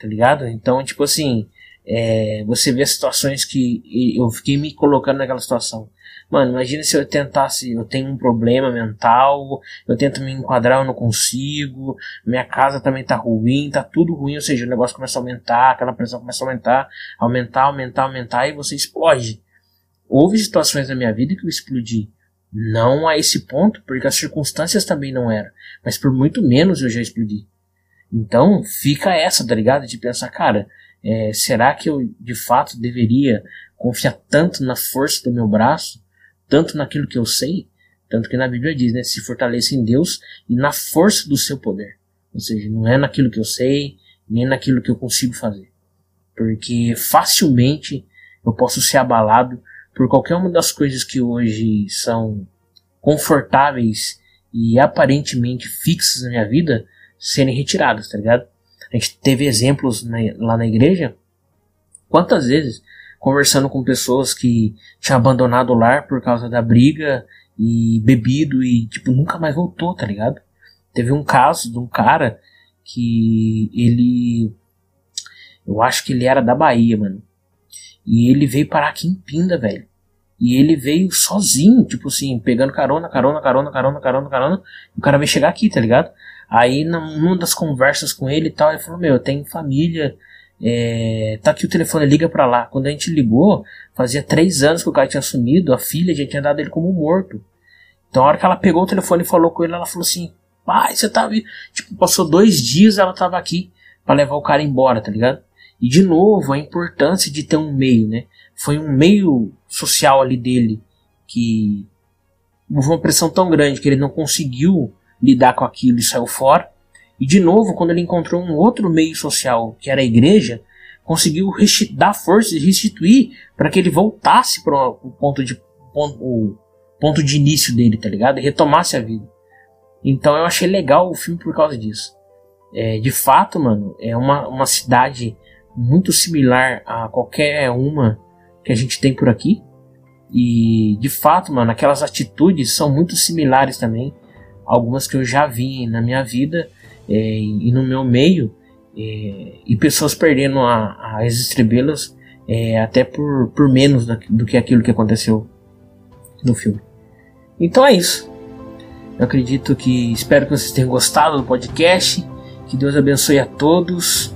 Speaker 1: Tá ligado? Então, tipo assim, é, você vê situações que eu fiquei me colocando naquela situação. Mano, imagina se eu tentasse, eu tenho um problema mental, eu tento me enquadrar, eu não consigo, minha casa também tá ruim, tá tudo ruim, ou seja, o negócio começa a aumentar, aquela pressão começa a aumentar, aumentar, aumentar, aumentar, e você explode. Houve situações na minha vida que eu explodi. Não a esse ponto, porque as circunstâncias também não eram, mas por muito menos eu já explodi. Então fica essa, tá ligado? De pensar, cara, é, será que eu de fato deveria confiar tanto na força do meu braço tanto naquilo que eu sei, tanto que na Bíblia diz, né, se fortaleça em Deus e na força do seu poder. Ou seja, não é naquilo que eu sei, nem naquilo que eu consigo fazer. Porque facilmente eu posso ser abalado por qualquer uma das coisas que hoje são confortáveis e aparentemente fixas na minha vida serem retiradas, tá ligado? A gente teve exemplos na, lá na igreja. Quantas vezes conversando com pessoas que tinham abandonado o lar por causa da briga e bebido e, tipo, nunca mais voltou, tá ligado? Teve um caso de um cara que ele. Eu acho que ele era da Bahia, mano. E ele veio parar aqui em Pinda, velho. E ele veio sozinho, tipo assim, pegando carona, carona, carona, carona, carona, carona. O cara veio chegar aqui, tá ligado? Aí, numa das conversas com ele e tal, ele falou: Meu, eu tenho família, é, tá aqui o telefone, liga pra lá. Quando a gente ligou, fazia três anos que o cara tinha sumido, a filha já tinha dado ele como morto. Então, a hora que ela pegou o telefone e falou com ele, ela falou assim: Pai, você tá. Tipo, passou dois dias ela tava aqui para levar o cara embora, tá ligado? E de novo, a importância de ter um meio, né? Foi um meio social ali dele que houve uma pressão tão grande que ele não conseguiu lidar com aquilo e saiu fora. E de novo, quando ele encontrou um outro meio social, que era a igreja, conseguiu dar força e restituir para que ele voltasse para o ponto de, ponto, o ponto de início dele, tá ligado? E retomasse a vida. Então eu achei legal o filme por causa disso. É, de fato, mano, é uma, uma cidade muito similar a qualquer uma que a gente tem por aqui. E de fato, mano, aquelas atitudes são muito similares também. Algumas que eu já vi na minha vida é, e no meu meio. É, e pessoas perdendo a, as estrelas é, até por, por menos do que aquilo que aconteceu no filme. Então é isso. Eu acredito que espero que vocês tenham gostado do podcast. Que Deus abençoe a todos